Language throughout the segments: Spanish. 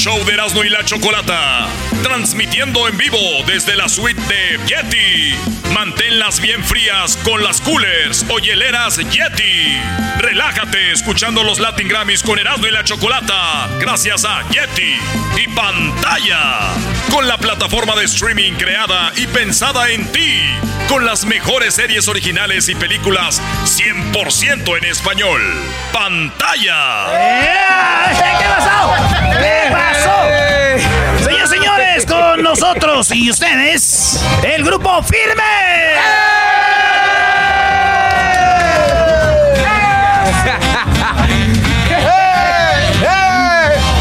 Show de Erasmo y la Chocolata. Transmitiendo en vivo desde la suite de Yeti. Manténlas bien frías con las coolers o hieleras Yeti. Relájate escuchando los Latin Grammys con Erasmo y la Chocolata. Gracias a Yeti. Y pantalla. Con la plataforma de streaming creada y pensada en ti. Con las mejores series originales y películas 100% en español. Pantalla. ¿Qué pasó? ¿Qué pasó? Nosotros y ustedes, el grupo Firme.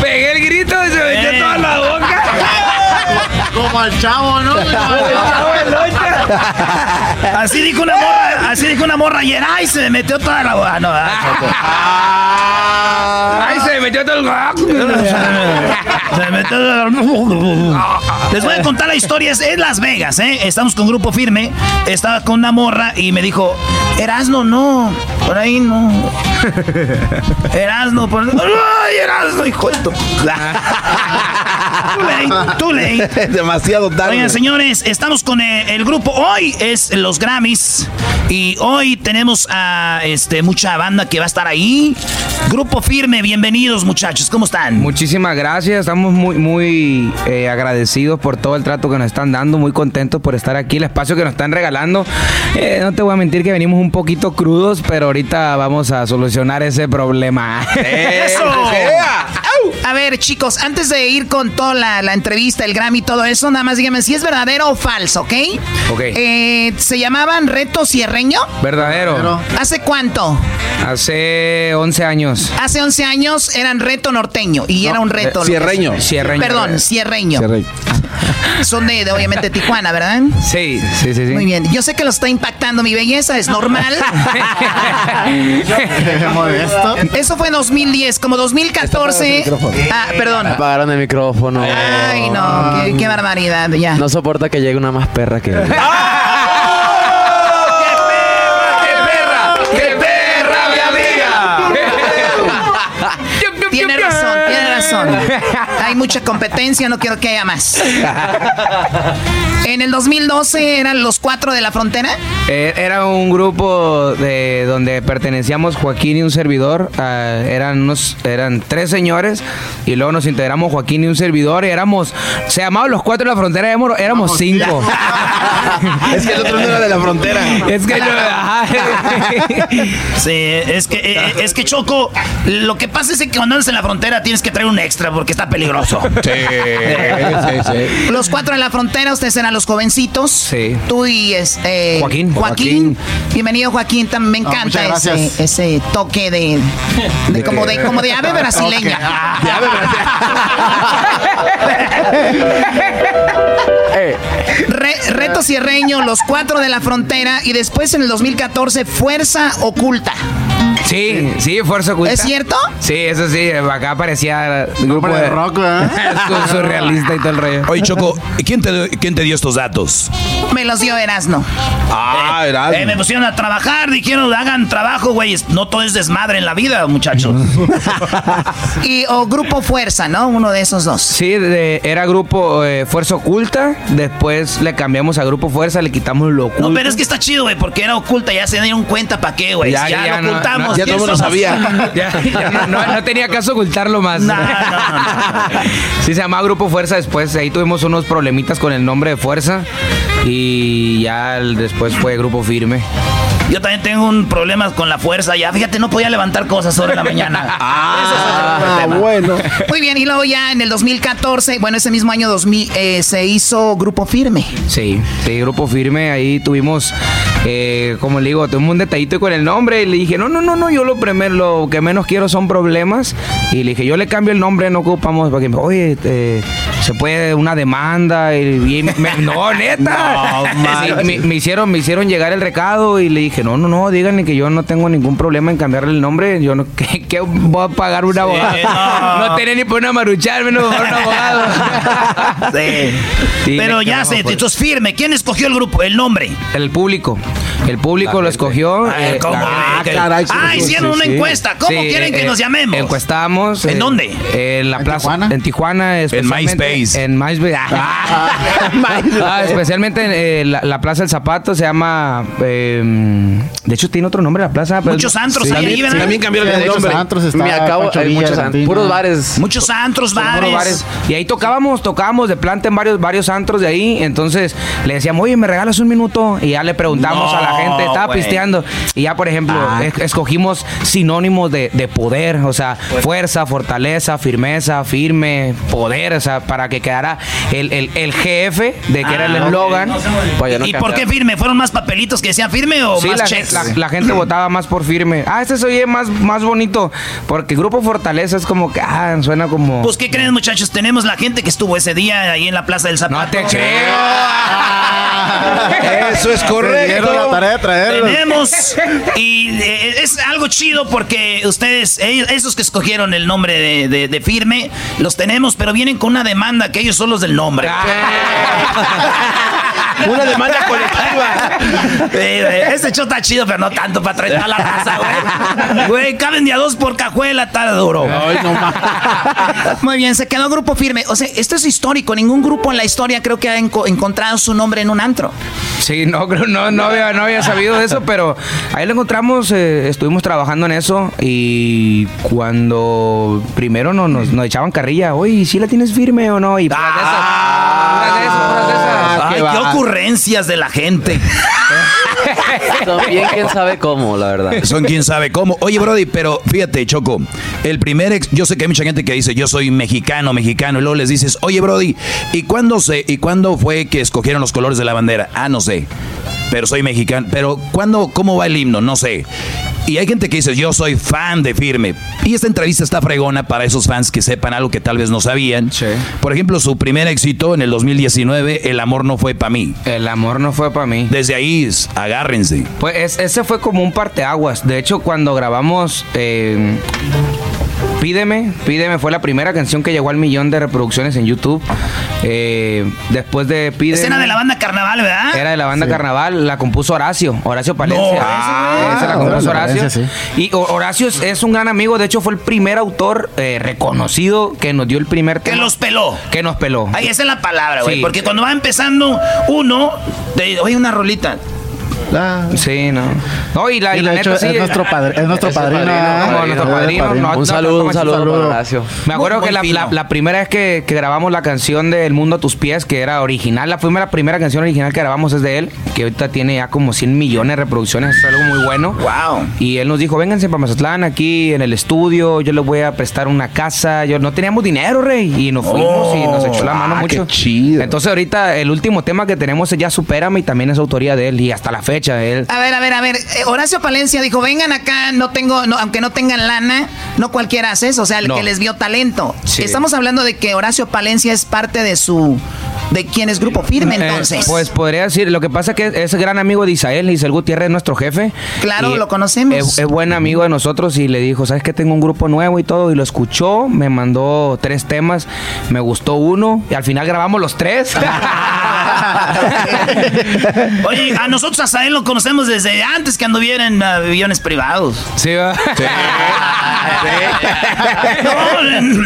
Pegué el grito y se metió toda la boca. Como al chavo, ¿no? Así dijo una morra, así dijo una morra ayer. Ay, se me metió toda la boca. No, ¿verdad? Ay, se metió todo el Se me metió Les voy a contar la historia. Es en Las Vegas, ¿eh? Estamos con grupo firme. Estaba con una morra y me dijo, Erasno, no. Por ahí no. Erasno, por ¡Ay, Erasno, hijo de tu- ley, tú ley. Demasiado tarde. Oigan, señores, estamos con el grupo. Hoy es los Grammys. Y hoy tenemos a este, mucha banda que va a estar ahí. Grupo firme, bienvenidos, muchachos. ¿Cómo están? Muchísimas gracias, estamos muy, muy eh, agradecidos por todo el trato que nos están dando, muy contentos por estar aquí, el espacio que nos están regalando. Eh, no te voy a mentir que venimos un poquito crudos, pero ahorita vamos a solucionar ese problema. ¡Eso! A ver, chicos, antes de ir con toda la, la entrevista, el Grammy y todo eso, nada más díganme si es verdadero o falso, ¿ok? Ok. Eh, ¿Se llamaban Reto Cierreño? Verdadero. ¿Hace cuánto? Hace 11 años. Hace 11 años eran Reto Norteño y era un reto. lo que- Cierreño. Cierreño. Perdón, Cierreño. Cierreño. Son de, de, obviamente Tijuana, ¿verdad? Sí, sí, sí, sí. Muy bien. Yo sé que lo está impactando mi belleza, es normal. Modesto. Eso fue en 2010, como 2014. Ah, perdón. Apagaron el micrófono. Ay, no, qué, qué barbaridad, ya. No soporta que llegue una más perra que. ¡Qué Hay mucha competencia, no quiero que haya más. En el 2012 eran los cuatro de la frontera. Eh, Era un grupo de donde pertenecíamos Joaquín y un servidor. ah, eran unos, eran tres señores y luego nos integramos Joaquín y un servidor y éramos, se llamaban los cuatro de la frontera, éramos, éramos cinco. Es que el otro no era de la frontera. es que ajá. Sí, es que, eh, es que Choco, lo que pasa es que cuando andas en la frontera tienes que traer un extra porque está peligroso. Sí, sí, sí. Los cuatro en la frontera, ustedes eran los jovencitos. Sí. Tú y este Joaquín. Joaquín. Bienvenido, Joaquín. Tam- Me Ah, encanta ese, toque de, de como de como de ave brasileña. Ya me Re- reto cierreño, los cuatro de la frontera y después en el 2014 Fuerza Oculta. Sí, sí, fuerza oculta. ¿Es cierto? Sí, eso sí, acá parecía grupo Hombre de rock, ¿verdad? Su- surrealista y todo el rollo. Oye, Choco, ¿quién te, ¿quién te dio estos datos? Me los dio Erasno. Ah, era. Eh, me pusieron a trabajar, dijeron, hagan trabajo, güey. No todo es desmadre en la vida, muchachos. y o Grupo Fuerza, ¿no? Uno de esos dos. Sí, de- era grupo eh, Fuerza Oculta. Después le cambiamos a Grupo Fuerza, le quitamos lo oculto. No, pero es que está chido, güey, porque era oculta, ya se dieron cuenta para qué, güey. Ya, Ya, ya, lo no- ocultamos, no- Ya todo el mundo somos? sabía. Ya, ya no, no- no tenía caso ocultarlo más. No, no, no, no. Sí, se llamaba Grupo Fuerza después. Ahí tuvimos unos problemitas con el nombre de Fuerza. Y ya el- después fue Grupo Firme. Yo también tengo un problema con la fuerza ya. Fíjate, no podía levantar cosas sobre la mañana. Es otro tema. bueno. Muy bien, y luego ya en el 2014, bueno, ese mismo año 2000, eh, se hizo Grupo Firme. Sí, sí, Grupo Firme. Ahí tuvimos, eh, como le digo, tuvimos un detallito con el nombre. Y le dije, no, no, no, no, yo lo primero, lo que menos quiero son problemas. Y le dije, yo le cambio el nombre, no ocupamos. Porque, oye, eh, se puede una demanda. Y, y me- no, neta. No, me, me hicieron, me hicieron llegar el recado y le dije, no, no, no, díganle que yo no tengo ningún problema en cambiarle el nombre. Yo no, que, que voy a pagar un abogado. no. No. tenía ni por una maruchar, menos por un abogado. Sí. Sí, Pero ya sé, fuerte. entonces firme. ¿Quién escogió el grupo? El nombre. El público. El público lo escogió. A ver, eh, ¿cómo? ah, Que- caray, sí, ah, hicieron sí, una sí. encuesta. ¿Cómo Sí, quieren que eh, nos llamemos? Encuestamos. ¿En eh, dónde? En la ¿En plaza. Tijuana? En Tijuana. especialmente MySpace. En MySpace. Ah, especialmente en eh, la, la Plaza del Zapato se llama. eh, de hecho, tiene otro nombre la plaza. Muchos antros ahí, también- ¿verdad? También cambiaron el muchos nombre. antros, está Me acabo- Pancho hay Villa, muchos puros bares. Muchos antros, Son bares. puros bares. Y ahí tocábamos, tocábamos de planta en varios, varios antros de ahí. Entonces le decíamos, oye, ¿me regalas un minuto? Y ya le preguntamos No, a la gente, estaba güey. pisteando. Y ya, por ejemplo, es- escogimos sinónimos de, de poder, o sea, fuerza, fortaleza, firmeza, firme, poder, o sea, para que quedara el, el, el GF de que era el Ah, eslogan. No ¿Y por qué firme? ¿Fueron más papelitos que decían firme o Sí, más la, checks? la- la gente votaba más por firme. Ah, este se oye más, más bonito. Porque Grupo Fortaleza es como que, ah, suena como. Pues, ¿qué creen, muchachos? Tenemos la gente que estuvo ese día ahí en la Plaza del Zapato. no te creo. Eso es Se la tarea de traerlos. Tenemos y eh, es algo chido porque ustedes, ellos- esos que escogieron el nombre de, de- de firme, los tenemos, pero vienen con una demanda que ellos son los del nombre. Una demanda colectiva. Güey, Este show está chido, pero no tanto para traer a la raza, güey. Güey, caben de a dos por cajuela, está duro. Ay, no más. Muy bien, se quedó Grupo Firme. O sea, esto es histórico. Ningún grupo en la historia creo que ha enco- encontrado su nombre en un antro. Sí, no, creo- no, no, había, no había sabido de eso, pero ahí lo encontramos, eh, estuvimos trabajando en eso y cuando primero nos, nos, nos echaban carrilla, oye, ¿sí la tienes firme o no? Y esas, esas, esas. Ay, qué qué ocurrencias de la gente. También quién sabe cómo, la verdad. Son quién sabe cómo. Oye, Brody, pero fíjate, Choco, el primer ex, yo sé que hay mucha gente que dice, yo soy mexicano, mexicano, y luego les dices, oye, Brody, ¿y cuándo se, y cuándo fue que escogieron los colores de la bandera? Ah, no sé. Pero soy mexicano. Pero ¿cuándo, cómo va el himno? No sé. Y hay gente que dice, yo soy fan de Firme. Y esta entrevista está fregona para esos fans que sepan algo que tal vez no sabían. Sí. Por ejemplo, su primer éxito en el 2019, El amor no fue para mí. El amor no fue para mí. Desde ahí, es- Pues es- ese fue como un parteaguas. De hecho, cuando grabamos eh, Pídeme, Pídeme fue la primera canción que llegó al millón de reproducciones en YouTube. Eh, después de Pídeme. Escena de la banda Carnaval, ¿verdad? Era de la banda Carnaval, la compuso Horacio, Horacio Palencia. No, Esa la Ah, compuso Horacio Y Ho- Horacio es, es un gran amigo, de hecho fue el primer autor eh, reconocido que nos dio el primer Que tema. los peló. Que nos peló. Ahí esa es la palabra, güey. Sí. Porque cuando va empezando uno, te oye una rolita. La- Sí, no. No, y la, Y y la de hecho, neta sí. es nuestro, padre, es nuestro padrino. padrino, como nuestro padrino, no, Un saludo, un saludo saludo. Horacio. Me acuerdo Muy que la, fino. la- la primera vez que, que grabamos la canción de El Mundo a tus pies, que era original, la primera, primera canción original que grabamos es de él, que ahorita tiene ya como 100 millones de reproducciones, es algo muy bueno. Wow. Y él nos dijo, vénganse para Mazatlán, aquí en el estudio, yo les voy a prestar una casa. Yo no teníamos dinero, rey. Y nos fuimos y nos echó la mano ah, mucho. qué chido. Entonces ahorita el último tema que tenemos es Ya Supérame y también es autoría de él. Y hasta la fecha él... A ver, a ver, a ver. Eh, Horacio Palencia dijo, vengan acá, no tengo, no, aunque no tengan lana, no cualquiera hace eso, o sea, el No. que les vio talento. Sí. Estamos hablando de que Horacio Palencia es parte de su, de quién es Grupo Firme, Eh, entonces. pues podría decir, lo que pasa es que es gran amigo de Isael, Isael Gutiérrez es nuestro jefe. Claro, lo conocemos. Es, es buen amigo de nosotros y le dijo, ¿sabes que tengo un grupo nuevo y todo? Y lo escuchó, me mandó tres temas, me gustó uno y al final grabamos los tres. Oye, a nosotros hasta él lo conocemos desde antes que anduviera en aviones privados. sí, va.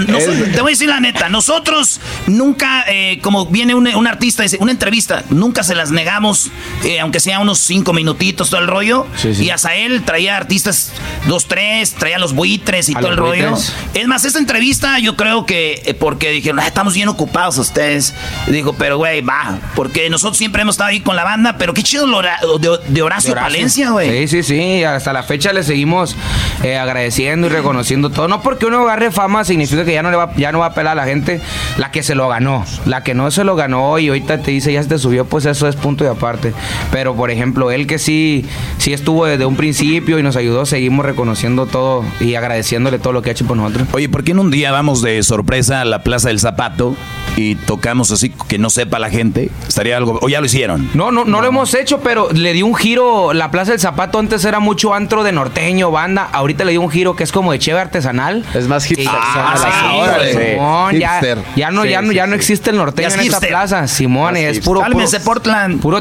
No, te voy a decir la neta. Nosotros nunca, eh, como viene un, artista, dice, una entrevista, nunca se las negamos, eh, aunque sea unos cinco minutitos, todo el rollo. Y hasta él traía artistas dos, tres, traía los buitres y todo el rollo. Es más, esta entrevista yo creo que eh, porque dijeron, ah, estamos bien ocupados ustedes. Digo, pero güey, va. Porque nosotros siempre hemos estado ahí con la banda, pero qué chido de, de Horacio, Palencia, güey. Sí, sí, sí. Hasta la fecha le seguimos agradeciendo y reconociendo todo. No porque uno agarre fama significa que ya no, le va, ya no va a pelar a la gente la que se lo ganó. La que no se lo ganó y ahorita te dice ya se te subió, pues eso es punto y aparte. Pero por ejemplo, él que sí, sí estuvo desde un principio y nos ayudó, seguimos reconociendo todo y agradeciéndole todo lo que ha hecho por nosotros. Oye, ¿por qué en un día vamos de sorpresa a la Plaza del Zapato y tocamos así que no sepa la gente? Estaría algo. ¿O ya lo hicieron? No, no, no, lo hemos hecho, pero le di un giro. La Plaza del Zapato antes era mucho antro de norteño, banda. Ahorita le di un giro que es como de cheve artesanal. Es más hipster. Simón, ya, ya, no, ya, no, ya no existe el norteño en plaza. Simón, es puro. Cálmense, Portland. Puro.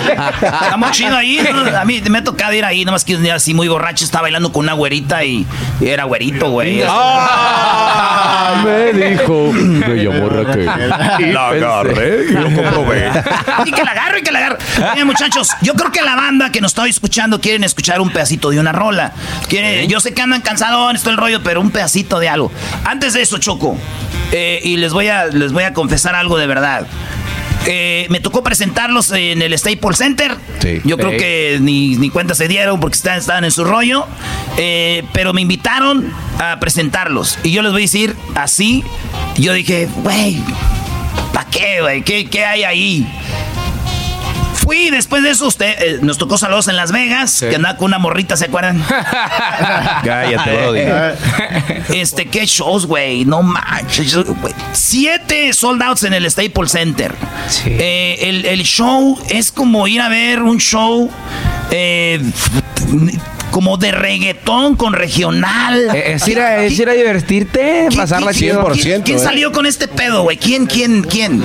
Está muy chido ahí. A mí me ha tocado ir ahí, nomás que un día así muy borracho, estaba bailando con una güerita y, era güerito, güey. Ah, me dijo. Me llamó Raquel. La agarré y lo comprobé. y que la agarro y que la agarro. Oye, muchachos, yo creo que la banda que nos está escuchando quieren escuchar un pedacito de una rola. Quiere, yo sé que andan cansados en esto el rollo, pero un pedacito de algo. Antes de eso, Choco, eh, y les voy, a, les voy a confesar algo de verdad. Eh, me tocó presentarlos en el Staples Center. Yo creo que ni, ni, cuenta se dieron porque estaban, estaban en su rollo. Eh, pero me invitaron a presentarlos. Y yo les voy a decir así. Yo dije, güey, ¿para qué, güey? ¿Qué, ¿Qué hay ahí? Fui después de eso, usted eh, nos tocó saludos en Las Vegas, que andaba con una morrita, ¿se acuerdan? Cállate, Brody. este, qué shows, güey. No manches. Siete sold outs en el Staples Center. Eh, el, el, show es como ir a ver un show. Eh, como de reggaetón con regional. Eh, es, ir a, es ir a divertirte, pasarla chido. ¿Quién, ¿quién salió con este pedo, güey? ¿Quién, quién, quién?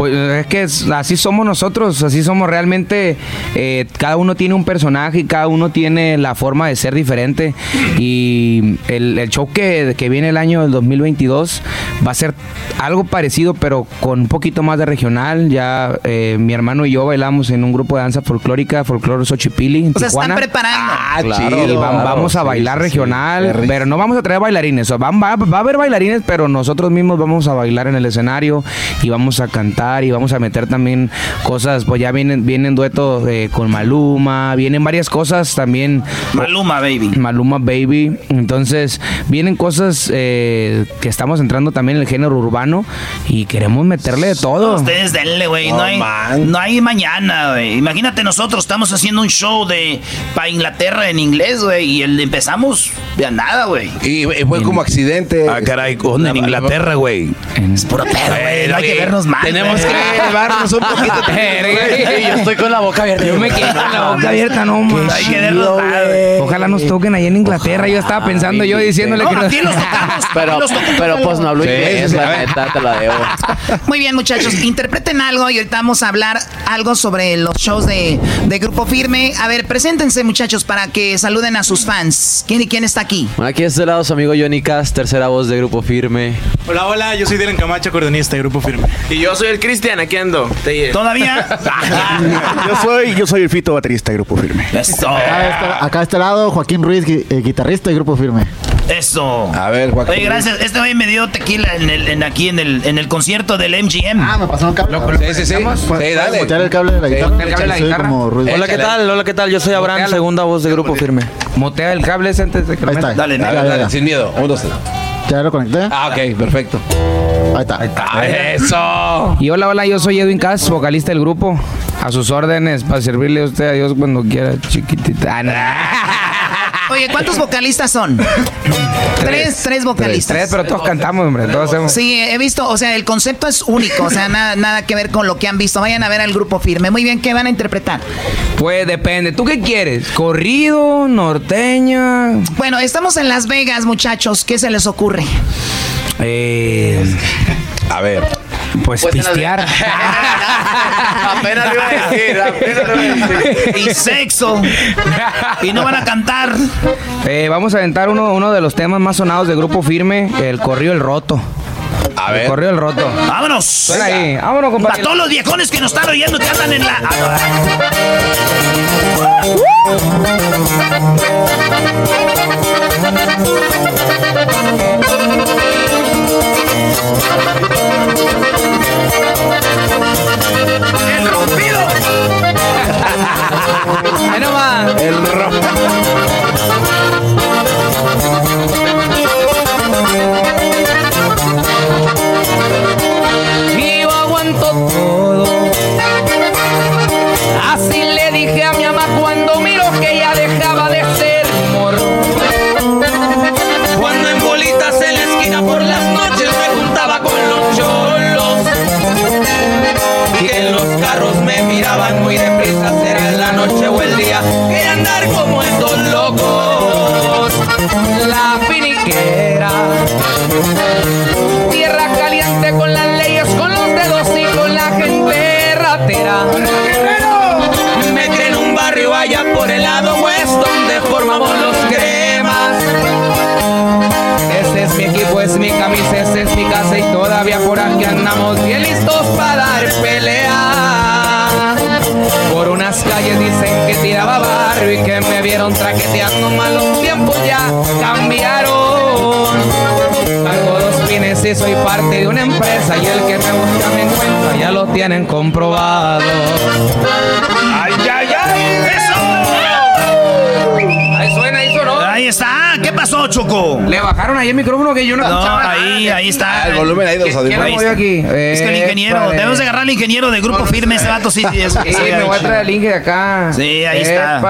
Pues es que así somos nosotros, así somos realmente. Eh, cada uno tiene un personaje y cada uno tiene la forma de ser diferente. Y el, el show que, que, viene el año del 2022 va a ser algo parecido, pero con un poquito más de regional. Ya eh, mi hermano y yo bailamos en un grupo de danza folclórica, folclore Xochipili. En o sea, están preparando. Ah, y vamos a bailar regional, pero no vamos a traer bailarines. Va, a haber bailarines, pero nosotros mismos vamos a bailar en el escenario y vamos a cantar y vamos a meter también cosas. Pues ya vienen, vienen duetos eh, con Maluma, vienen varias cosas también. Maluma Baby. Maluma Baby. Entonces, vienen cosas eh, que estamos entrando también en el género urbano y queremos meterle de todo. ustedes denle, güey. No, hay, no hay mañana, güey. Imagínate nosotros, estamos haciendo un show de para Inglaterra en inglés y el empezamos de nada, güey. Y, fue como accidente. Ah, caray, ¿dónde? En Inglaterra, güey. Es puro pedo, güey. No hay que vernos mal. Tenemos que llevarnos un poquito. Yo estoy con la boca abierta. Yo me quedo con la boca abierta, no, man. Hay que Ojalá nos toquen ahí en Inglaterra. Yo estaba pensando yo diciéndole que aquí los tocamos. Pero, pero pues no hablo inglés, la neta, te la debo. Muy bien, muchachos. Interpreten algo y ahorita vamos a hablar algo sobre los shows de, de Grupo Firme. A ver, preséntense, muchachos, para que saluden a sus fans. ¿Quién y quién está aquí? aquí de este lado su amigo Johnny Cass, tercera voz de Grupo Firme. Hola, hola, yo soy Dylan Camacho, acordeonista de Grupo Firme. Y yo soy el Cristian, aquí ando. ¿Todavía? yo soy yo soy el Fito, baterista de Grupo Firme. Eso. Acá, a este lado, Joaquín Ruiz, eh, guitarrista de Grupo Firme. Eso. A ver, Joaquín. Oye, gracias. Este güey me dio tequila en el, en aquí en el, en el concierto del MGM. Ah, me pasaron cable. sí, sí, sí. Sí, dale. el cable de la guitarra. El cable de la guitarra. Hola, ¿qué tal? Hola, ¿qué tal? Yo soy Abraham, segunda voz de Grupo Firme. Motea el cable ese antes de que Ahí está. Dale, dale, dale, sin miedo. Un, dos, tres. Ya lo conecté. Ah, ok, perfecto. Ahí está. Ahí está. Eso. Y hola, hola, yo soy Edwin Cass, vocalista del grupo. A sus órdenes para servirle a usted a Dios cuando quiera, chiquitita. Oye, ¿cuántos vocalistas son? tres, tres vocalistas. Tres, pero todos cantamos, hombre. Todos hacemos. Sí, he visto, o sea, el concepto es único, o sea, nada, nada que ver con lo que han visto. Vayan a ver al grupo firme. Muy bien, ¿qué van a interpretar? Pues depende. ¿Tú qué quieres? ¿Corrido? ¿Norteña? Bueno, estamos en Las Vegas, muchachos. ¿Qué se les ocurre? Eh, a ver. Pues, Pues pistear. apenas lo iba a decir, apenas lo iba a decir. Y sexo. Y no van a cantar. Eh, vamos a aventar uno, uno de los temas más sonados de Grupo Firme, el corrido el roto. A El ver. corrido el roto. Vámonos. Suena ahí. Vámonos, compadre. todos los viejones que nos están oyendo que andan en la. Ahí nomás. El. Y yo aguanto todo. Traqueteando mal los tiempos ya cambiaron. Hago dos pines y soy parte de una empresa y el que me busca me encuentra, ya lo tienen comprobado. Choco? Le bajaron ahí el micrófono que yo no, No, escuchaba ahí, nada. ahí está. El volumen ahí de los ¿Quién lo audífonos. aquí? Es que el ingeniero, Épale. debemos de agarrar al ingeniero de grupo firme, ese vato sí. sí, es- Sí, sí, me voy a traer el link de acá. Sí, ahí está.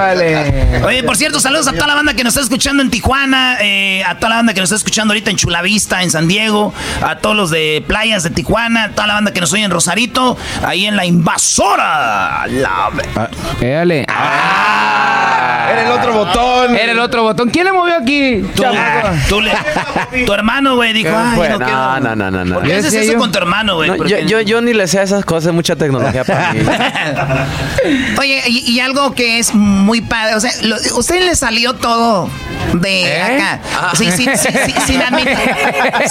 Oye, por cierto, saludos a toda la banda que nos está escuchando en Tijuana, eh, a toda la banda que nos está escuchando ahorita en Chulavista, en San Diego, a todos los de playas de Tijuana, a toda la banda que nos oye en Rosarito, ahí en la invasora. La... Éale. Era el otro botón. Era el otro botón. ¿Quién le movió aquí? Tú, tú le- tu hermano, güey, dijo, ay, fue? no, No, quiero- no, no, no, no. ¿Por qué Yo haces eso yo. con tu hermano, güey? No, ¿Por yo, yo, yo ni le sé a esas cosas, mucha tecnología para mí. Oye, y, y algo que es muy padre, o sea, lo- usted le salió todo de ¿Eh? acá, Ah. sí, sí, sí, sí, sin, admitir-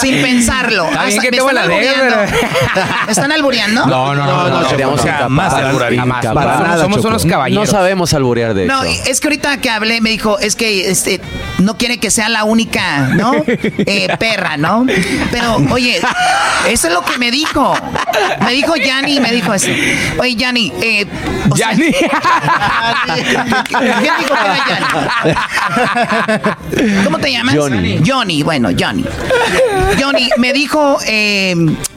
sin pensarlo. Está bien Hasta- que ¿me te están la albureando? pero- ¿Me están albureando? No, no, no. no. Somos- Nada, somos Choco. unos caballeros. No sabemos alburear, de No, hecho. es que que hablé me dijo, es que este, no quiere que sea la única, ¿no? Eh, perra, ¿no? Pero, oye, eso es lo que me dijo. Me dijo Yanni, me dijo eso. Oye, Yanni, eh, o sea- Yanni. ¿Quién dijo que era Yanni? ¿Cómo te llamas? Johnny. Johnny, bueno, Johnny. Johnny, me dijo eh,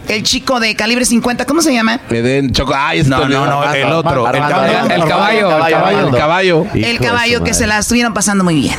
el chico de calibre 50, ¿cómo se llama? Eden, Choco. Ay, ese No, no, no, el otro, el caballo. El caballo, el caballo. El caballo. que se la estuvieron pasando muy bien.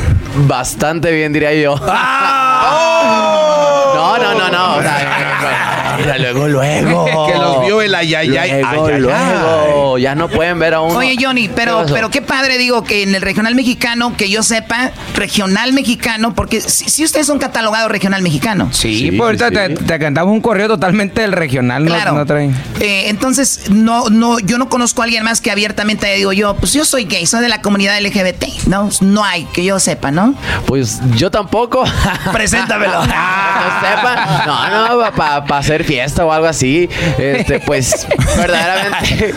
Bastante bien, diría yo. ¡Ah! No, no, no, no. mira, luego, luego. Que los vio el ayayay. Luego, Ayayay. luego. Ya no pueden ver a uno. Oye, Johnny, pero, ¿Qué pero qué padre, digo, que en el regional mexicano, que yo sepa, regional mexicano, porque si, si ustedes son catalogados regional mexicano. Sí, Sí, pues ahorita sí, te, te cantamos un correo totalmente del regional. No, Claro. no traen. Eh, entonces, no, no, yo no conozco a alguien más que abiertamente digo yo, pues yo soy gay, soy de la comunidad LGBT. No, no hay, que yo sepa, ¿no? Pues yo tampoco. Preséntamelo. no sepa. No, no, para hacer fiesta o algo así. Este, pues, verdaderamente,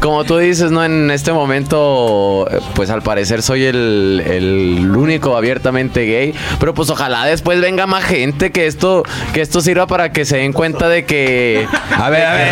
como tú dices, ¿no? En este momento, pues al parecer soy el, el único abiertamente gay. Pero pues ojalá después venga más gente que esto, que esto sirva para que se den cuenta de que. A ver, a ver.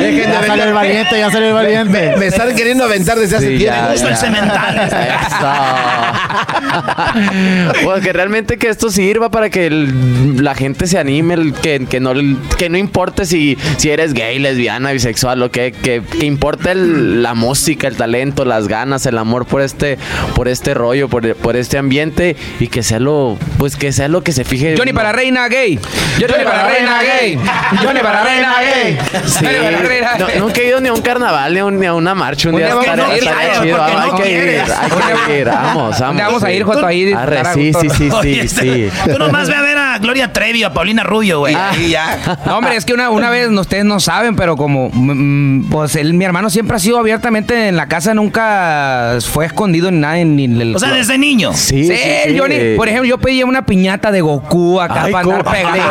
De Ya salió el valiente, ya salió el valiente. Me están queriendo aventar desde hace Sí, tiempo. ya, Justo el ya. cemental. Eso. pues que realmente que esto sirva para que el- la gente se anime, el- que, que no que no importe si, si eres gay, lesbiana, bisexual, lo que, que, que importe el- la música, el talento, las ganas, el amor por este, por este rollo, por, por este ambiente y que sea lo, pues que sea lo que se fije. Johnny para reina gay. Johnny para reina gay. Johnny para reina gay. Sí. Johnny para reina No, gay. nunca he ido ni a un carnaval ni a, un- ni a una marcha. Un, Un día Jairo, chido. porque Hay no que ir, hay que ir. Vamos, vamos. ¿Dónde vamos a ir. Joto? Ahí. Arre, sí, sí, sí, sí, sí. Tú nomás ve a ver a Gloria Trevi o a Paulina Rubio, güey. Ahí ya. No, hombre, es que una, una vez, ustedes no saben, pero como, mm, mm, pues él, mi hermano siempre ha sido abiertamente en la casa, nunca fue escondido en nada. Ni en el, O sea, desde niño. Sí, Sí, sí, sí. Johnny, por ejemplo, yo pedía una piñata de Goku acá Ay, para andar pegando.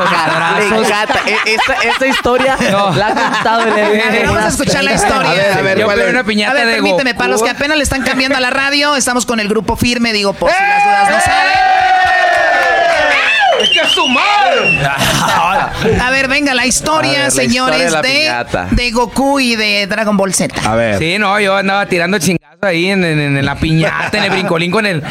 E- Esta, esta historia No. la ha contado en el A ver, vamos a escuchar la historia. A ver, a ver, Yo ¿cuál pedí una piñata A ver, de permíteme, Goku. para los que apenas le están cambiando a la radio, estamos con el grupo firme, digo, por si las dudas no ¡Es que es su saben. A ver, venga, la historia, la señores, historia de la de, Goku y de Dragon Ball Z. A ver. Sí, no, yo andaba tirando chingazos ahí en, en- en la piñata, en el brincolín con él.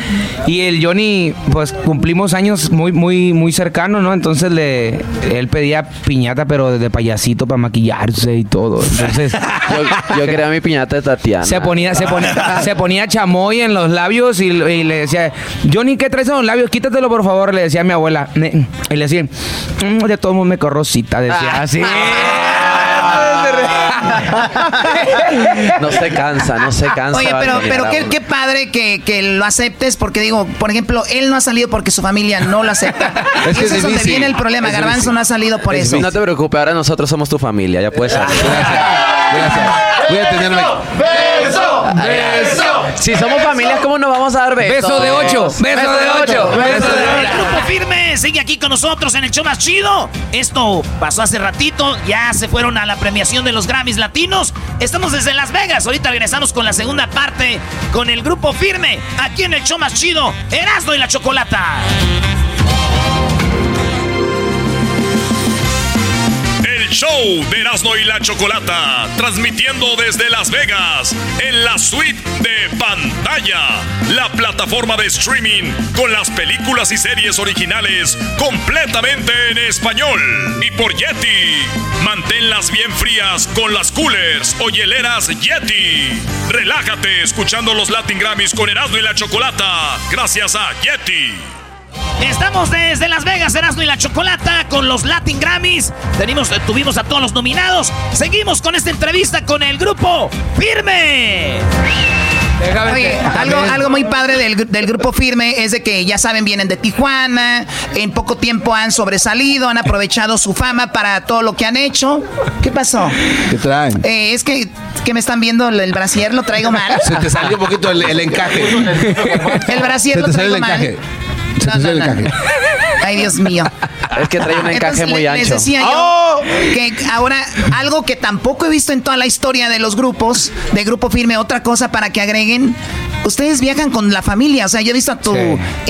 Y el Johnny, pues cumplimos años muy, muy, muy cercanos, ¿no? Entonces le, él pedía piñata, pero de payasito para maquillarse y todo. Entonces Yo, yo quería mi piñata de Tatiana. se ponía, se ponía, se ponía chamoy en los labios y, y le decía, Johnny, ¿qué traes en los labios? Quítatelo, por favor, le decía a mi abuela. Ne- Y le decía, "Mm, de todos modos me corro cita, decía así. No se cansa, no se cansa. Oye, pero, pero qué, padre que, que lo aceptes, porque digo, por ejemplo, él no ha salido porque su familia no lo acepta. Es y que eso es es donde viene el problema. Es Garbanzo difícil. no ha salido por eso. No te preocupes, ahora nosotros somos tu familia, ya puedes salir. Gracias. Voy a tenerme. Si somos familias, ¿cómo nos vamos a dar besos? Beso de ocho, beso de ocho, beso de El grupo firme sigue aquí con nosotros en el show más chido. Esto pasó hace ratito, ya se fueron a la premiación de los Grammys Latinos. Estamos desde Las Vegas. Ahorita regresamos con la segunda parte con el grupo firme aquí en el show más chido, Erasmo y la Chocolata. El show de Erasmo y la Chocolata, transmitiendo desde Las Vegas, en la suite de pantalla, la plataforma de streaming con las películas y series originales completamente en español. Y por Yeti, manténlas bien frías con las coolers o hieleras Yeti. Relájate escuchando los Latin Grammys con Erasmo y la Chocolata, gracias a Yeti. Estamos desde Las Vegas, Erasmo y la Chocolata con los Latin Grammys. Tenimos, tuvimos a todos los nominados. Seguimos con esta entrevista con el grupo Firme. Oye, algo, algo muy padre del, del grupo firme es de que ya saben, vienen de Tijuana, en poco tiempo han sobresalido, han aprovechado su fama para todo lo que han hecho. ¿Qué pasó? ¿Qué traen? Eh, es que, que me están viendo el, el brasier, lo traigo mal. Se te salió un poquito el, el encaje. El brasier Se lo te traigo el mal. encaje. Te No, salió Ay, Dios mío. Es que trae un encaje Entonces, muy le- ancho. Les decía yo que ahora algo que tampoco he visto en toda la historia de los grupos, de Grupo Firme, otra cosa para que agreguen. Ustedes viajan con la familia, o sea, yo he visto a tu Sí.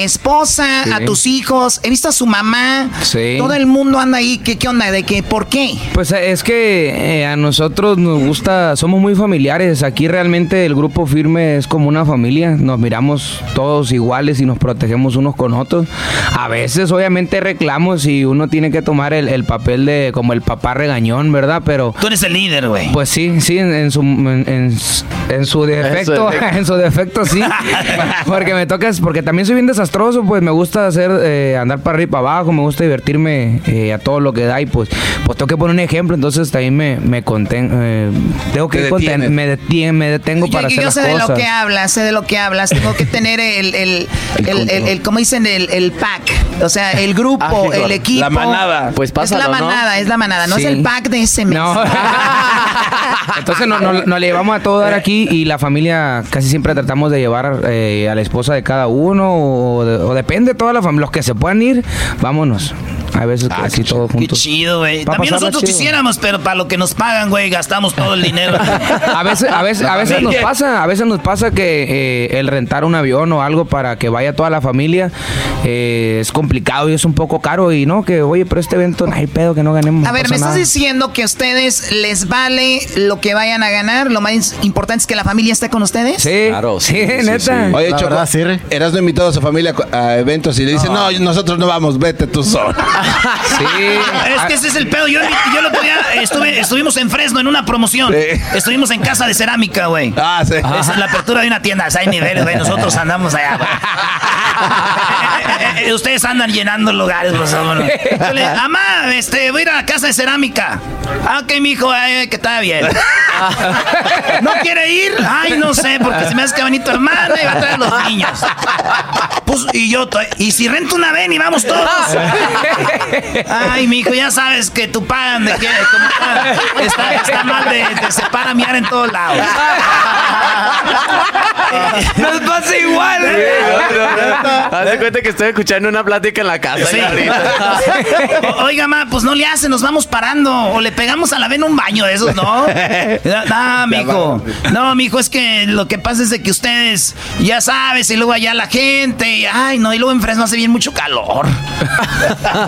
esposa, Sí. a tus hijos, he visto a su mamá. Sí. Todo el mundo anda ahí. ¿Qué, qué onda? ¿De qué? ¿Por qué? Pues eh, es que eh, a nosotros nos gusta, somos muy familiares. Aquí realmente el grupo firme es como una familia. Nos miramos todos iguales y nos protegemos unos con otros. A veces, obviamente, reclamos y uno tiene que tomar el, el papel de como el papá regañón, ¿verdad? Pero Tú eres el líder, güey. pues sí, sí, en, en su en, en- en su defecto, en su defecto sí. porque me toca, porque también soy bien desastroso, pues me gusta hacer, eh, andar para arriba y para abajo, me gusta divertirme eh, a todo lo que da y pues, pues tengo que poner un ejemplo, entonces también me, me conten, eh, tengo que Te conten- me, detien- me detengo Yo, para hacer yo las sé de cosas. lo que hablas, sé de lo que hablas. Tengo que tener el, el, el, el, el- ¿cómo dicen? El, el pack. O sea, el grupo, Ah, el equipo. la manada. Pues es pásalo, la ¿no? manada, es la manada. No Sí. es el pack de ese mes. No. Entonces no- no- nos le llevamos a todo dar aquí y la familia casi siempre tratamos de llevar eh, a la esposa de cada uno o, de- o depende de toda la familia. Los que se puedan ir, vámonos. A veces que así todos Qué juntos. chido, güey. También nosotros chido. quisiéramos, pero para lo que nos pagan, güey, gastamos todo el dinero. A veces, a veces, a veces nos pasa, a veces nos pasa que eh, el rentar un avión o algo para que vaya toda la familia eh, es complicado y es un poco caro y no que oye pero este evento no hay pedo que no ganemos. A no ver, me estás nada". diciendo que a ustedes les vale lo que vayan a ganar. Lo más importante es que la familia esté con ustedes. Sí, Claro, sí, sí, sí, neta. sí. Oye, Choco, eras no invitado a su familia a eventos y le dicen, no, nosotros no vamos, vete tú solo. Sí. Es que ese es el pedo. Yo, yo el otro día estuve, estuvimos en Fresno en una promoción. Sí. Estuvimos en casa de cerámica, güey. Ah, sí. Esa es la apertura de una tienda. Hay niveles, güey. Nosotros andamos allá, güey. Eh, eh, Ustedes andan llenando lugares, pues. Yo le- Amá, este, voy a ir a la casa de cerámica. Ah, ok, mijo, eh, que está bien. ¿No quiere ir? Ay, no sé, porque se me hace que tu hermana y va a traer los niños. Pues, y yo, y si rento una ven y vamos todos. Ay, mijo, ya sabes que tu pan de que como pan, está, está mal de, de se para a miar en todos lados. Nos pasa igual. Haz de cuenta que estoy escuchando una plática en la casa. Sí. O- Oiga, ma, pues no le hace, nos vamos parando. O le pegamos a la vena un baño de esos, ¿no? No, mijo. No, mijo, es que lo que pasa es de que ustedes, ya sabes, y luego allá la gente, y ay, no, y luego en Fresno hace bien mucho calor.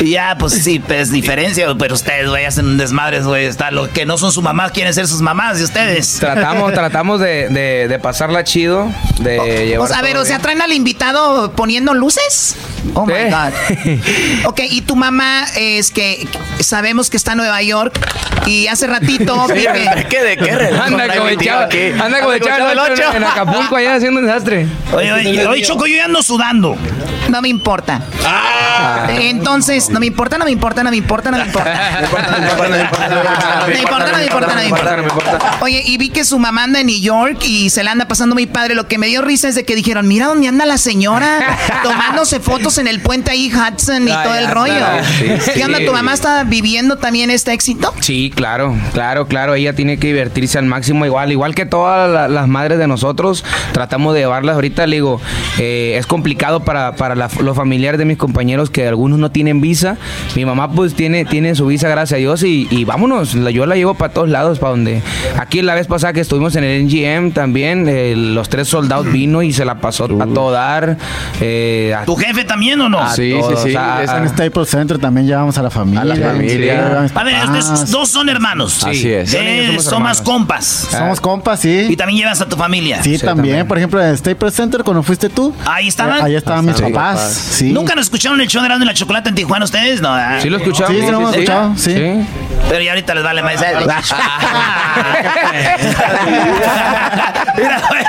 Y ya, pues sí, pues diferencia, pero ustedes, güey, hacen un desmadre, güey. Está lo que no son su mamá, quieren ser sus mamás de ustedes. Tratamos, tratamos de, de, de pasarla chido, de llevar sea, a ver, o sea, traen al invitado poniendo luces. Oh my. God. Ok, y tu mamá es que sabemos que está en Nueva York y hace ratito que- ¿Qué de qué Anda como echado, aquí? anda como el ocho en Acapulco allá haciendo un desastre. Oye, oye, oye, Choco, yo ya ando sudando. No me importa. Entonces, no me importa, no me importa, no me importa, no me importa. No me importa, no me importa, no me importa, no me importa. Oye, y vi que su mamá anda en New York y se la anda pasando muy padre. Lo que me dio risa es de que dijeron, mira dónde anda la señora tomándose fotos en el puente ahí Hudson y Ah, todo el rollo. ¿Qué onda? ¿Tu mamá está viviendo también este éxito? Sí, claro, claro, claro. Ella tiene que divertirse al máximo, igual, igual que todas la- las madres de nosotros. Tratamos de llevarlas ahorita. Le digo, eh, es complicado para, para la- los familiares de mis compañeros que algunos no tienen visa. Mi mamá, pues, tiene, tiene su visa, gracias a Dios, y, y vámonos. Yo la llevo para todos lados, para donde. Aquí la vez pasada que estuvimos en el NGM también, eh, los tres soldados vino y se la pasó a todo dar. eh, a- ¿Tu jefe también o no? a Sí, sí, todos, sí. a- Es en Staples Center también llevamos a la familia. A la familia. Sí, A ver, ustedes dos son hermanos. Así es. Y Eh, somos son más compas. Somos compas, Y sí. también llevas a tu familia. Sí, Sí, también. también. Por ejemplo, en Staples Center, cuando fuiste tú. Ahí estaban. eh, Ahí estaban mis Sí. papás. Papás. Sí. ¿Nunca nos escucharon el show de y la Chocolate en Tijuana ustedes? No, ¿verdad? ¿Sí lo escuchamos? Sí, sí, lo hemos escuchado, sí. Pero ya ahorita les vale más. Mira, güey.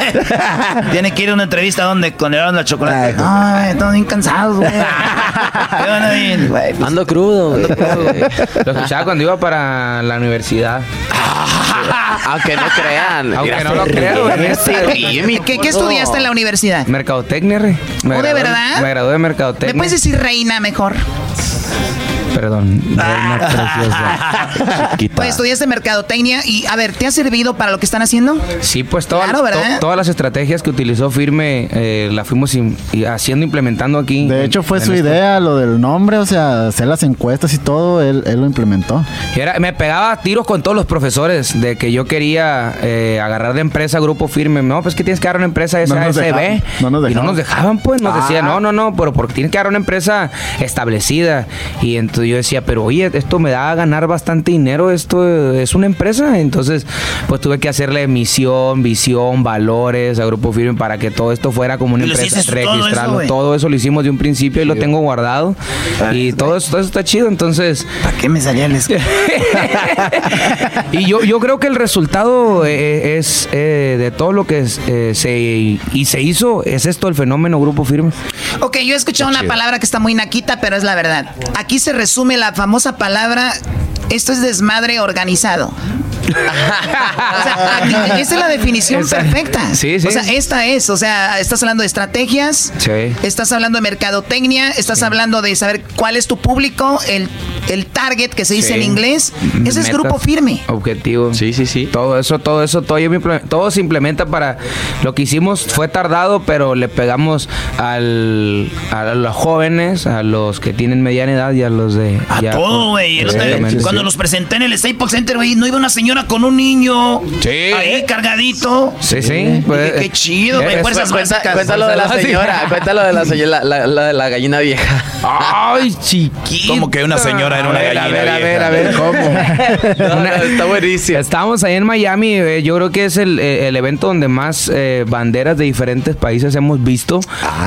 Tiene que ir a una entrevista donde con y la Chocolate. Ay, estamos bien cansados, güey. ¿Qué van a ir, güey? Pues, Ando crudo. güey. Lo escuchaba cuando iba para la universidad. Aunque no crean. Aunque Mira, no lo crean, güey. ¿Qué, estudiaste en la universidad? Mercadotecnia, re. Me ¿Oh, de verdad? Me gradué de mercadotecnia. ¿Me puedes decir reina mejor? Podcast. Perdón, reina preciosa. Pues estudiaste mercadotecnia y, a ver, ¿te ha servido para lo que están haciendo? Sí, pues todas, Claro, ¿verdad? to- todas las estrategias que utilizó Firme eh, las fuimos im- y haciendo, implementando aquí. De hecho, fue en su esto. idea, lo del nombre, o sea, hacer las encuestas y todo, él, él lo implementó. Era- me pegaba a tiros con todos los profesores de que yo quería eh, agarrar de empresa grupo firme. No, pues que tienes que agarrar una empresa No nos SASB. dejaban, no nos y no dejaban. nos dejaban, pues. Nos Ah. decían, no, no, no, pero porque tienes que agarrar una empresa establecida. Y entonces yo decía, pero oye, esto me da a ganar bastante dinero, esto es una empresa. Entonces, pues tuve que hacerle misión, visión, valores a grupo firme para que todo esto fuera como una ¿Y lo empresa hiciste todo eso, registrarlo. todo eso lo hicimos de un principio y lo tengo guardado. Y todo eso, todo eso está chido. Entonces. ¿Para qué me salía el y yo, yo creo que el resultado eh, es eh, de todo lo que es, eh, se y se hizo es esto el fenómeno grupo firme. Ok, yo he escuchado una palabra que está muy naquita, pero es la verdad. Aquí se resume la famosa palabra, esto es desmadre organizado. o sea, aquí- esa es la definición perfecta. Sí, sí. O sea, esta es, o sea, estás hablando de estrategias, Sí. estás hablando de mercadotecnia, estás hablando de saber cuál es tu público, el, el target que se dice Sí. en inglés. Ese es grupo firme. Objetivo. Sí, sí, sí. Todo eso, todo eso, todo, yo me imple- todo se implementa para lo que hicimos fue tardado, pero le pegamos al, a los jóvenes, a los que tienen mediana edad y a los de A ya- todo, güey. Cuando los presenté en el Staples Center, güey, no iba una señora con un niño Sí. ahí cargadito. Sí, sí. pues, Dije, qué chido, güey. es- Fuerzas Cuenta, básicas. cuéntalo de la Sí. señora, cuéntalo de la señora, la, la de la gallina vieja. Ay, chiquito. Como que una señora era una ver, gallina A ver, a ver, vieja. a ver, ¿cómo? No, no, está buenísimo. Estábamos ahí en Miami, eh, yo creo que es el, eh, el evento donde más eh, banderas de diferentes países hemos visto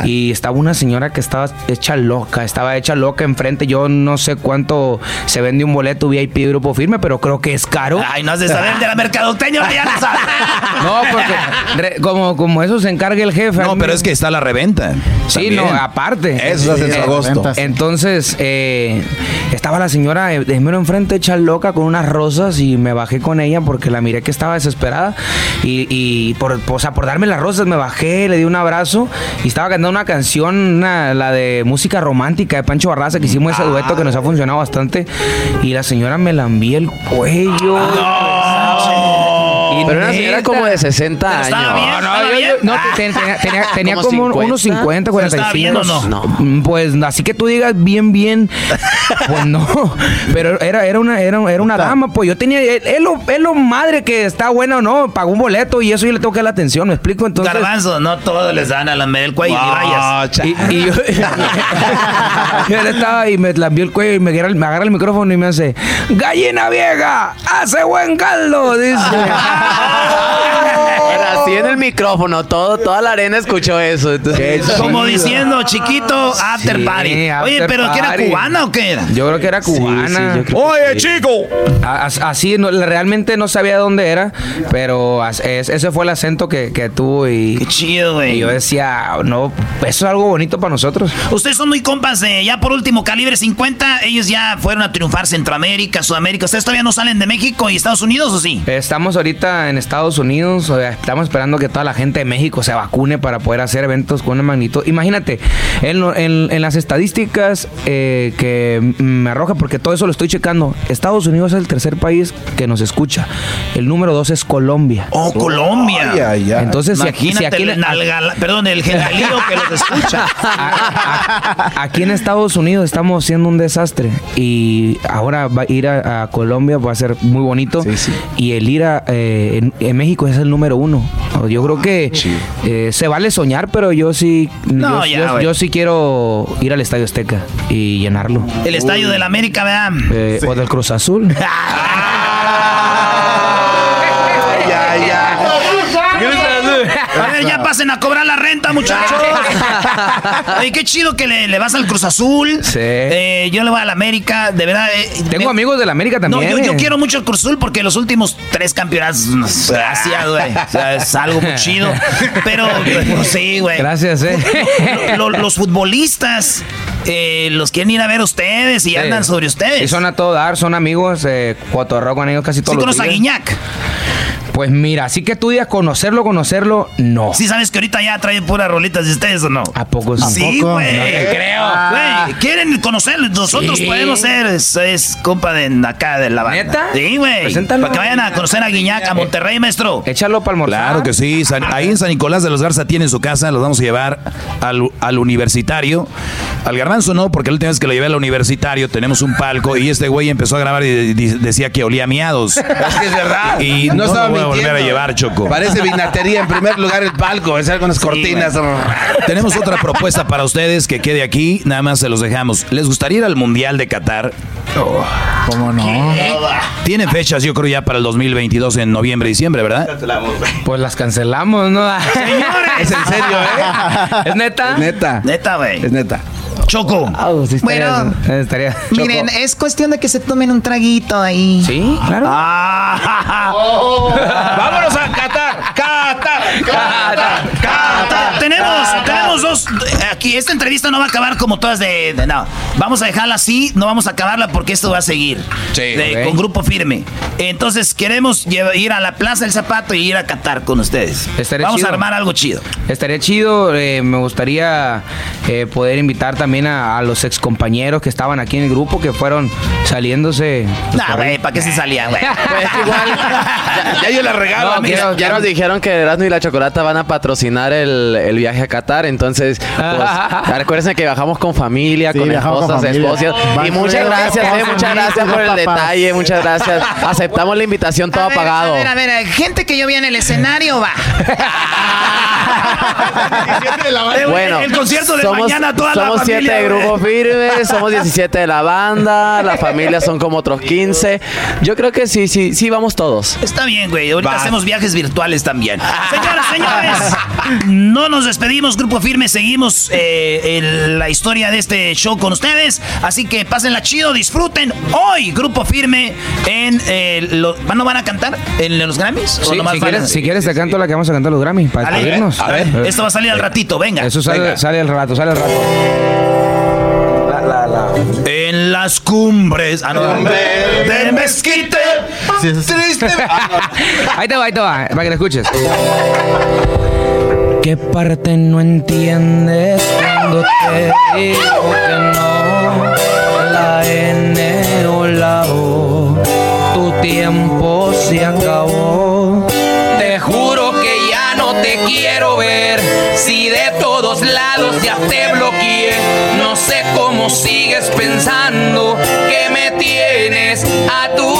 y estaba una señora que estaba hecha loca, estaba hecha loca enfrente, yo no sé cuánto se vende un boleto VIP de grupo firme, pero creo que es caro. Ay, no has de saber de la mercadotecnia, ya no sabes. No, porque re- como, como eso se encarga el jefe. No, pero es que está la reventa. Sí, También. no, aparte. Eso se hace en Eh, agosto. Entonces, eh, estaba la señora de mero enfrente hecha loca con unas rosas y me bajé con ella porque la miré que estaba desesperada y, y por, o sea, por darme las rosas me bajé, le di un abrazo y estaba cantando una canción, una- la de música romántica de Pancho Barraza que hicimos ese dueto que nos funcionado bastante y la señora me lambía el cuello. Y Pero una señora como de 60 años. No, no, yo- yo- no, te- tenía, tenía- tenía ¿Como como, 50? unos 50, ¿Pero estaba 45. bien o no? Mm, Pues así que tú digas bien, bien, pues no. Pero era, era una, era, era una dama, pues yo tenía, es lo, es lo madre que está buena o no, pagó un boleto y eso yo le tengo que dar la atención, ¿me explico? Entonces. Garbanzo, no todos les dan a la el cuello ni vayas. Y, y yo, y él estaba y me lambió el cuello y me agarra, el- me agarra el micrófono y me hace ¡Gallina vieja! ¡Hace buen caldo! Dice. Así en el micrófono, todo, toda la arena escuchó eso. entonces- Como diciendo, chiquito, after Sí, party. Oye, after pero ¿que era party. cubana o qué era? Yo creo que era cubana. Oye, chico. A- as- Así, no- realmente no sabía dónde era, pero as- es- ese fue el acento que, que tuvo y, Qué chido, güey. y yo decía, no, eso es algo bonito para nosotros. Ustedes son muy compas de, ya por último, calibre 50. Ellos ya fueron a triunfar Centroamérica, Sudamérica. ¿Ustedes todavía no salen de México y Estados Unidos o sí? Estamos ahorita en Estados Unidos, o sea, estamos esperando que toda la gente de México se vacune para poder hacer eventos con una magnitud. Imagínate, en, lo- en- en las estadísticas eh, que me arroja, porque todo eso lo estoy checando, Estados Unidos es el tercer país que nos escucha. El número dos es Colombia. Oh, Colombia. Entonces, si aquí, Imagínate si aquí- el nalga- perdón, el gentalío que los escucha. a- a- aquí en Estados Unidos estamos haciendo un desastre y ahora va a ir a, a Colombia va a ser muy bonito y el ir a eh, en, en México es el número uno. Yo creo que eh, se vale soñar, pero yo sí, No, yo, ya, yo- güey. yo sí quiero ir al Estadio Azteca y llenarlo. El estadio de la América, ¿verdad? Eh, O del Cruz Azul. pasen a cobrar la renta, muchachos. Oye, qué chido que le, le vas al Cruz Azul. Sí. Eh, yo le voy a la América, de verdad. eh, Tengo me- amigos de la América No, también. yo, yo eh. quiero mucho el Cruz Azul porque los últimos tres campeonatos, no, gracias, güey. O sea, es algo muy chido. Pero, pues, sí, güey. Gracias, eh. Lo- lo- los futbolistas eh, los quieren ir a ver ustedes y Sí. andan sobre ustedes. Y son a todo dar, son amigos, eh, cotorreo con ellos casi ¿Sí todos los conoces a días. Guiñac? Pues mira, así que tú digas conocerlo, conocerlo, no. Sí sabes que ahorita ya traen puras rolitas de ustedes o no. ¿A poco sí? Sí, poco? güey. No te creo. Güey, quieren conocerlos. Nosotros Sí. podemos ser, es, es compa de acá de la banda. ¿Neta? Sí, güey. Preséntalo. Para que vayan a conocer a Guiñac, a Monterrey, maestro. Échalo para almorzar. Claro que sí. San- ahí en San Nicolás de los Garza tienen su casa. Los vamos a llevar al, al universitario. Al garbanzo no, porque la última vez que lo llevé al universitario tenemos un palco y este güey empezó a grabar y, decía que olía a miados. Es que es verdad. Y no, no estaba voy a volver a llevar, Choco. Parece vinatería en primer lugar el palco, es con las cortinas. Tenemos otra propuesta para ustedes que quede aquí. Nada más se los dejamos. ¿Les gustaría ir al Mundial de Qatar? ¿Cómo no? Tiene fechas, yo creo, ya para el 2022 en noviembre, diciembre, ¿verdad? Pues las cancelamos, ¿no? Es en serio, ¿eh? ¿Es neta? Es neta. Neta, güey. Es neta. Choco. Ah, sí estaría- Bueno. estaría- Miren, es cuestión de que se tomen un traguito ahí. Sí, claro. Ah, Vámonos a Qatar. Qatar. Qatar. Qatar. tenemos, tenemos dos. Aquí, esta entrevista no va a acabar como todas de, de- No, vamos a dejarla así, no vamos a acabarla porque esto va a seguir. Sí, De- ok. Con grupo firme. Entonces, queremos ir a la Plaza del Zapato y ir a Qatar con ustedes. Estaría vamos chido. a armar algo chido. Estaría chido, eh, me gustaría eh, poder invitar también a, a los ex compañeros que estaban aquí en el grupo, que fueron saliéndose. Nah, güey, ¿para qué se salían, güey? Pues igual, ya, ya yo la regalo. No, quiero- ya quiero- nos dijeron que Erasmo y la Chocolata van a patrocinar el, el viaje a Qatar. Entonces, pues, recuerden que viajamos con familia, Sí, con esposas, esposas. Y muchas gracias, eh, muchas gracias por el detalle, muchas gracias. Aceptamos la invitación todo a ver, apagado. A ver, a ver, gente que yo vi en el escenario, va. El- el concierto de mañana, toda la somos familia, siete de grupo firme, somos 17 de la banda, la familia son como otros 15. Yo creo que sí, sí, sí, vamos todos. Está bien, güey. Ahorita Va. hacemos viajes virtuales también. Señoras, señores, no nos despedimos, Grupo Firme. Seguimos eh, la historia de este show con ustedes. Así que pásenla chido, disfruten. Hoy, Grupo Firme, en eh, ¿no van a cantar en los Grammys? si, quieres, si, quieres, te canto la que vamos a cantar los Grammys para despedirnos. A ver, esto va a salir al ratito, venga. Eso sale, sale al rato, sale al rato. En las cumbres. Ah, de mezquite. Triste. ahí te va, ahí te va, para que lo escuches. ¿Qué parte no entiendes cuando te digo que no? La N o la O, tu tiempo se acabó. Te juro que ya no te quiero ver. Si de todos lados ya te bloqueé, no sé cómo sigues pensando que me tienes a tus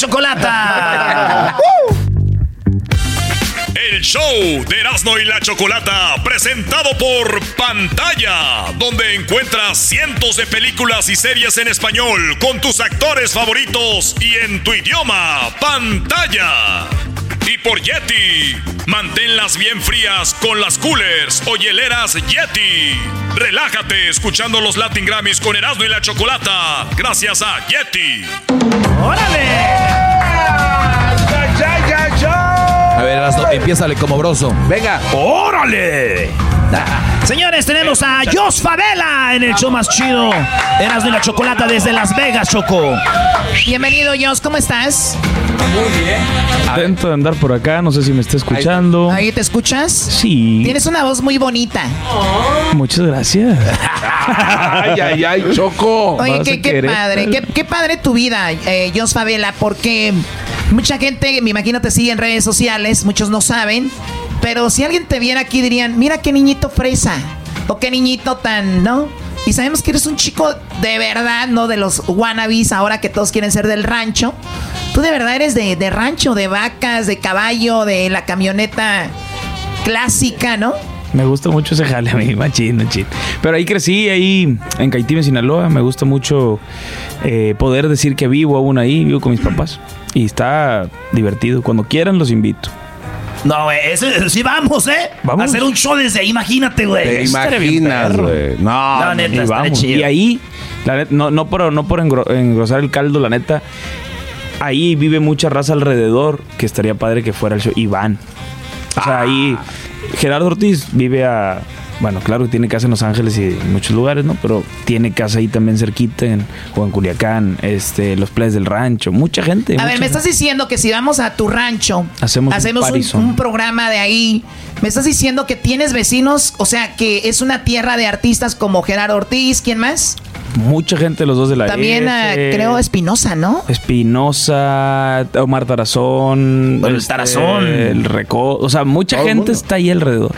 Chocolata. El show de Erasmo y la Chocolata, presentado por Pantalla, donde encuentras cientos de películas y series en español con tus actores favoritos y en tu idioma, Pantalla. Y por Yeti, manténlas bien frías con las coolers o hieleras Yeti. Relájate escuchando los Latin Grammys con Erasmo y la Chocolata, gracias a Yeti. A ver, Erasno, empiézale como broso. Venga. ¡Órale! Señores, tenemos a Jos Favela en el show más chido. Erasmo y la Chocolata desde Las Vegas, Choco. Bienvenido, Jos, ¿cómo estás? Intento de andar por acá, no sé si me está escuchando. ¿Ahí te escuchas? Sí. Tienes una voz muy bonita. Muchas gracias. Ay, ay, ay, Choco. Oye, qué, padre, qué, qué padre tu vida, eh, Jos Favela, porque mucha gente, me imagino, te sigue en redes sociales, muchos no saben, pero si alguien te viera aquí dirían, mira qué niñito fresa, o qué niñito tan, ¿no? Y sabemos que eres un chico de verdad, no de los wannabes ahora que todos quieren ser del rancho. Tú de verdad eres de, de rancho, de vacas, de caballo, de la camioneta clásica, ¿no? Me gusta mucho ese jale a mí, machín, machín. Pero ahí crecí, ahí en Caitime, Sinaloa. Me gusta mucho eh, poder decir que vivo aún ahí, vivo con mis papás. Y está divertido. Cuando quieran los invito. No, güey, ese- sí vamos, ¿eh? Vamos. A hacer un show desde ahí, imagínate, güey. Te imaginas, güey. No, No, neta, Y estaría vamos. chido. Y ahí, la no, no por, no por engro- engrosar el caldo, la neta, ahí vive mucha raza alrededor que estaría padre que fuera el show. Iván. O sea, ahí Gerardo Ortiz vive a... Bueno, claro que tiene casa en Los Ángeles y en muchos lugares, ¿no? Pero tiene casa ahí también cerquita, en, o en Culiacán, este, los playas del rancho. Mucha gente. A mucha ver, me gente. estás diciendo que si vamos a tu rancho, Hacemos un un, parizón. un programa de ahí, me estás diciendo que tienes vecinos, o sea, que es una tierra de artistas como Gerardo Ortiz, ¿quién más? Mucha gente, los dos de la También ah, creo Espinosa, ¿no? Espinosa, Omar Tarazón. El este, Tarazón. El Reco. O sea, mucha Todo gente está ahí alrededor.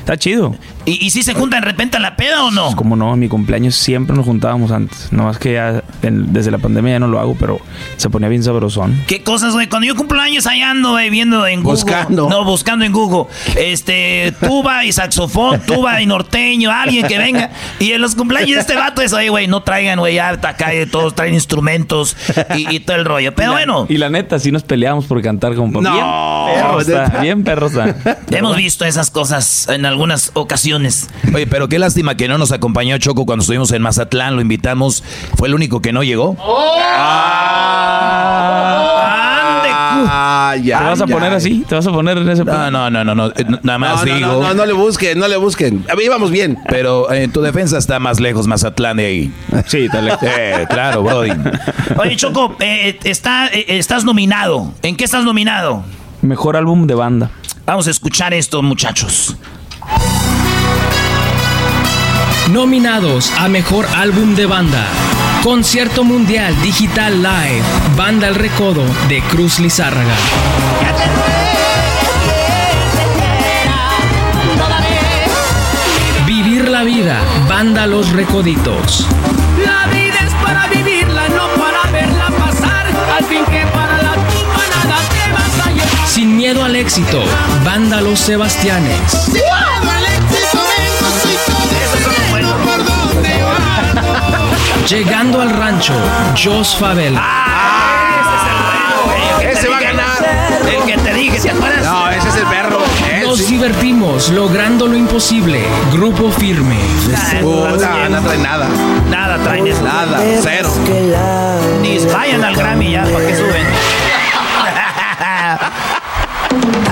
Está chido. ¿Y, y si se juntan de repente a la peda o no? Pues como no, en mi cumpleaños siempre nos juntábamos antes. No más que ya en- desde la pandemia ya no lo hago, pero se ponía bien sabrosón. ¿Qué cosas, güey? Cuando yo cumplo años ahí ando, güey, viendo en Google. Buscando. No, buscando en Google. Este, tuba y saxofón, tuba y norteño, alguien que venga. Y en los cumpleaños de este vato es, oye, güey, no traigan, güey, ya acá todos traen instrumentos y, y todo el rollo. Pero bueno, Y la neta, sí nos peleamos por cantar como No. Bien perro está, bien perro está. hemos visto esas cosas en algunas ocasiones. Oye, pero qué lástima que no nos acompañó Choco cuando estuvimos en Mazatlán, lo invitamos. Fue el único que no llegó. ¡Ande Ah, ya. ¿Te vas a ya. poner así? ¿Te vas a poner en ese No, no, no, no, no, eh, nada más No, digo. no, no, no le busquen, no le busquen. A bien. Pero en tu defensa está más lejos Mazatlán de ahí. Sí, está lejos. Eh, claro, Brody. Oye, Choco, eh, está, eh, estás nominado. ¿En qué estás nominado? Mejor álbum de banda. Vamos a escuchar esto, muchachos. Nominados a Mejor Álbum de Banda. Concierto Mundial Digital Live. Banda El Recodo de Cruz Lizárraga. Vivir la vida. Banda Los Recoditos. La vida es para vivirla, no para verla pasar. Al fin que para la tumba nada te vas a llevar. Sin miedo al éxito. Banda Los Sebastianes. Sin miedo al éxito vengo, soy Llegando al rancho. Jos Favela. Ese va a ganar. El que te dije, ¿te acuerdas? No, ese es el perro. Nos divertimos logrando lo imposible. Grupo Firme. Uh, no, no trae nada. Nada traen eso. Nada, cero. Ni vayan al Grammy ya, para que suben.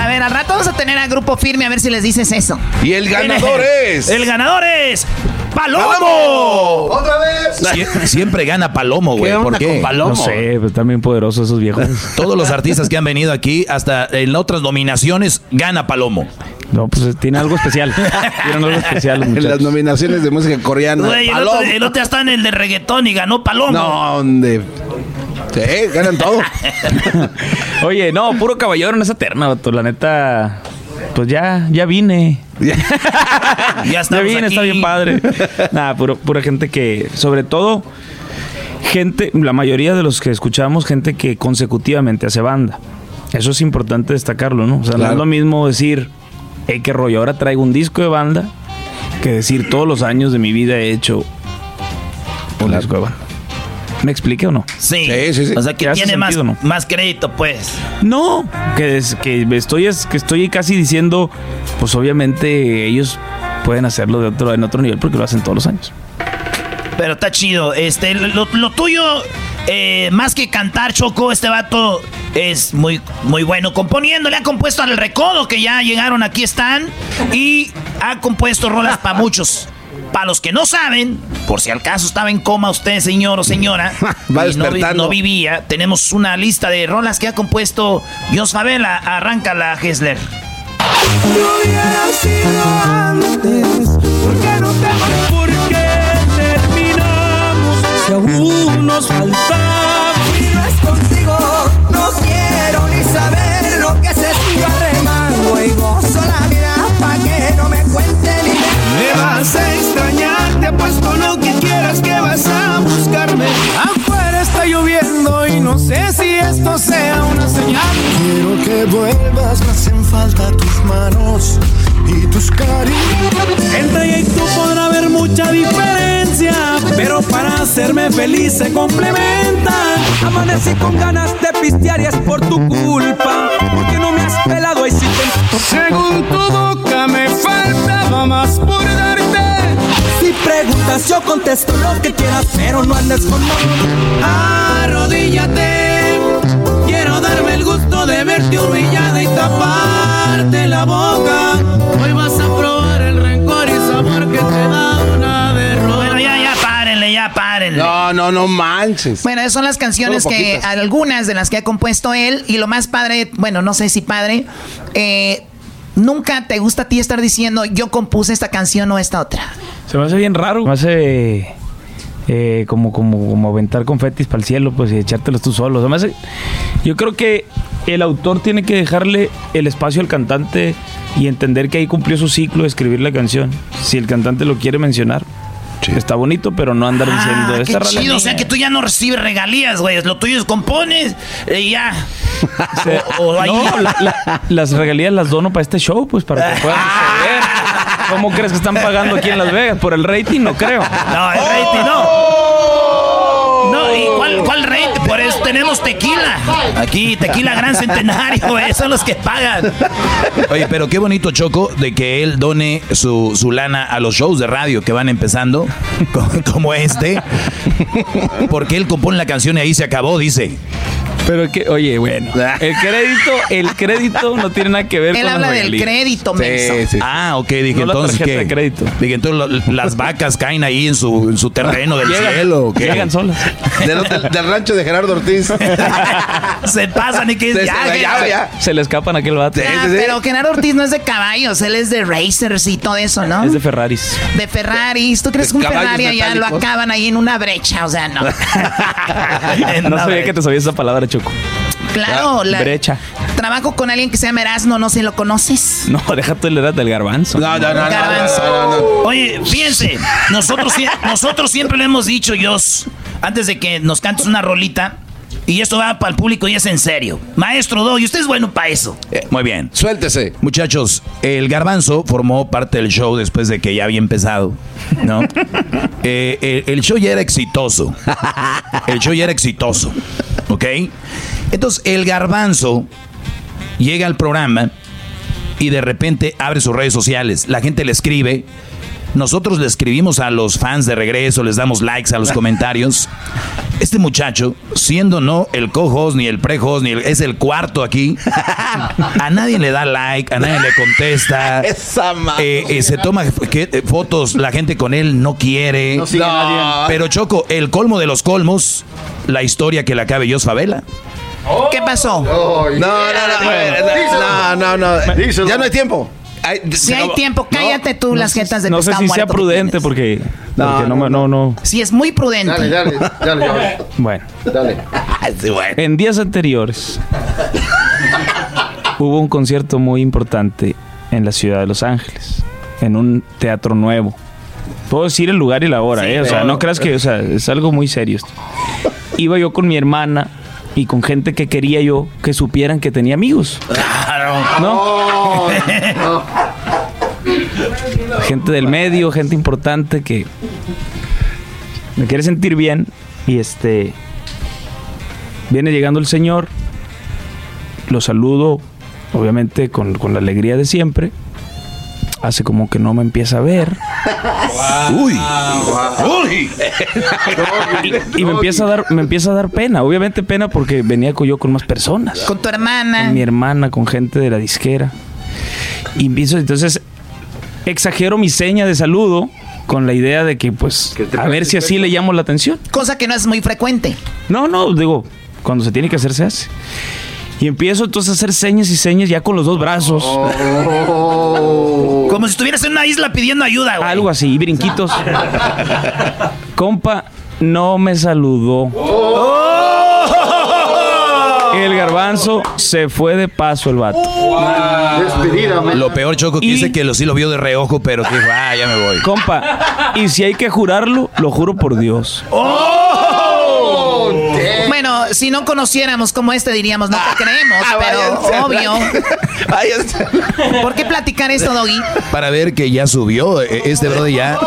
A ver, al rato vamos a tener a Grupo Firme a ver si les dices eso. Y el ganador es. El ganador es Palomo. ¡Palomo! ¡Otra vez! Sie- siempre gana Palomo, güey. ¿Por qué? No sé, pero están bien poderosos esos viejos. Todos los artistas que han venido aquí, hasta en otras nominaciones, gana Palomo. No, pues tiene algo especial. Tienen algo especial En las nominaciones de música coreana. Güey, el, otro, el otro ya está en el de reggaetón y ganó Palomo. No, donde. Sí, ganan todo. Oye, no, puro caballero en esa terna, vato. La neta, pues ya, ya vine. Ya vine, aquí. está bien padre. Nada, puro, pura gente que, sobre todo, gente, la mayoría de los que escuchamos, gente que consecutivamente hace banda. Eso es importante destacarlo, ¿no? O sea, no es lo mismo decir, hey, qué rollo, ahora traigo un disco de banda, que decir todos los años de mi vida he hecho un disco de banda. ¿Me expliqué o no? Sí. Sí, sí, sí. O sea, que ¿Te hace tiene más, sentido, no? más crédito, pues. No, que, es, que estoy es, que estoy casi diciendo, pues obviamente ellos pueden hacerlo de otro, en otro nivel porque lo hacen todos los años. Pero está chido. Este, lo, lo tuyo, eh, más que cantar, Choco, este vato es muy, muy bueno componiendo. Le ha compuesto al Recodo, que ya llegaron, aquí están. Y ha compuesto rolas para muchos. Para los que no saben, por si al caso estaba en coma usted, señor o señora, Va y no, no vivía, tenemos una lista de rolas que ha compuesto Jos Favela. Arranca la Hessler. No hubiera sido antes, porque no te por qué terminamos si aún nos faltaba. Si no es contigo, no quiero ni saber lo que se siga remando y gozo la vida pa' que no me cuente ni me Me vas a extrañar, apuesto lo que quieras que vas a buscarme. Afuera está lloviendo y no sé si esto sea una señal. Quiero que vuelvas, me hacen falta tus manos y tus caricias. Entre ella y tú podrá haber mucha diferencia, pero para hacerme feliz se complementan. Amanecí con ganas de pistear y es por tu culpa, porque no me has pelado y si te... Según tu boca me faltaba más por darte. Si preguntas yo contesto lo que quieras, pero no andes con Arrodíllate. Quiero darme el gusto de verte humillada y taparte la boca. Hoy vas a probar el rencor y sabor que te da una derrota. Bueno, ya, ya, párenle, ya, párenle. No, no, no manches. Bueno, esas son las canciones que, algunas de las que ha compuesto él. Y lo más padre, bueno, no sé si padre, eh, nunca te gusta a ti estar diciendo, yo compuse esta canción o esta otra. Se me hace bien raro. Me hace eh, como, como, como aventar confetis para el cielo, pues y echártelos tú solo. Se me hace- yo creo que el autor tiene que dejarle el espacio al cantante y entender que ahí cumplió su ciclo de escribir la canción. Si el cantante lo quiere mencionar, está bonito, pero no andar diciendo Ah, esta qué chido. O mía". sea que tú ya no recibes regalías, güey. Lo tuyo es compones y ya. Se- O- o ahí- no, la- la- las regalías las dono para este show, pues para que puedan acceder. ¿Cómo crees que están pagando aquí en Las Vegas? ¿Por el rating? No creo. No, el rating no. No, ¿y cuál, cuál rating? Tenemos tequila. Aquí, tequila gran centenario, güey. Son los que pagan. Oye, pero qué bonito, Choco, de que él done su, su lana a los shows de radio que van empezando, co- como este. Porque él compone la canción y ahí se acabó, dice. Pero que, oye, bueno, el crédito, el crédito no tiene nada que ver Él con habla las del regalías. crédito, menso. Ah, ok, dije No la entonces tarjeta que de crédito. Dije entonces lo- las vacas caen ahí en su, en su terreno del Llegan, cielo. ¿o qué? llegan solas. Del, del- del rancho de Gerardo Ortiz. Se pasan y que Se- ya, se- ya, ya, ya. Se le escapan a aquel vato. Ah, pero Genaro Ortiz no es de caballos, él es de racers y todo eso, ¿no? Es de Ferraris. De Ferraris. ¿Tú crees que un caballos Ferrari allá lo metálicos. acaban ahí en una brecha? O sea, no. no sabía que te sabías esa palabra, Choco. Claro, la- Brecha. Trabajo con alguien que se llama Erasmo, no sé si lo conoces. No, déjate el edad del garbanzo. No, no, no, Garbanzo. Oye, fíjense, nosotros, nosotros siempre le hemos dicho, Dios, antes de que nos cantes una rolita, y esto va para el público y es en serio. Maestro Do, y usted es bueno para eso. Eh, Muy bien. Suéltese. Muchachos, el garbanzo formó parte del show después de que ya había empezado, ¿no? Eh, el, el show ya era exitoso. El show ya era exitoso, ¿ok? Entonces, el garbanzo llega al programa y de repente abre sus redes sociales. La gente le escribe. Nosotros le escribimos a los fans de regreso, les damos likes a los comentarios. Este muchacho, siendo no el co-host ni el pre-host, ni el- es el cuarto aquí, a nadie le da like, a nadie le contesta. Esa madre. Eh, eh, se toma que- eh, fotos, la gente con él no quiere. No sigue nadie. Pero Choco, el colmo de los colmos, la historia que la cabe Jos Favela. ¿Qué pasó? No, no, no. No, no, no. Ya no hay tiempo. Ay, Si hay tiempo, cállate tú las jetas de No sé si sea prudente porque, No, porque no, no, me- no, no. Sí, es muy prudente. Dale, dale, dale, dale. Bueno, Dale. en días anteriores hubo un concierto muy importante en la ciudad de Los Ángeles, en un teatro nuevo. Puedo decir el lugar y la hora, ¿eh? O sea, no creas que, o sea, es algo muy serio esto. Iba yo con mi hermana y con gente que quería yo que supieran que tenía amigos. ¿No? gente del medio, gente importante que me quiere sentir bien y este viene llegando el señor, lo saludo obviamente con, con la alegría de siempre, hace como que no me empieza a ver Uy. Uy. y, y me empieza a dar me empieza a dar pena, obviamente pena porque venía con- yo con más personas, Con tu hermana. con mi hermana, con gente de la disquera y empiezo entonces exagero mi seña de saludo con la idea de que pues a ver si así le llamo la atención. Cosa que no es muy frecuente. No, no, digo, cuando se tiene que hacer, se hace. Y empiezo entonces a hacer señas y señas ya con los dos brazos. Como si estuvieras en una isla pidiendo ayuda, güey. Algo así, brinquitos. Compa, no me saludó. El garbanzo se fue de paso el vato. Despedida, man. Lo peor, Choco, que Y- dice que lo, sí lo vio de reojo, pero que dijo, ah, ya me voy. Compa, y si hay que jurarlo, lo juro por Dios. Bueno, si no conociéramos como este diríamos, no te creemos, Ah, váyanse a pero obvio. ¿Por qué platicar esto, Doggy? Para ver que ya subió eh, este brother ya.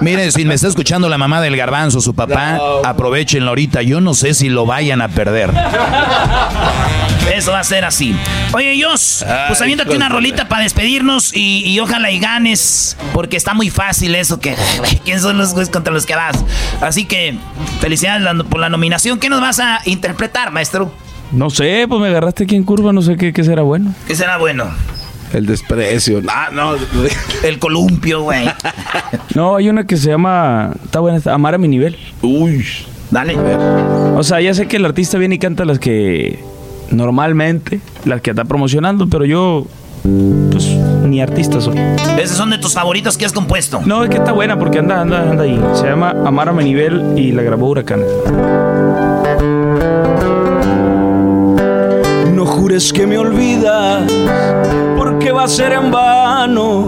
Miren, si me está escuchando la mamá del garbanzo, su papá, aprovechenlo ahorita. Yo no sé si lo vayan a perder. Eso va a ser así. Oye, Jos, pues aviéntate una rolita para despedirnos y, y ojalá y ganes, porque está muy fácil eso que... ¿Quién son los güeyes contra los que vas? Así que, felicidades por la nominación. ¿Qué nos vas a interpretar, maestro? No sé, pues me agarraste aquí en curva, no sé qué, qué será bueno. ¿Qué será bueno? El desprecio. Ah, no. El columpio, güey. No, hay una que se llama, está buena, está, Amar a mi nivel. Uy. Dale. O sea, ya sé que el artista viene y canta las que normalmente, las que está promocionando, pero yo, pues, ni artista soy. Esos son de tus favoritos que has compuesto. No, es que está buena porque anda, anda, anda ahí. Se llama Amar a mi nivel y la grabó Huracán. No jures que me olvidas, porque va a ser en vano.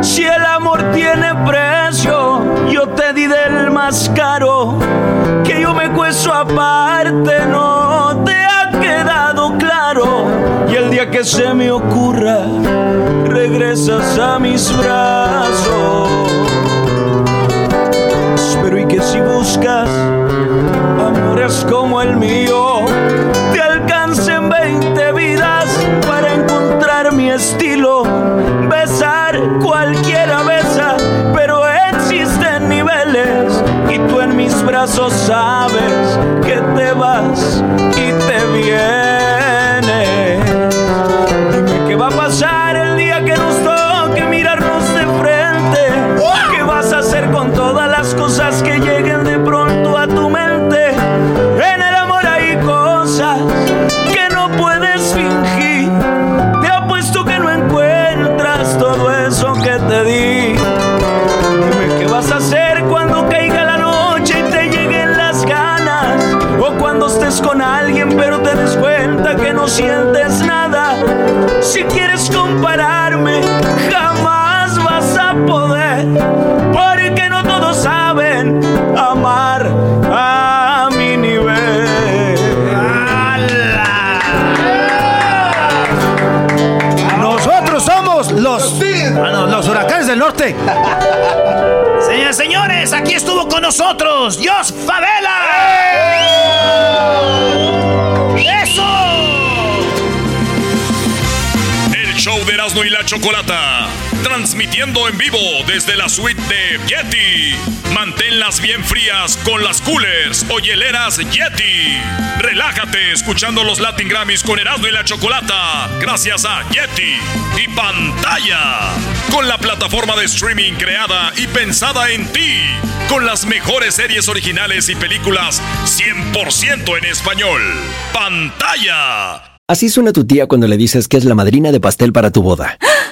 Si el amor tiene precio, yo te di del más caro. Que yo me cuesto aparte, no día que se me ocurra, regresas a mis brazos. Pero y que si buscas amores como el mío, te alcancen 20 vidas para encontrar mi estilo. Besar cualquiera besa, pero existen niveles y tú en mis brazos sabes que te vas norte. Señoras y señores, aquí estuvo con nosotros Jos Favela. ¡Eso! El show de Erasmo y la Chocolata. Transmitiendo en vivo desde la suite de Yeti. Manténlas bien frías con las coolers o hieleras Yeti. Relájate escuchando los Latin Grammys con Erasmo y la Chocolata. Gracias a Yeti y pantalla. Con la plataforma de streaming creada y pensada en ti. Con las mejores series originales y películas 100% en español. Pantalla. Así suena tu tía cuando le dices que es la madrina de pastel para tu boda.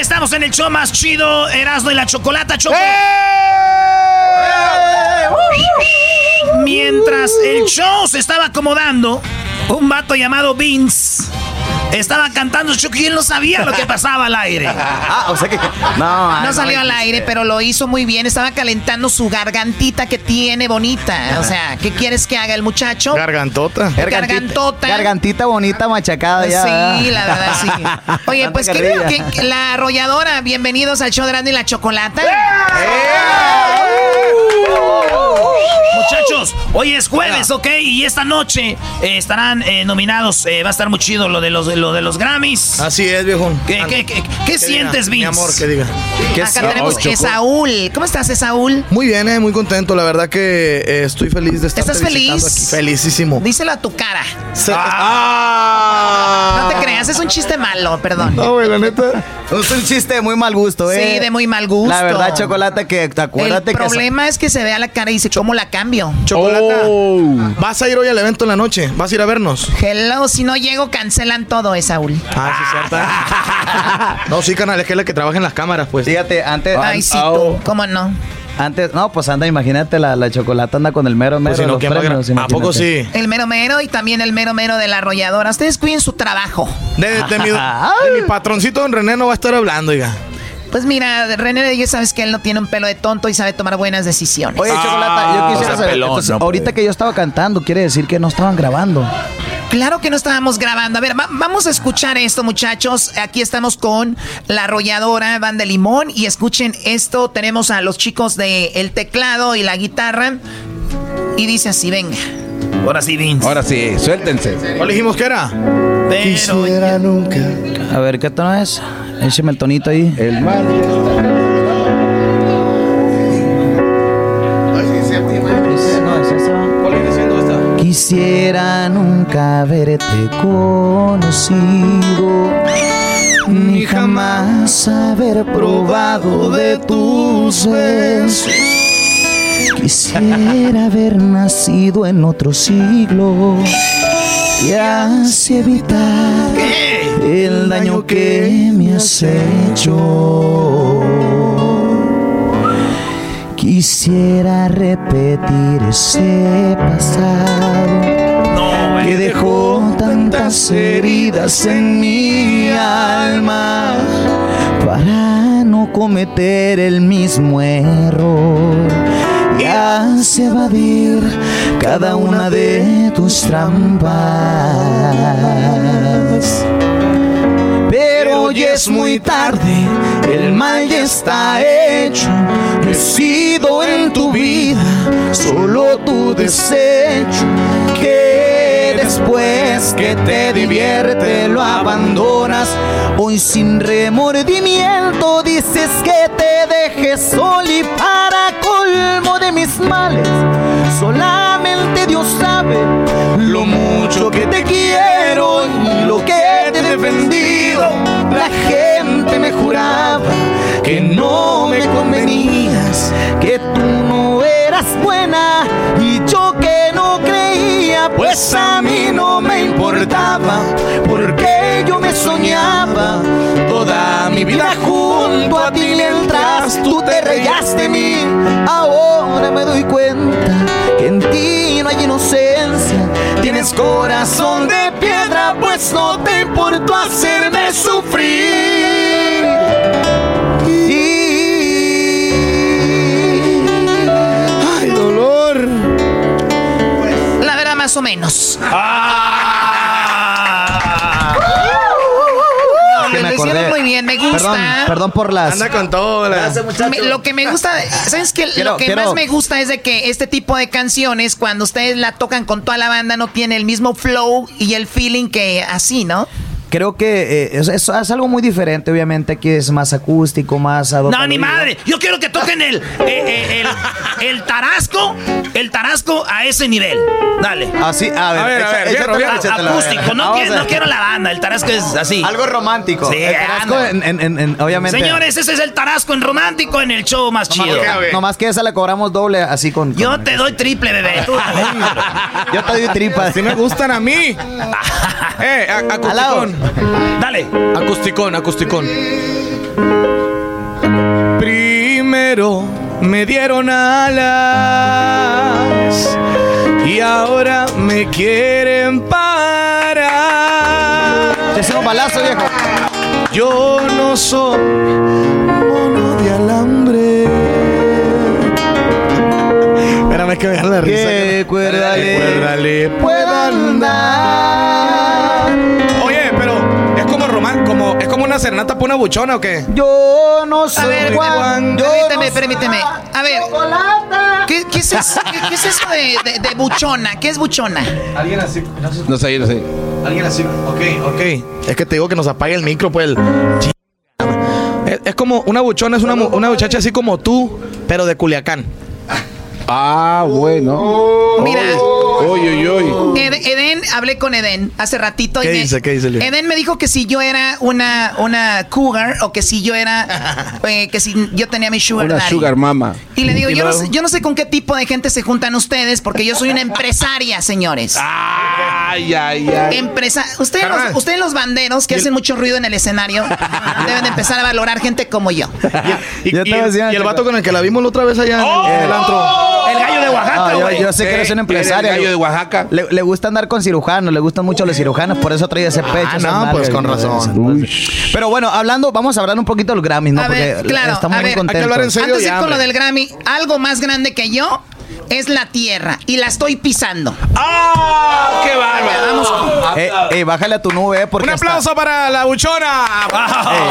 Estamos en el show más chido, Erasmo y la Chocolata Choco. Mientras el show se estaba acomodando, un vato llamado Vince estaba cantando Choco y él no sabía lo que pasaba al aire. Ah, o sea que. No, No salió al aire, pero lo hizo muy bien. Estaba calentando su gargantita que tiene bonita. O sea, ¿qué quieres que haga el muchacho? Gargantota. Gargantota. Gargantita bonita, machacada ya. Sí, la verdad, sí. Oye, pues qué que la arrolladora, bienvenidos al show de Randy y la Chocolata. Muchachos, hoy es jueves, ¿ok? Y esta noche eh, estarán eh, nominados. eh, va a estar muy chido lo de los, lo de los Grammys. Así es, viejo. ¿Qué, qué, qué, qué sientes, Mi Vince? amor, que diga. Acá tenemos a Esaúl. ¿Cómo estás, Esaúl? Muy bien, eh, muy contento. La verdad que eh, estoy feliz de estar ¿Estás feliz? Felicísimo. Díselo a tu cara. Se- No te creas, es un chiste malo, perdón. No, güey, la neta. Es un chiste de muy mal gusto, ¿eh? Sí, de muy mal gusto. La verdad, Chocolata, que te acuérdate El que... problema es que se vea la cara y dice, ¿cómo la cambio? Chocolata. Vas a ir hoy al evento en la noche. Vas a ir a vernos. Hello, si no llego, cancelan todo, Esaúl. Ah, sí, cierto. no, sí, canal, es que es la que trabaja en las cámaras, pues. Fíjate, antes... Ay, sí, tú. ¿Cómo no? Antes, no, pues anda, imagínate, la, la Chocolata anda con el mero mero Pues si de no, los ¿quién va a premios, gra- ¿A poco sí? El mero mero y también el mero mero de la arrolladora. Ustedes cuiden su trabajo. De, de mi, de mi patroncito don René no va a estar hablando, oiga. Pues mira, René, ya sabes que él no tiene un pelo de tonto y sabe tomar buenas decisiones. Oye, Chocolata, yo quisiera saber, entonces, ahorita que yo estaba cantando, quiere decir que no estaban grabando. Claro que no estábamos grabando. A ver, va- vamos a escuchar esto, muchachos. Aquí estamos con la arrolladora Banda Limón y escuchen esto. Tenemos a los chicos de el teclado y la guitarra y dice así, venga. Ahora sí, Vince. Ahora sí, suéltense. ¿Cuál dijimos que era? Pero nunca. A ver, ¿qué tono es? Écheme el tonito ahí. El mal. No, es esa. ¿Cuál viene siendo esta? Quisiera nunca haberte conocido. ni jamás haber probado de tus besos. Quisiera haber nacido en otro siglo y así evitar el daño que me has hecho. Quisiera repetir ese pasado que dejó tantas heridas en mi alma para no cometer el mismo error y así evadir cada una de tus trampas. Pero hoy es muy tarde, el mal ya está hecho. He en tu vida solo tu desecho. Que después que te divierte lo abandonas. Hoy sin remordimiento dices que te dejes sol y para colmo de mis males. Solamente Dios sabe lo mucho que te quiero y lo que te he defendido. La gente me juraba que no me convenías, que tú no eras buena y yo que no creía, pues a mí no me importaba, porque yo me soñaba toda mi vida junto a ti mientras tú te reías de mí. Ahora me doy cuenta que en ti no hay inocencia, tienes corazón de piedra, pues no te importó hacerme sufrir. Ay, dolor. La verdad, más o menos. Que gusta. Perdón, perdón por las. Anda con todo. la- Me- lo que me gusta, ¿sabes qué? Quiero- lo que quiero- más me gusta es de que este tipo de canciones, cuando ustedes la tocan con toda la banda, no tiene el mismo flow y el feeling que así, ¿no? Creo que eh, es, es- es algo muy diferente, obviamente. Aquí es más acústico, más ad hoc No, ni madre. Yo quiero que toquen el, eh, eh, el, el tarasco, el tarasco a ese nivel. Dale. Así, a ver, A ver, a ver, a. Acústico, no, quiero, no quiero la banda. El tarasco es así. Algo romántico. Sí, El tarasco en- en- en- en- obviamente. Señores, ese es el tarasco en romántico en el show más chido. que, nomás que esa le cobramos doble así con. Yo con- te doy triple, bebé. Tú yo te doy tripas. Si me gustan a mí. eh, a- acusticón. Dale. Acusticón, acusticón. Primero me dieron alas y ahora me quieren parar. Te hicimos balazo, viejo. Yo no soy mono de alambre. Espérame que me da la risa. Que Cuérdale, puedo andar. Como una serenata para una buchona o qué? Yo no soy A ver, Juan. yo permíteme, no permíteme. A ver, ¿qué, qué es, eso, qué, qué es eso de, de- de buchona? ¿Qué es buchona? Alguien así, no sé. No sé, no sé. Alguien así. Ok, ok. Es que te digo que nos apague el micro, pues. el- Es, es como una buchona, es una, una muchacha así como tú, pero de Culiacán. Ah, bueno. Mira. Uy, uy, uy. Ed- Eden, hablé con Eden hace ratito. y ¿Qué me- dice? ¿Qué dice, Leo? Eden me dijo que si yo era una, una cougar o que si yo era, eh, que si yo tenía mi sugar Una daddy. sugar mama. Y le digo, Y yo no, sé, yo no sé con qué tipo de gente se juntan ustedes, porque yo soy una empresaria, señores. Ay, ay, ay. Empresa, ustedes los, ustedes los banderos que hacen mucho ruido en el escenario deben de empezar a valorar gente como yo. Y, y el, y el chico. vato con el que la vimos la otra vez allá en el- en el antro. De Oaxaca, Ah, yo, sé que eres empresaria. eres gallo de Oaxaca. Le, le gusta andar con cirujanos, le gustan mucho los cirujanos, por eso trae ese pecho. Ah, no, nalgas pues con razón. Pero bueno, hablando, vamos a hablar un poquito de los Grammys, ¿no? A ver, Porque claro, estamos a muy ver, hay que contentos. hablar en serio. Antes de ir con lo del Grammy, algo más grande que yo es la tierra y la estoy pisando. ¡Ah! ¡Qué bárbaro! Vamos con- Eh, eh, bájale a tu nube, eh, porque Un hasta- aplauso para la buchona. Eh,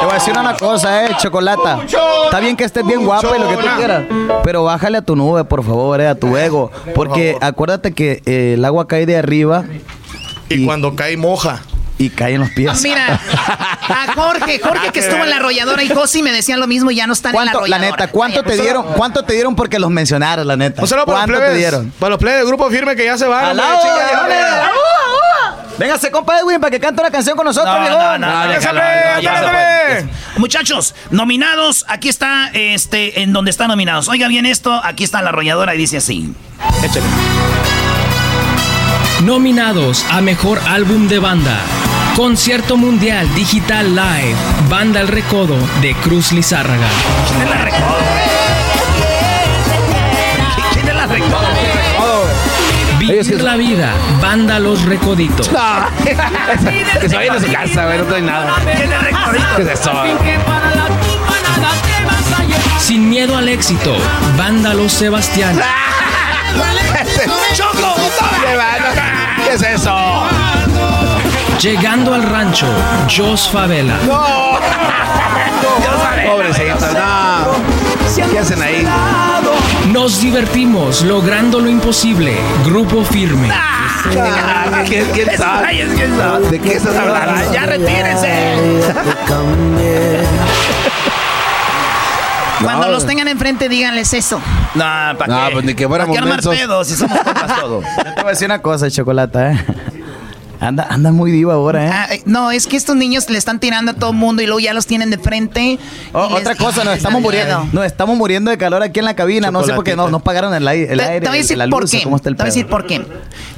te voy a decir una cosa, eh, chocolata. Está bien que estés bien guapa y lo que tú Buchona. quieras. Pero bájale a tu nube, por favor, eh, a tu ego. Porque acuérdate que eh, el agua cae de arriba Y cuando cae moja. Y cae en los pies. Mira, a Jorge, Jorge que estuvo en la arrolladora y Josi me decían lo mismo y ya no están en la ¿Cuánto, la arrolladora. neta, cuánto te dieron? ¿Cuánto te dieron porque los mencionaron, la neta? Saludo para los ¿Cuánto plebes. te dieron? Para los plebes del grupo firme que ya se van. Véngase, compa Edwin, para que cante una canción con nosotros, No, no, no, no, no. Muchachos, nominados, aquí está, este, en donde están nominados. Oiga bien esto, aquí está la arrolladora y dice así. Échale. Nominados a Mejor Álbum de Banda. Concierto Mundial Digital Live. Banda El Recodo de Cruz Lizárraga. ¿Quién es la recodo? ¿Quién es la recodo? Vivir la vida. Banda Los Recoditos. que se vayan a su casa, güey, no trae nada. ¿Quién es recodito? ¿Qué es eso? Sin miedo al éxito. Banda Los Sebastianes. ¡Choco! ¿Qué es eso? Llegando al rancho. Jos Favela. Pobrecitos, no. ¿Qué hacen ahí? Nos divertimos logrando lo imposible. Grupo firme. Ah, ¿Quién, quién sabe? ¿De qué estás hablando? Ya retírense. Cuando los tengan enfrente, díganles eso. No, ¿para No, qué? pues ni que ¿Para fuéramos qué armar pedos si somos compas todos? Yo te voy a decir una cosa, Chocolata, ¿eh? Anda, anda muy diva ahora, ¿eh? Ah, eh, no, es que estos niños le están tirando a todo el mundo y luego ya los tienen de frente. Oh, les- otra cosa, nos estamos muriendo. Nos estamos muriendo de calor aquí en la cabina. No sé por qué no, no pagaron el, ai- el aire. te voy a decir la por luz, qué. ¿Cómo está el te voy a decir por qué.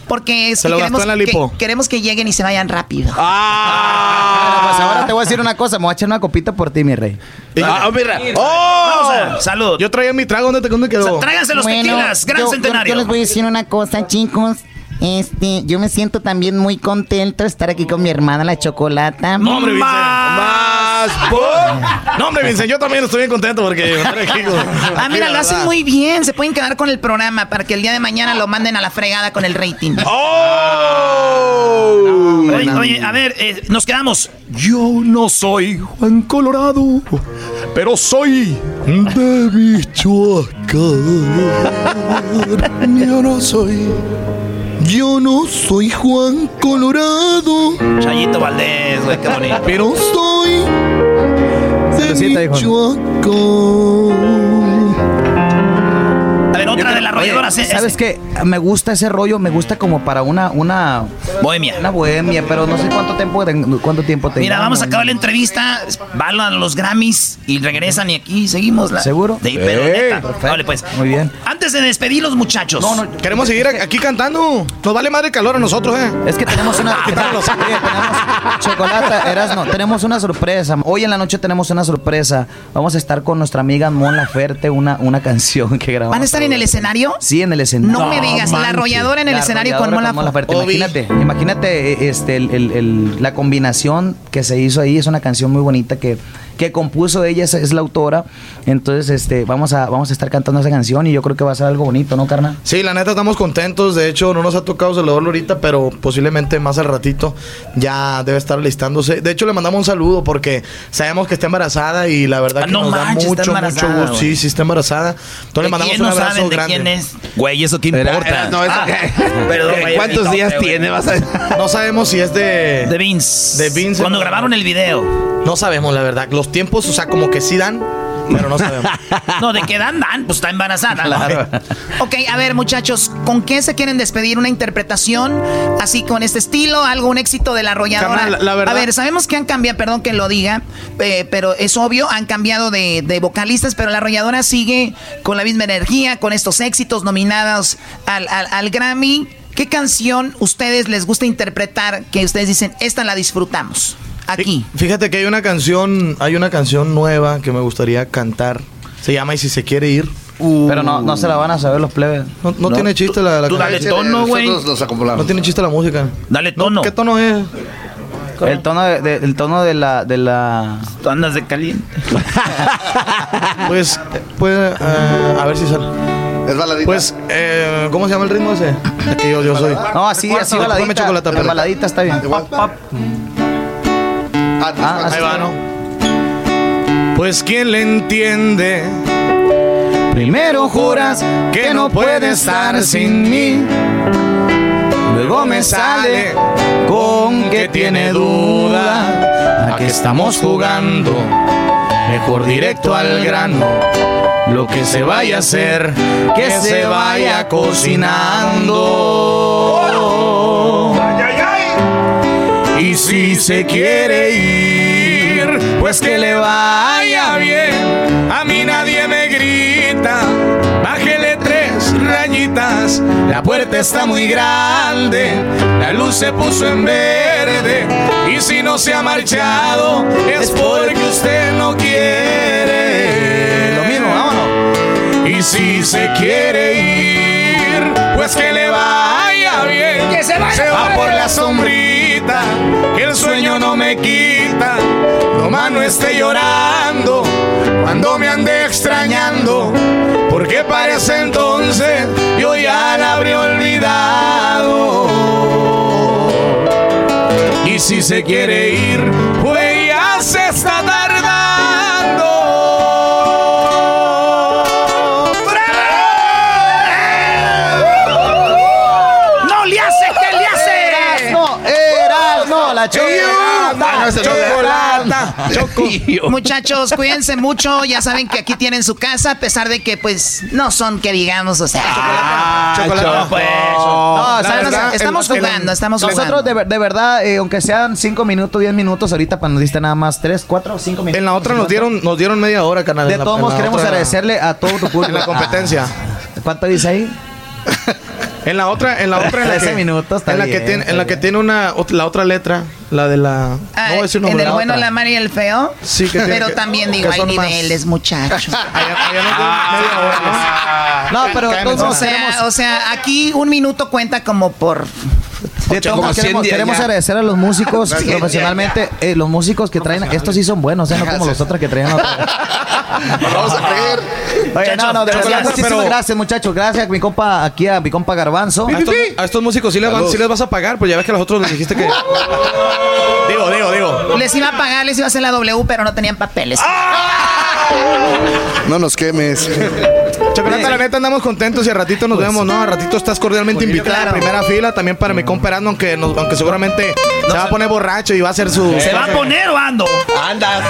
Porque es Se que lo gastó queremos, en la lipo. que- queremos que lleguen y se vayan rápido. Ah, pues ahora te voy a decir una cosa. Me voy a echar una copita por ti, mi rey. Ah, ¡Oh! a- salud. Yo traía mi trago. ¿Dónde te dónde quedó? Tráiganse los tequilas, gran yo, yo- centenario. yo les voy a decir una cosa, chicos. Este, yo me siento también muy contento de estar aquí con mi hermana, la Chocolata. No, hombre, Vincent. Más. por- No, hombre, Vincent, yo también estoy bien contento porque estar aquí con- Ah, mira, lo hacen muy bien. Se pueden quedar con el programa para que el día de mañana lo manden a la fregada con el rating. ¡Oh! Oye, oye, a ver, eh, nos quedamos. Yo no soy Juan Colorado, pero soy de Michoacán. Yo no soy. Yo no soy Juan Colorado, Chayito Valdés, güey, qué bonito. pero soy de. Michoacán. Ver, otra de las Oye, arrolladoras. eh, ¿Sabes qué? Me gusta ese rollo, me gusta como para una, una, Bohemia. una bohemia, pero no sé cuánto tiempo, cuánto tiempo tengo. Mira, vamos a acabar la entrevista, van a los Grammys y regresan y aquí seguimos. La... ¿Seguro? Sí, pero Eh, neta. perfecto. Vale, pues. Muy bien. Antes de despedir los muchachos. No, no, queremos seguir aquí cantando. Nos vale madre el calor a nosotros, ¿eh? Es que tenemos una. tenemos, oye, tenemos- chocolata, Erasno, tenemos una sorpresa. Hoy en la noche tenemos una sorpresa. Vamos a estar con nuestra amiga Mon Laferte, una, una canción que grabamos. ¿Van a estar en el escenario? Sí, en el escenario. No me digas, la arrolladora en el La escenario con Mon Laferte. Obi. Imagínate, imagínate eh, este, el- el- el- la combinación que se hizo ahí. Es una canción muy bonita que, que compuso ella, es, es la autora. Entonces, este, vamos a, vamos a estar cantando esa canción y yo creo que va a ser algo bonito, ¿no, carnal? Sí, la neta estamos contentos. De hecho, no nos ha tocado saludarlo ahorita, pero posiblemente más al ratito ya debe estar listándose. De hecho, le mandamos un saludo porque sabemos que está embarazada y la verdad Ah, que no nos manches, da mucho, mucho gusto. Sí, sí está embarazada. Entonces ¿De le mandamos quién un no abrazo saben de grande. quién es? Güey, ¿eso qué importa? era- no, eso Ah, perdón, ¿Qué- vaya ¿Cuántos días güey. tiene? Vas a... No sabemos si es de. De Vince. De Vince. Cuando grabaron el video. No sabemos, la verdad. Los tiempos, o sea, como que sí dan, pero no sabemos. No, de que dan, dan, pues está embarazada. ¿no? Ok, a ver, muchachos, ¿con qué se quieren despedir? ¿Una interpretación así con este estilo? ¿Algo, un éxito de la arrolladora? La verdad- A ver, sabemos que han cambiado, perdón que lo diga, eh, pero es obvio, han cambiado de, de vocalistas, pero la arrolladora sigue con la misma energía, con estos éxitos nominados al, al- al Grammy. ¿Qué canción ustedes les gusta interpretar que ustedes dicen, esta la disfrutamos? Aquí. Fíjate que hay una canción, hay una canción nueva que me gustaría cantar. Se llama Y si se quiere ir. Pero no, no se la van a saber los plebes. No, no tiene chiste la, la Tú dale tono, güey. No tiene chiste la música. Dale No, tono. ¿Qué tono es? El tono de, de- el tono de la de la Tú andas de caliente. Pues, pues, eh, a ver si sale. Es baladita. Pues, eh, ¿cómo se llama el ritmo ese? Es que yo, yo soy. No, así así baladita. chocolate, baladita está bien. Ah, Ah, Ahí va, ¿no? Pues, ¿quién le entiende? Primero juras que no puede estar sin mí. Luego me sale con que tiene duda. ¿A qué estamos jugando? Mejor directo al grano. Lo que se vaya a hacer, que se vaya cocinando. Si se quiere ir, pues que le vaya bien. A mí nadie me grita, bájele tres rayitas. La puerta está muy grande, la luz se puso en verde. Y si no se ha marchado, es porque usted no quiere. Lo mismo, vámonos. Y si se quiere ir, pues que le vaya bien. Que se vaya. va por la sombrita, que el sueño no me quita. Nomás no esté llorando cuando me ande extrañando. Porque parece entonces yo ya la habré olvidado. Y si se quiere ir, pues ya se está tardando. Chocolata. Muchachos, cuídense mucho. Ya saben que aquí tienen su casa, a pesar de que, pues, no son que digamos, o sea. chocolate. pues. No, No, ¿sabes? estamos- estamos El- el- jugando, estamos Nosotros, jugando. de, ver- de verdad, eh, aunque sean 5 minutos, 10 minutos, ahorita para nos diste nada más 3, 4 o 5 minutos. En la otra nos dieron, nos dieron media hora, canal. De todos modos, queremos otra- agradecerle a todo tu público. En la competencia. ¿Cuánto dice ahí? En la otra, en la otra, en la 13 que, minutos, está en la que tiene, en la que tiene una, la otra letra, la de la. Ah, no voy a decir en el la bueno, otra. la mala y el feo. Sí, que tiene Pero que- también digo, hay niveles, muchachos. No, pero todos o sea, o sea, aquí un minuto cuenta como por. De todos queremos, queremos agradecer a los músicos profesionalmente, eh, los músicos que traen, estos sí son buenos, eh, no como los otros que traían. Vamos a creer. Oye, no, no, de verdad, muchísimas pero- gracias, muchachos. Gracias a mi compa, aquí a mi compa Garbanzo. A estos, a estos músicos sí les, van- sí les vas a pagar, pues ya ves que a los otros les dijiste que. digo, digo, digo. Les iba a pagar, les iba a hacer la W, pero no tenían papeles. No nos quemes. Chocolate, la neta andamos contentos y a ratito nos vemos, ¿no? A ratito estás cordialmente invitada a primera fila, también para mi compa Erasmo, aunque, nos- aunque seguramente se va a poner borracho y va a hacer su... ¿Se va a poner o ando? Anda.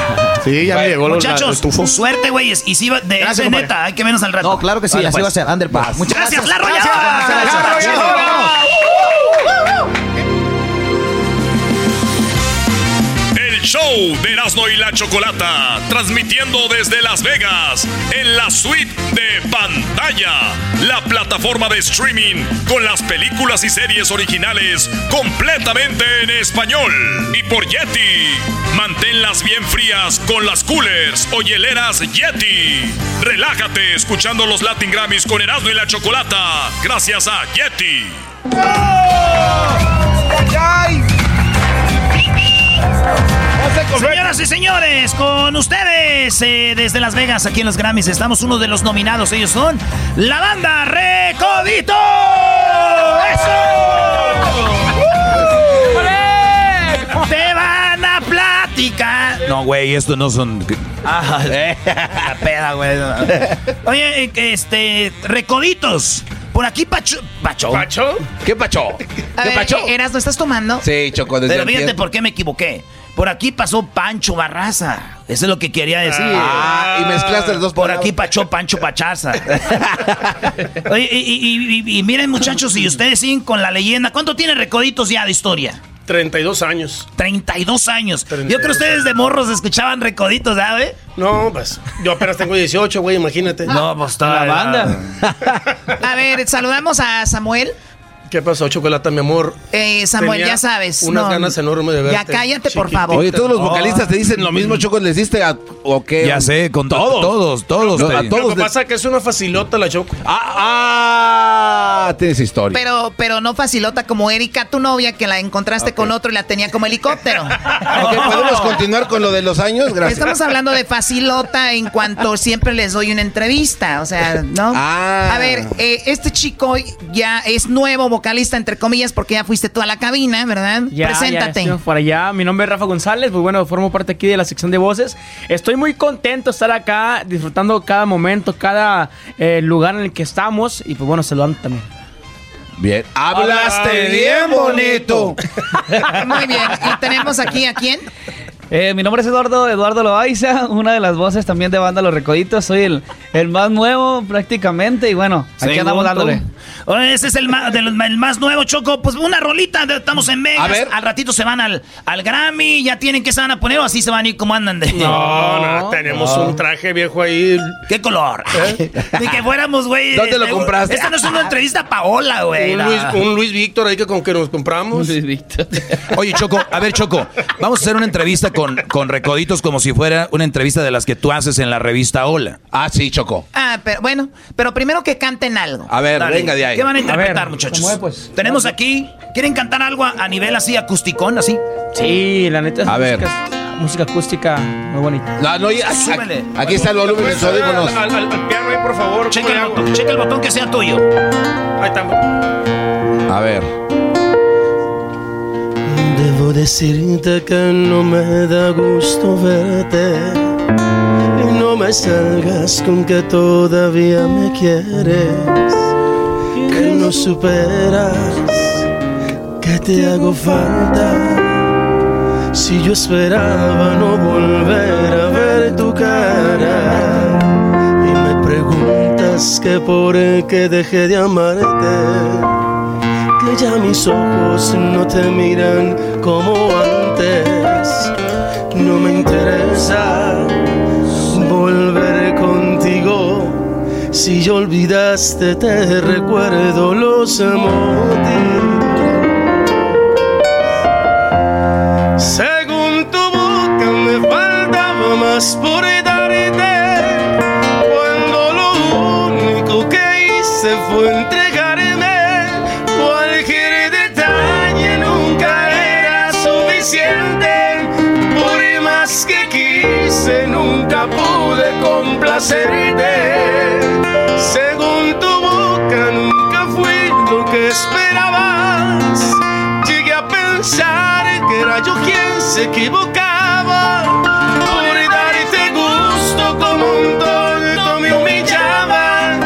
Sí, ya me llegó la- Muchachos, tufo. suerte, güeyes. Y si va de, Gracias, de neta, hay que vernos al rato. No, claro que sí, Vale, así pues. va a ser. Ander, pues. Muchas Gracias, gracias. la arrollada. El show de Erasmo y la Chocolata, transmitiendo desde Las Vegas, en la suite de pantalla, la plataforma de streaming con las películas y series originales completamente en español. Y por Yeti, manténlas bien frías con las coolers o hieleras Yeti. Relájate escuchando los Latin Grammys con Erasmo y la Chocolata, gracias a Yeti. Señoras y señores, con ustedes eh, desde Las Vegas, aquí en los Grammys, estamos uno de los nominados. Ellos son la banda Recodito. ¡Eso! Te van a platicar. No, güey, esto no son. Ah, la peda, güey. Oye, eh, este, Recoditos. Por aquí, Pacho. ¿Pacho? ¿Pacho? ¿Qué pacho? A ¿Qué ver, pacho? eh, Eras, ¿no estás tomando? Sí, Choco, desde Pero fíjate por qué me equivoqué. Por aquí pasó Pancho Barraza. Eso es lo que quería decir. Ah, y mezclaste las dos Por palabras. aquí pasó Pancho Pachaza. Oye, y, y- y- y miren, muchachos, si ustedes siguen con la leyenda, ¿cuánto tiene Recoditos ya de historia? 32 años. 32 años. Yo 32 creo que ustedes de morros escuchaban Recoditos, ¿sabes? No, pues yo apenas tengo 18, güey, imagínate. No, pues toda la banda. A ver, saludamos a Samuel. ¿Qué pasó, Chocolata, mi amor? Eh, Samuel, Tenía ya sabes. Unas no. ganas enormes de verte. Ya cállate, por favor. Oye, todos los vocalistas te dicen lo mismo, Choco, ¿les diste a o qué? Ya sé, con to- todos. todos, todos. No, a Lo todos. que les- pasa es que es una facilota la Choco. Ah, ah, tienes historia. Pero, pero no facilota como Erika, tu novia, que la encontraste con otro y la tenía como helicóptero. Ok, ¿podemos continuar con lo de los años? Gracias. Estamos hablando de facilota en cuanto siempre les doy una entrevista, o sea, ¿no? Ah. A ver, eh, este chico ya es nuevo vocalista, entre comillas, porque ya fuiste tú a la cabina, ¿verdad? Ya, Preséntate. ya por allá. Mi nombre es Rafa González. Pues bueno, formo parte aquí de la sección de voces. Estoy muy contento de estar acá, disfrutando cada momento, cada eh, lugar en el que estamos. Y pues bueno, saludando también. Bien. Hablaste bien bonito. Muy bien. ¿Y tenemos aquí a quién? Eh, mi nombre es Eduardo, Eduardo Loaiza, una de las voces también de Banda Los Recoditos. Soy el, el más nuevo prácticamente y bueno, aquí andamos dándole. Oye, Ese es el más, del- el más nuevo, Choco. Pues una rolita, de- estamos en Vegas. A ver. Al ratito se van al, al Grammy, ya tienen que se van a poner o así se van a ir como andan de... No, no, tenemos un traje viejo ahí. ¿Qué color? Ni que fuéramos, güey. ¿Dónde lo este, compraste? Esta no es una entrevista a Paola, güey. Un no. Luis, un Luis Víctor ahí que con que nos compramos. Luis Víctor. Oye, Choco, a ver, Choco, vamos a hacer una entrevista con, con Recoditos como si fuera una entrevista de las que tú haces en la revista Hola. Ah, sí, Choco. Ah, pero bueno, pero primero que canten algo. A ver, venga de ahí. ¿Qué van a A interpretar, ver, muchachos? ¿cómo es, pues? Tenemos aquí. ¿Quieren cantar algo a, a nivel así acusticón, así? Sí, la neta es A ver. música, música acústica muy bonita. No, no, ya- Súbele. aquí está el volumen de audífonos. Al, al- al piano ahí, por favor. Checa el, botón, checa el botón que sea tuyo. Decirte que no me da gusto verte y no me salgas con que todavía me quieres, que no superas, que te hago falta. Si yo esperaba no volver a ver tu cara y me preguntas que por qué dejé de amarte que ya mis ojos no te miran como antes. No me interesa volver contigo. Si yo olvidaste, te recuerdo los motivos. Según tu boca me faltaba más por darte. Se equivocaba. Por darte gusto como un tonto me humillaba.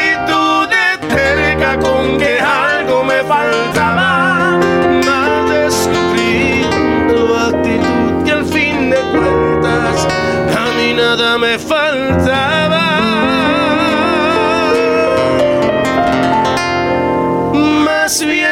Y tú de cerca con que algo me faltaba. Mas descubrí tu actitud que al fin de cuentas a mí nada me faltaba. Más bien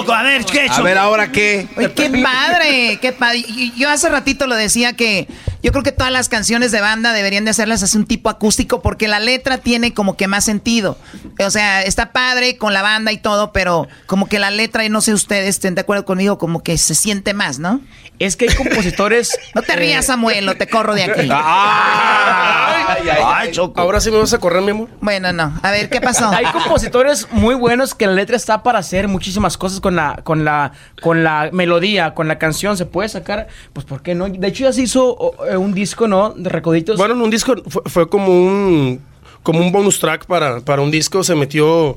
Choco? A ver, ¿qué, A ver, ¿ahora qué? Oye, qué padre, qué padre. Yo hace ratito lo decía que yo creo que todas las canciones de banda deberían de hacerlas así un tipo acústico porque la letra tiene como que más sentido. O sea, está padre con la banda y todo, pero como que la letra, y no sé ustedes estén de acuerdo conmigo, como que se siente más, ¿no? Es que hay compositores... No te rías, Samuel, o te corro de aquí. Ay, Choco. Ahora sí me vas a correr, mi amor. Bueno, no. A ver, ¿qué pasó? Hay compositores muy buenos que la letra está para hacer muchísimas cosas con la, con la, con la melodía, con la canción. Se puede sacar, pues, ¿por qué no? De hecho, ya se hizo eh, un disco, ¿no? De recoditos. Bueno, en un disco fue, fue como un como un bonus track para, para un disco. Se metió,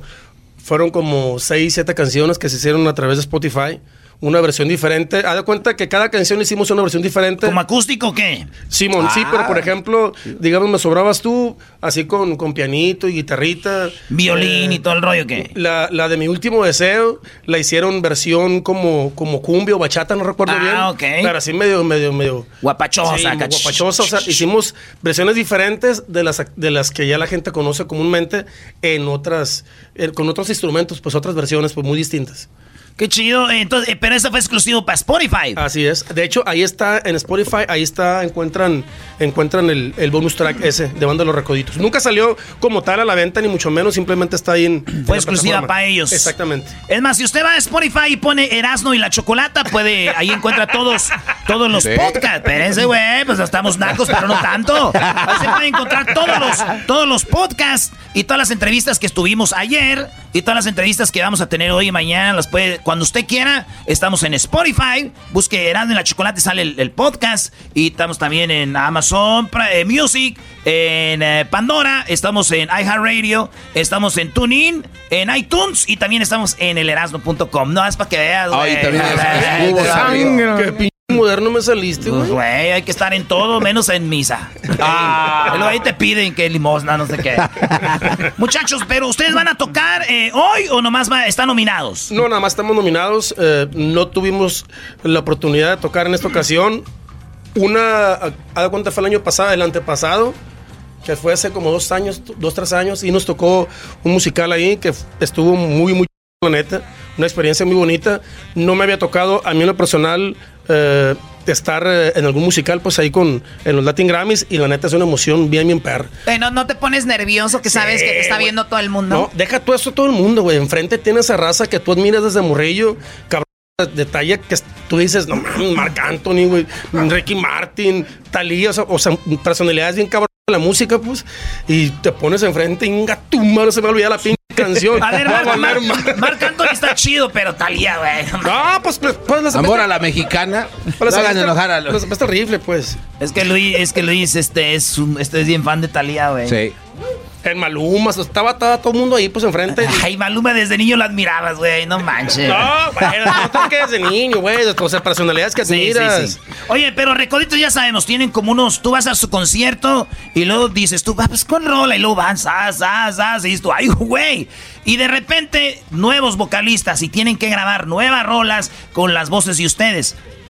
fueron como seis, siete canciones que se hicieron a través de Spotify. Una versión diferente. Haz de cuenta que cada canción hicimos una versión diferente. ¿Como acústico o qué? Simón, sí, Ah. pero por ejemplo, digamos, me sobrabas tú, así con, con pianito y guitarrita. Violín y todo el rollo, ¿qué? La, la de mi último deseo la hicieron versión como, como cumbia o bachata, no recuerdo Ah, bien. ok. Pero así medio, medio, medio. Guapachosa, Sí, guapachosa. O sea, hicimos versiones diferentes de las, de las que ya la gente conoce comúnmente en otras, eh, con otros instrumentos, pues otras versiones, pues muy distintas. Qué chido. Entonces, eh, pero eso fue exclusivo para Spotify. Así es. De hecho, ahí está en Spotify, ahí está, encuentran, encuentran el, el bonus track ese de Banda Los Recoditos. Nunca salió como tal a la venta, ni mucho menos, simplemente está ahí en. Fue exclusiva plataforma. para ellos. Exactamente. Es más, si usted va a Spotify y pone Erasno y la Chocolata, puede, ahí encuentra todos, todos los Sí. podcasts. Espérense, güey, pues estamos nacos, pero no tanto. Ahí se puede encontrar todos los, todos los podcasts y todas las entrevistas que estuvimos ayer y todas las entrevistas que vamos a tener hoy y mañana. Las puede, cuando usted quiera, estamos en Spotify. Busque Erasno y la Chocolata y sale el, el podcast. Y estamos también en Amazon eh, Music, en eh, Pandora, estamos en iHeartRadio, estamos en TuneIn, en iTunes y también estamos en elerasno.com. No, es para que veas. Ay, también es- hubo moderno me saliste, Pues, güey. güey, hay que estar en todo menos en misa. Ah. Luego ahí te piden que limosna, no sé qué. Muchachos, pero ustedes van a tocar eh, hoy o nomás va- están nominados. No, nada más estamos nominados. eh, no tuvimos la oportunidad de tocar en esta ocasión. Una, a- de cuenta, fue el año pasado, el antepasado, que fue hace como dos años, dos, tres años, y nos tocó un musical ahí que estuvo muy, muy la neta. Una experiencia muy bonita. No me había tocado, a mí en lo personal, eh, estar eh, en algún musical, pues ahí con en los Latin Grammys, y la neta es una emoción bien, bien perra. Eh, no, te pones nervioso que sabes que te está viendo todo el mundo. No, deja tú eso todo el mundo, güey. Enfrente tienes esa raza que tú admiras desde morrillo, cabrón. de talla que tú dices, no mames, Marc Anthony, güey, Ricky Martin, Talía, o sea, o sea, personalidades bien cabrón de la música, pues, y te pones enfrente, inga tu madre, se me olvida la pinche canción. A ver, Marc, valer Marc- madre. Marc Anthony está chido, pero Talía, güey. No, pues, pues, pues Amor a la mexicana. Pues, hagan enojar a los. Celeste rifle, pues. Es que Luis, es que Luis, este es un, este es bien fan de Talía, güey. Sí. En Maluma, estaba, todo el mundo ahí, pues, enfrente. Ay, Maluma desde niño la admirabas, güey, no manches. No, bueno, no te quedes de niño, güey, o sea, personalidades que Sí, sí, admiras. sí. Oye, pero Recoditos ya sabemos, tienen como unos. Tú vas a su concierto y luego dices tú, va, pues con rola, y luego van, zas, zas, zas, y dices tú, ay, güey. Y de repente, nuevos vocalistas y tienen que grabar nuevas rolas con las voces de ustedes.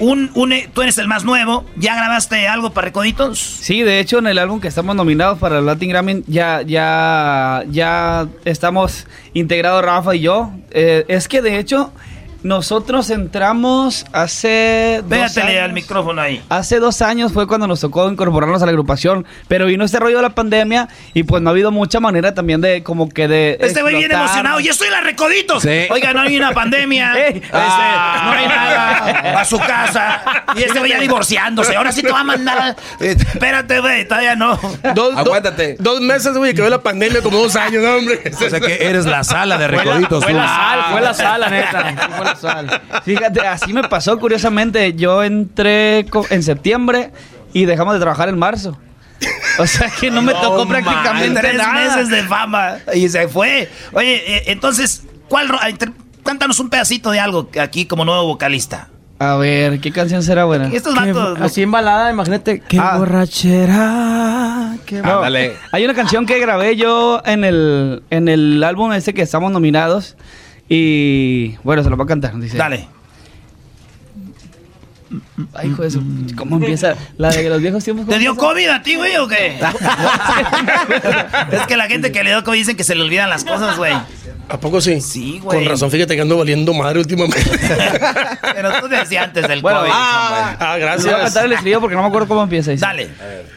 Un, un, eh, tú eres el más nuevo. ¿Ya grabaste algo para Recoditos? Sí, de hecho, en el álbum que estamos nominados para el Latin Grammy, ya, ya, ya estamos integrados Rafa y yo. Eh, es que de hecho, nosotros entramos hace. dos Pégatele al micrófono ahí. Hace dos años fue cuando nos tocó incorporarnos a la agrupación, pero vino este rollo de la pandemia y pues no ha habido mucha manera también de como que de... Este güey viene explotar. emocionado. ¡Yo estoy en la Recoditos! Sí. Oiga, no hay una pandemia. Ey. Este, no hay nada. A su casa. Y este güey ya divorciándose. Ahora sí te va a mandar. Espérate, güey. Todavía no. Dos, Aguántate. Dos meses, güey, que ve la pandemia como dos años, ¿no, hombre. O sea que eres la sala de Fue la- recoditos. fue la sal, fue la sala, neta. Sal. Fíjate, así me pasó curiosamente. Yo entré en septiembre y dejamos de trabajar en marzo. O sea que no me tocó prácticamente Tres nada. meses de fama. Y se fue. Oye, eh, entonces, ¿cuál? Cántanos un pedacito de algo aquí como nuevo vocalista. A ver, ¿qué canción será buena? Estos vatos. Así en balada, imagínate. Qué Ah. borrachera. Qué. Hay una canción que grabé yo en el, en el álbum ese que estamos nominados. Y bueno, se lo voy a cantar. Dice. Dale. Ay, hijo de su. ¿Cómo empieza? La de los viejos tiempos. ¿Te dio COVID a ti, güey, o qué? es que la gente que le dio COVID dicen que se le olvidan las cosas, güey. ¿A poco sí? Sí, güey. Con razón, fíjate que ando valiendo madre últimamente. Pero tú decías antes del Bueno, COVID. ah, ah, gracias. Les voy a cantar el estribillo porque no me acuerdo cómo empieza. Dice, Dale.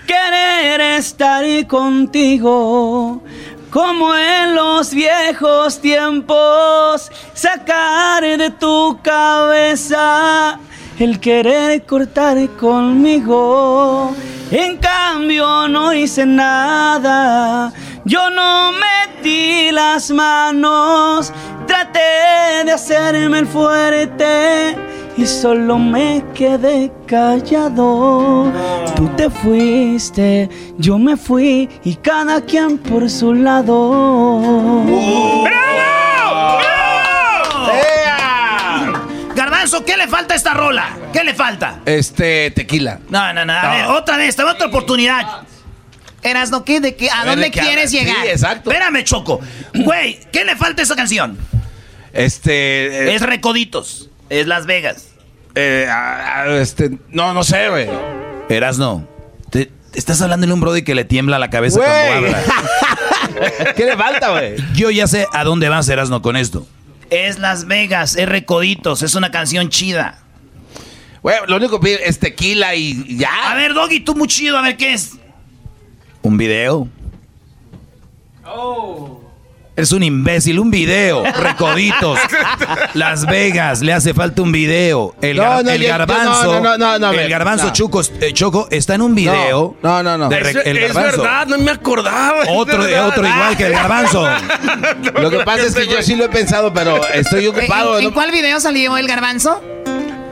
Querer estar contigo como en los viejos tiempos, sacar de tu cabeza el querer cortar conmigo. En cambio no hice nada, yo no metí las manos, traté de hacerme el fuerte y solo me quedé callado. Tú te fuiste, yo me fui y cada quien por su lado. Garbanzo, ¿qué le falta a esta rola? ¿Qué le falta? Este, tequila. No, no, no. A ver, otra vez, te otra oportunidad. Erasno, ¿qué? ¿De qué? ¿A, A ver, dónde ¿de qué quieres hablas? Sí, llegar? exacto. Espérame, Choco. Güey, ¿qué le falta a esa canción? Este. eh, Es Recoditos. Es Las Vegas. Eh, ah, ah, este. No, no sé, güey. Erasno, te, te estás hablando en un brody que le tiembla la cabeza cuando Güey. habla. ¿Qué le falta, güey? Yo ya sé a dónde vas, Erasno, con esto. Es Las Vegas, es Recoditos, es una canción chida. Güey, lo único que pide es tequila y ya. A ver, Doggy, tú muy chido, a ver qué es. ¿Un video? Es un imbécil, un video. Recoditos. Las Vegas, le hace falta un video. El, No, gar- no, el yo- yo- garbanzo. no, no, no, no, el garbanzo no. Chuco, eh, Choco está en un video. No, no, no. de re- el es verdad, no me acordaba. es Otro, verdad. otro igual que el garbanzo. Lo que pasa es que yo sí lo he pensado, pero estoy ocupado. ¿En, en ¿no? cuál video salió el garbanzo?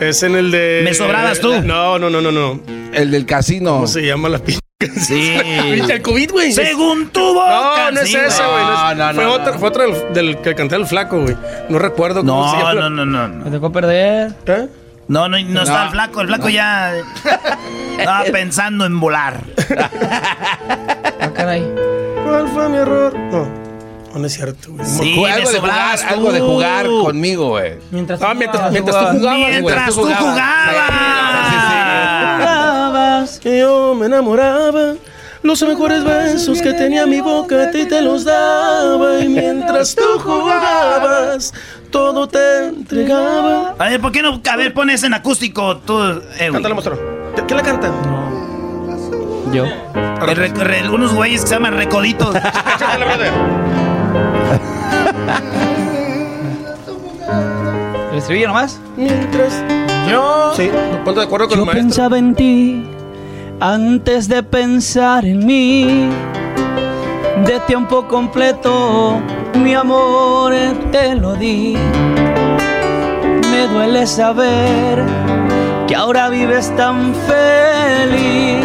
Es en el de. ¿Me sobrabas tú? No, no, no, no, no. El del casino. ¿Cómo se llama la pinche? Sí. El COVID, güey. Según tu boca. No, no es sí, ese, güey. no No, no, fue no, otro, no. fue otro del, del que canté el flaco, güey. No recuerdo cómo se No, llama. no, no, no, no. Me tocó perder. ¿Eh? No, no, no está el flaco. El flaco ya estaba pensando en volar. Ah, caray. ¿Cuál fue mi error? No, no, es cierto, güey. Sí, algo de jugar, algo de tú. jugar conmigo, güey. Mientras Ah, mientras, mientras tú jugabas, güey. Mientras tú jugabas. jugabas, que yo me enamoraba. Los mejores besos que tenía mi boca a ti te los daba. Y mientras tú jugabas, todo te entregaba. A ver, ¿por qué no? A ver, pones en acústico tú. Eh, güey. Cántala, monstruo. ¿Qué- ¿Quién la canta? Yo. El re- unos güeyes que se llaman recoditos. Cántala, brother. ¿El estribillo nomás? Mientras yo. Sí, ponte de acuerdo con Yo el maestro. pensaba en ti antes de pensar en mí. De tiempo completo, mi amor te lo di. Me duele saber que ahora vives tan feliz.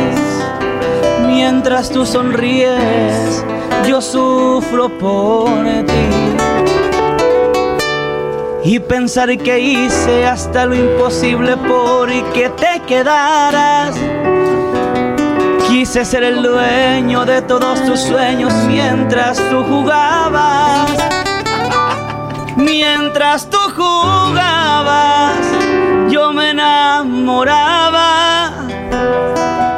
Mientras tú sonríes, yo sufro por ti. Y pensar que hice hasta lo imposible por que te quedaras. Quise ser el dueño de todos tus sueños mientras tú jugabas. Mientras tú jugabas, yo me enamoraba.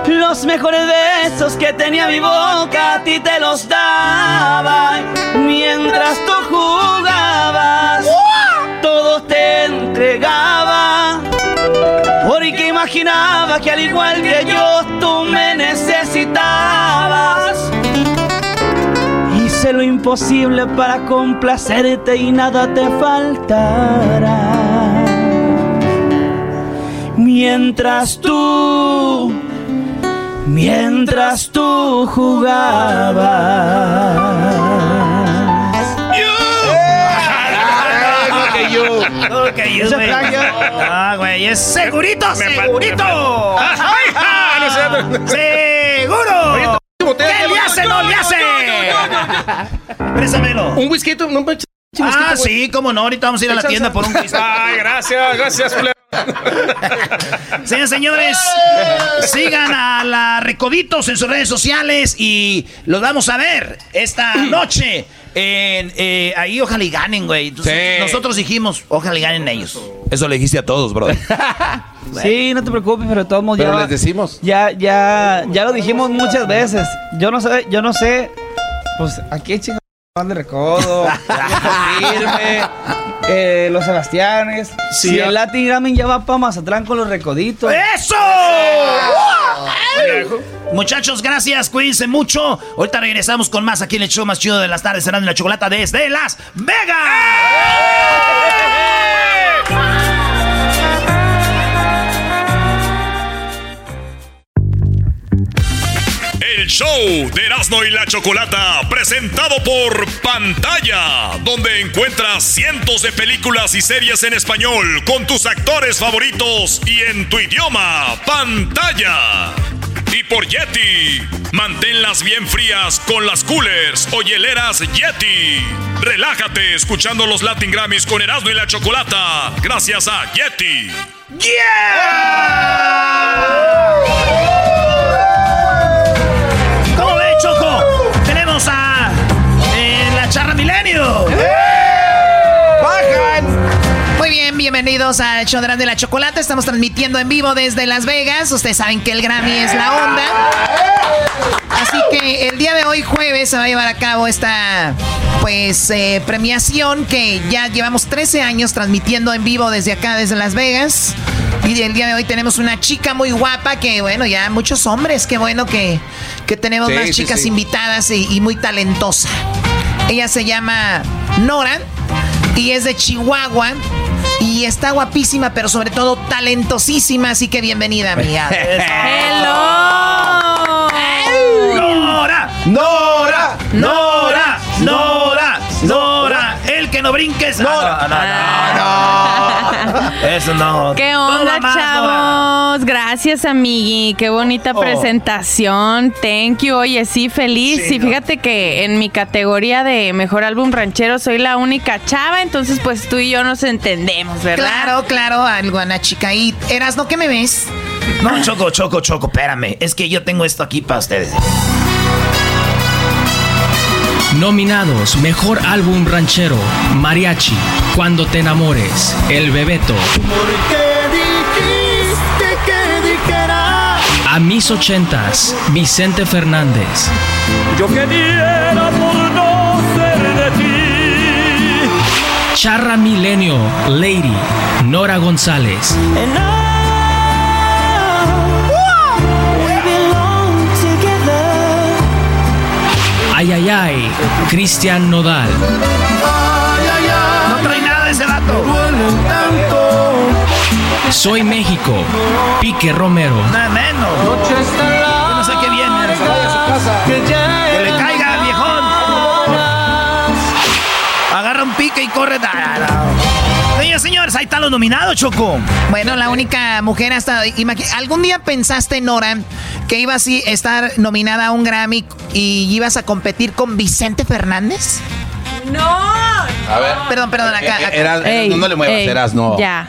Los mejores besos que tenía mi boca a ti te los daba. Mientras tú jugabas, todo te entregaba. Porque imaginaba que al igual que yo tú me. Hice lo imposible para complacerte y nada te faltará. Mientras tú, mientras tú jugabas. que yo. Ok, es güey. Ah, güey, es segurito, segurito. ¡Ay, ja! No sé. ¡Seguro! ¿Qué le hace, no le hace? Préstamelo. Un whisky, no me Ah, sí, cómo no. Ahorita vamos a ir a la tienda por un whisky. Ay, gracias, gracias. Señores, señores, sigan a la Recoditos en sus redes sociales y los vamos a ver esta noche. Eh, ahí ojalá y ganen, güey. Entonces, Sí. Nosotros dijimos, ojalá y ganen ellos. Eso le dijiste a todos, brother. Sí, no te preocupes, pero de todos modos Pero ya, les decimos. ya, ya, ya lo dijimos muchas veces. Yo no sé, yo no sé, pues aquí chingados van de recodo, firme, eh, los Sebastianes. Sí, si ya- el Latin Grammy ya va para Mazatlán con los recoditos. ¡Eso! Muchachos, gracias, cuídense mucho. Ahorita regresamos con más aquí en el show más chido de las tardes, cenando en la chocolata desde Las Vegas. Show de Erasmo y la Chocolata, presentado por Pantalla, donde encuentras cientos de películas y series en español con tus actores favoritos y en tu idioma, Pantalla. Y por Yeti, manténlas bien frías con las coolers o hieleras Yeti. Relájate escuchando los Latin Grammys con Erasmo y la Chocolata, gracias a Yeti. ¿Cómo bienvenidos a show de la Chocolate. Estamos transmitiendo en vivo desde Las Vegas. Ustedes saben que el Grammy es la onda. Así que el día de hoy, jueves, se va a llevar a cabo esta pues eh, premiación que ya llevamos 13 años transmitiendo en vivo desde acá, desde Las Vegas. Y el día de hoy tenemos una chica muy guapa que, bueno, ya muchos hombres, qué bueno que, que tenemos Sí, más sí, chicas sí. invitadas y, y muy talentosa. Ella se llama Nora y es de Chihuahua. Y está guapísima, pero sobre todo talentosísima, así que bienvenida, amiga. ¡Nora! ¡Nora! ¡Nora! El que no brinques. No, no, no. Eso no. ¿Qué onda, chavos? Gracias, amigui. Qué bonita Oh. presentación. Thank you. Oye, sí, feliz. Sí, y fíjate que en mi categoría de mejor álbum ranchero soy la única chava, entonces pues tú y yo nos entendemos, ¿verdad? Claro, claro, algo, Ana chica. ¿Y eras no que me ves? No, Choco, Choco, Choco, espérame. Es que yo tengo esto aquí para ustedes. Nominados Mejor Álbum Ranchero, Mariachi, Cuando te enamores, El Bebeto, dijiste que dijera A mis ochentas, Vicente Fernández, Yo que diera por no ser de ti. Charra Milenio, Lady, Nora González, Ay Ay Ay, Cristian Nodal, No trae nada ese vato. Soy México, Pique Romero, Nada menos. Yo no sé qué viene. Que le caiga, viejón. Agarra un pique y corre. Señores, señores, ahí están los nominados, Choco. Bueno, la única mujer hasta... ¿Algún día pensaste, Nora, que ibas a estar nominada a un Grammy y ibas a competir con Vicente Fernández? ¡No! A ver. Perdón, perdón, acá. acá. Eras- Ey, no le muevas, ey, eras, no. Ya.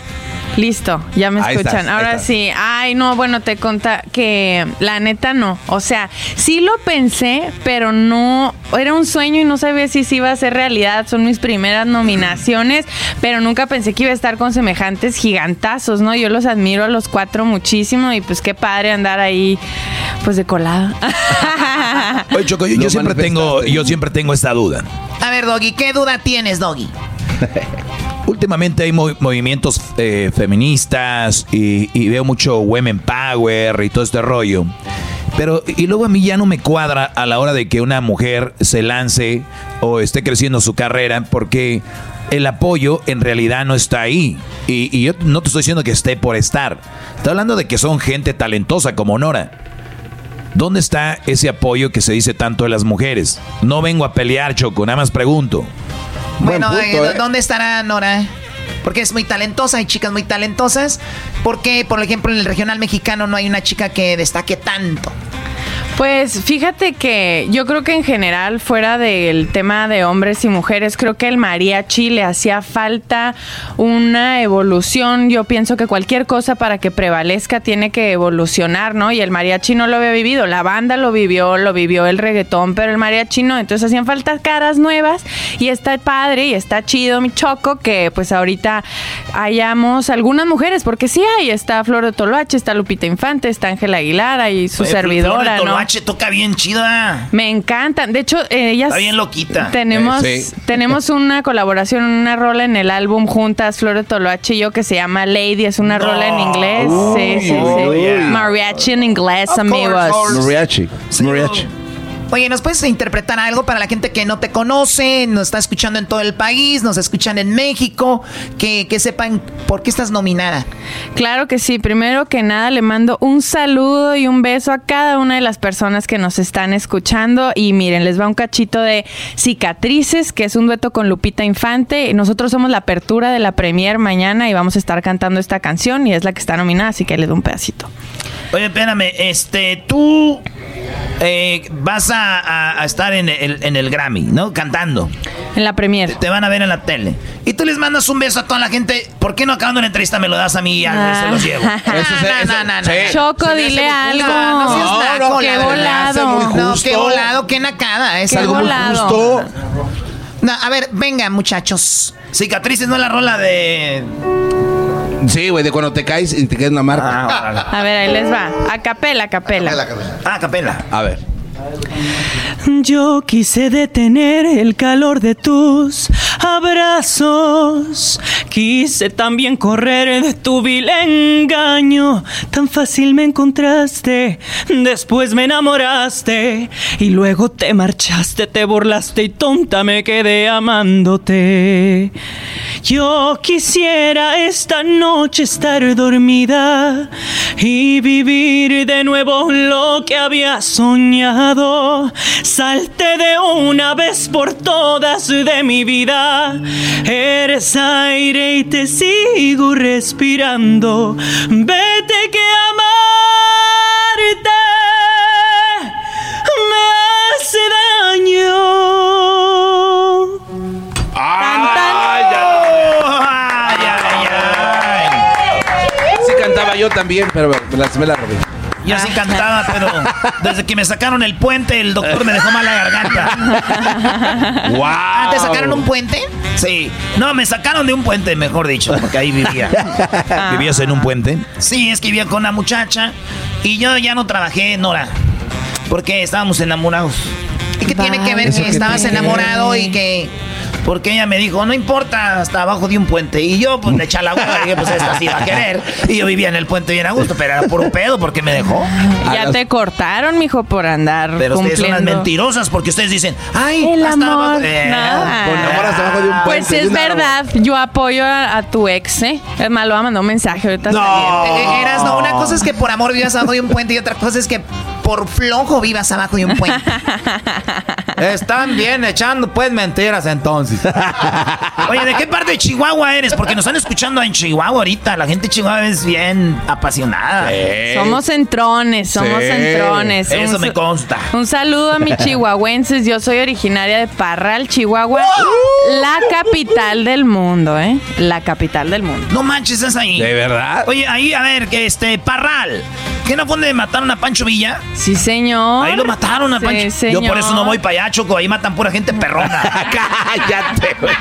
Listo, ya me Ahí escuchan. estás, Ahora sí. Ay, no, bueno, te conta que la neta no. O sea, sí lo pensé, pero no. Era un sueño y no sabía si se iba a ser realidad. Son mis primeras nominaciones, pero nunca pensé que iba a estar con semejantes gigantazos, ¿no? Yo los admiro a los cuatro muchísimo y pues qué padre andar ahí, pues de colada. Oye, Choco, yo, yo siempre tengo, yo siempre tengo esta duda. A ver, Doggy, ¿qué duda tienes, Doggy? Últimamente hay movi- movimientos eh, feministas y, y veo mucho women power y todo este rollo. Pero, y luego a mí ya no me cuadra a la hora de que una mujer se lance o esté creciendo su carrera porque el apoyo en realidad no está ahí. Y, y yo no te estoy diciendo que esté por estar. Estoy hablando de que son gente talentosa como Nora. ¿Dónde está ese apoyo que se dice tanto de las mujeres? No vengo a pelear, Choco, nada más pregunto. Bueno, punto, eh, ¿eh? ¿dónde estará Nora? Porque es muy talentosa, hay chicas muy talentosas. ¿Por qué, por ejemplo, en el regional mexicano no hay una chica que destaque tanto? Pues fíjate que yo creo que en general, fuera del tema de hombres y mujeres, creo que el mariachi le hacía falta una evolución. Yo pienso que cualquier cosa para que prevalezca tiene que evolucionar, ¿no? Y el mariachi no lo había vivido, la banda lo vivió, lo vivió el reggaetón, pero el mariachi no. Entonces hacían falta caras nuevas y está padre y está chido, mi choco, que pues ahorita hayamos algunas mujeres, porque sí hay, está Flor de Toloache, está Lupita Infante, está Ángela Aguilar y su Oye, Flor de servidora, ¿no? Toca bien chida. Me encantan. De hecho, eh, ellas. Está bien loquita. Tenemos, Eh, sí. tenemos una colaboración, una rola en el álbum juntas, Flor de Toloache y yo, que se llama Lady. Es una rola en inglés. sí, sí, sí. uy, yeah. Mariachi en inglés, amigos. Mariachi. Mariachi. Oye, ¿nos puedes interpretar algo para la gente que no te conoce, nos está escuchando en todo el país, nos escuchan en México, que, que sepan por qué estás nominada? Claro que sí. Primero que nada, le mando un saludo y un beso a cada una de las personas que nos están escuchando. Y miren, les va un cachito de Cicatrices, que es un dueto con Lupita Infante. Nosotros somos la apertura de la premier mañana y vamos a estar cantando esta canción y es la que está nominada, así que le doy un pedacito. Oye, espérame, este, tú eh, vas a, a- a estar en el, en el Grammy, ¿no? Cantando. En la premier. Te van a ver en la tele. Y tú les mandas un beso a toda la gente. ¿Por qué no acabando la entrevista me lo das a mí y ya se los llevo? no, no, no. Choco, dile algo. No, no seas naco, qué la volado. No, qué volado, qué nacada. Es Qué algo muy justo. No, a ver, venga, muchachos. Cicatrices no es la rola de. Sí, güey, de cuando te caes y te queda una marca. A ver, ahí les va. A capela, a capela. Ah, capela. A ver. Yo quise detener el calor de tus abrazos. Quise también correr de tu vil engaño. Tan fácil me encontraste. Después me enamoraste. Y luego te marchaste, te burlaste y tonta me quedé amándote. Yo quisiera esta noche estar dormida y vivir de nuevo lo que había soñado. Salte de una vez por todas de mi vida. Eres aire y te sigo respirando. Vete que amarte me hace daño. Sí cantaba yo también, pero me la, me la robé. Yo sí cantaba, pero desde que me sacaron el puente, el doctor me dejó mala garganta. ¡Wow! Ah, ¿Te sacaron un puente? Sí. No, me sacaron de un puente, mejor dicho, porque ahí vivía. ¿Vivías en un puente? Sí, es que vivía con una muchacha y yo ya no trabajé, Nora, porque estábamos enamorados. ¿Y qué tiene que ver ¿Eso que estabas tiene? enamorado y que... Porque ella me dijo, no importa, hasta abajo de un puente. Y yo, pues, le eché la hueva, dije, pues, esta sí va a querer. Y yo vivía en el puente bien a gusto, pero era puro pedo porque me dejó. Ya te cortaron, mijo, por andar Pero ustedes son las cumpliendo. mentirosas porque ustedes dicen, ay, El hasta amor. abajo. Eh, no. con amor hasta abajo de un Pues puente, es un árbol. verdad, yo apoyo a, a tu ex, ¿eh? Es más, lo va a mandar un mensaje ahorita. saliendo. Eh, Eras, no, una cosa es que por amor vivas abajo de un puente y otra cosa es que por flojo vivas abajo de un puente. Están bien echando pues mentiras entonces. Oye, ¿de qué parte de Chihuahua eres? Porque nos están escuchando en Chihuahua ahorita. La gente de Chihuahua es bien apasionada. Somos centrones, somos Sí. centrones. Eso Un me consta. Un saludo a mis chihuahuenses. Yo soy originaria de Parral, Chihuahua. La capital del mundo, ¿eh? La capital del mundo. No manches, es ahí. ¿De verdad? Oye, ahí, a ver, que este, Parral. ¿Qué no fue donde mataron a Pancho Villa? Sí, señor. Ahí lo mataron a Sí, Pancho. Yo por eso no voy para allá, Choco. Ahí matan pura gente perrona. Cállate, güey.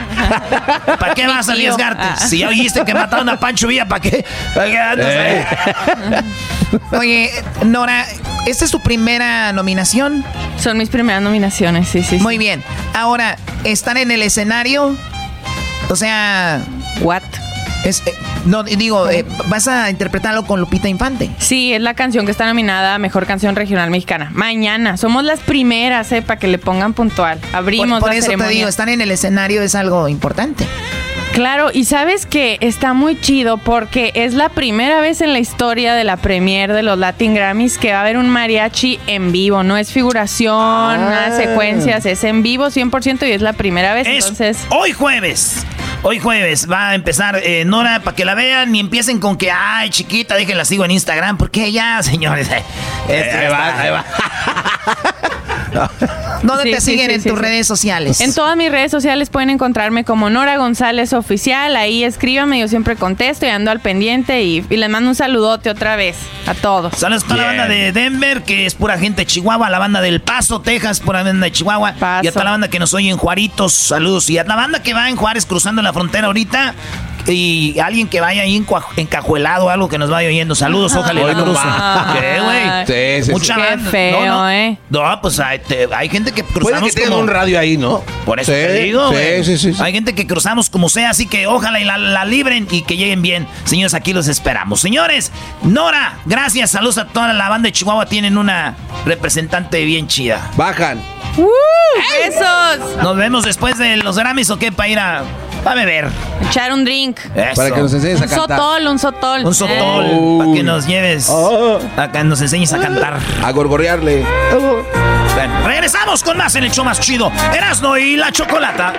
¿Para qué vas a arriesgarte? Ah. Si ya oíste que mataron a Pancho Villa, ¿para qué? ¿Para qué andas ahí? Oye, Nora, ¿esta es tu primera nominación? Son mis primeras nominaciones, sí, sí. Muy bien. Ahora, ¿están en el escenario? O sea... ¿What? Es, eh, no, digo, eh, ¿vas a interpretarlo con Lupita Infante? Sí, es la canción que está nominada a Mejor Canción Regional Mexicana. Mañana. Somos las primeras, ¿eh? Para que le pongan puntual. Abrimos Por, por la eso te digo, están en el escenario es algo importante. Claro, y sabes que está muy chido porque es la primera vez en la historia de la premier de los Latin Grammys que va a haber un mariachi en vivo. No es figuración, Ah. nada de secuencias, es en vivo 100% y es la primera vez. Es entonces, hoy jueves. Hoy jueves va a empezar eh, Nora para que la vean y empiecen con que, ay, chiquita, déjenla sigo en Instagram. Porque ya, señores. eh, esto ahí va, ahí va. ¿Dónde Sí, te sí, siguen sí, en sí, tus sí. redes sociales? En todas mis redes sociales pueden encontrarme como Nora González Oficial. Ahí escríbame, yo siempre contesto y ando al pendiente. Y, y les mando un saludote otra vez a todos. Saludos a toda la banda de Denver, que es pura gente de Chihuahua, la banda del Paso, Texas, pura banda de Chihuahua. Y a toda la banda que nos oye en Juaritos, saludos. Y a la banda que va en Juárez cruzando la frontera ahorita. Y alguien que vaya ahí encajuelado, algo que nos vaya oyendo. Saludos, ojalá y Hoy la no cruce. ¿Qué, güey? Sí, sí, Mucha sí. Qué feo, no, no. ¿eh? No, pues hay, te- hay gente que Puede cruzamos que como... un radio ahí, ¿no? Por eso Sí, te digo, sí, güey. sí, sí, sí. Hay gente que cruzamos como sea, así que ojalá y la, la libren y que lleguen bien. Señores, aquí los esperamos. Señores, Nora, gracias. Saludos a toda la banda de Chihuahua. Tienen una representante bien chida. Bajan. ¡Uh! ¡Besos! Nos vemos después de los Grammys o qué para ir a, a beber. Echar un drink. Eso. Para que nos enseñes a Un cantar. sotol, un sotol. Un sotol Eh. para que nos lleves. Acá nos enseñes a cantar. A gorgorearle. Bueno, regresamos con más en el show más chido. Erasno y la chocolata.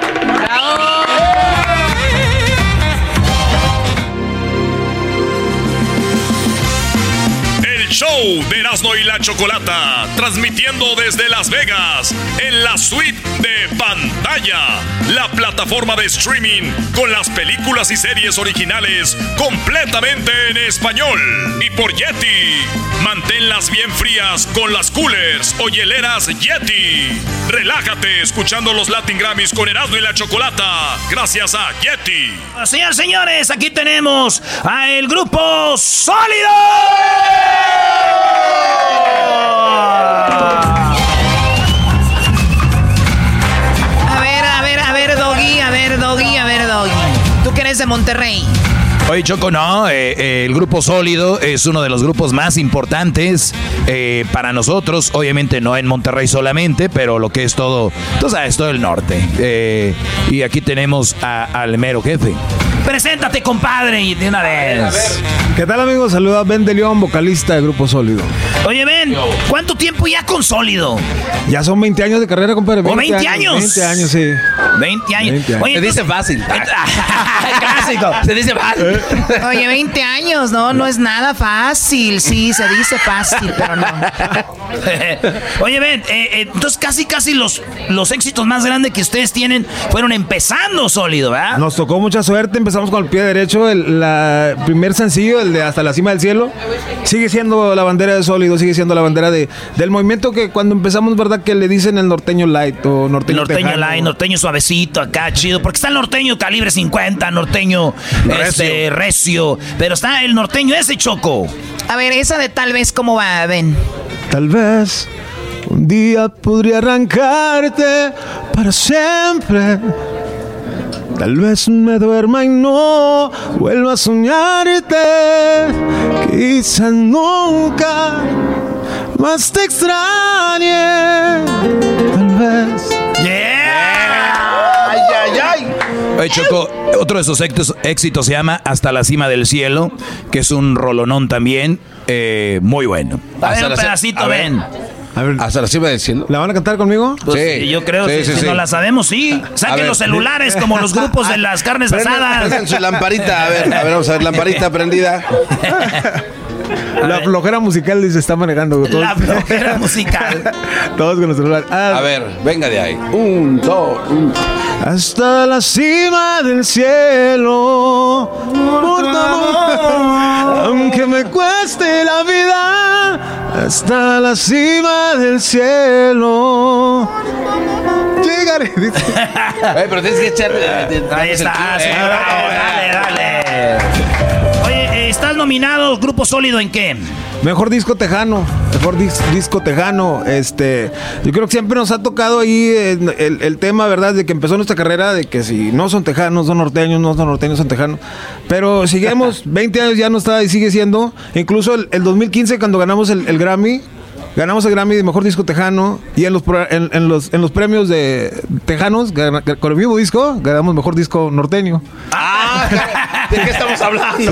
Show de Erasmo y la Chocolata, transmitiendo desde Las Vegas en la suite de pantalla, la plataforma de streaming con las películas y series originales completamente en español. Y por Yeti, manténlas bien frías con las coolers o hieleras Yeti. Relájate escuchando los Latin Grammys con Erasmo y la Chocolata, gracias a Yeti. Señores, señores, aquí tenemos a el grupo Sólido. A ver, a ver, a ver, Doggy, a ver, Doggy, a ver, Doggy. Tú que eres de Monterrey. Oye, Choco, no, eh, eh, el grupo sólido es uno de los grupos más importantes eh, para nosotros. Obviamente no en Monterrey solamente, pero lo que es todo, tú sabes, todo el norte. Eh, y aquí tenemos a- al mero jefe. Preséntate, compadre, y de una vez. ¿Qué tal amigos? Saluda a Ben de León, vocalista de Grupo Sólido. Oye, Ben, ¿cuánto tiempo ya con Sólido? Ya son 20 años de carrera, compadre. ¿O 20 años? 20 años, sí. 20 años. 20 años. Oye, Se dice fácil. Clásico. Se dice fácil. Oye, 20 años, no, no es nada fácil. Sí, se dice fácil, pero no. Oye, ven, eh, eh, entonces casi, casi los, los éxitos más grandes que ustedes tienen fueron empezando sólido, ¿verdad? Nos tocó mucha suerte, empezamos con el pie derecho, el la primer sencillo, el de Hasta la cima del cielo, sigue siendo la bandera de sólido, sigue siendo la bandera de, del movimiento que cuando empezamos, ¿verdad? Que le dicen el norteño light o norteño norteño tejano. light, norteño suavecito, acá chido. Porque está el norteño calibre 50, norteño este, recio. Pero está el norteño ese choco. A ver, esa de tal vez, ¿cómo va, Ben? Tal vez un día podría arrancarte para siempre. Tal vez me duerma y no vuelva a soñarte. Quizás nunca más te extrañe. Oye, Choco, otro de sus éxitos, éxitos se llama Hasta la cima del cielo, que es un rolonón también eh, muy bueno. A ver, Hasta un pedacito, a ven. A ver, Hasta la cima del cielo. ¿la van a cantar conmigo? Pues, Sí. sí, yo creo, Sí, si, sí, si sí. no la sabemos, sí. Saquen los celulares como los grupos de las carnes Prendan- asadas. su lamparita, a ver, a ver, vamos a ver, lamparita prendida. La flojera musical se está manejando. Todos, La flojera musical. todos con los celulares. Ah, A ver, venga de ahí. Un, dos, un. Hasta la cima del cielo, por tu amor, aunque me cueste la vida, hasta la cima del cielo. Llegaré. dice. Eh, pero tienes que echar. eh, Ahí está, eh, eh. dale, dale. Oye, eh, ¿estás nominado Grupo Sólido en qué? Mejor disco tejano, mejor dis- disco tejano. Este, yo creo que siempre nos ha tocado ahí eh, el, el tema, ¿verdad? De que empezó nuestra carrera, de que si no son tejanos, son norteños, no son norteños, son tejanos. Pero seguimos, 20 años ya no está y sigue siendo. Incluso el, el 2015, cuando ganamos el, el Grammy, ganamos el Grammy de mejor disco tejano. Y en los, en, en los, en los premios de tejanos, con el mismo disco, ganamos mejor disco norteño. Ah, ¿de qué estamos hablando?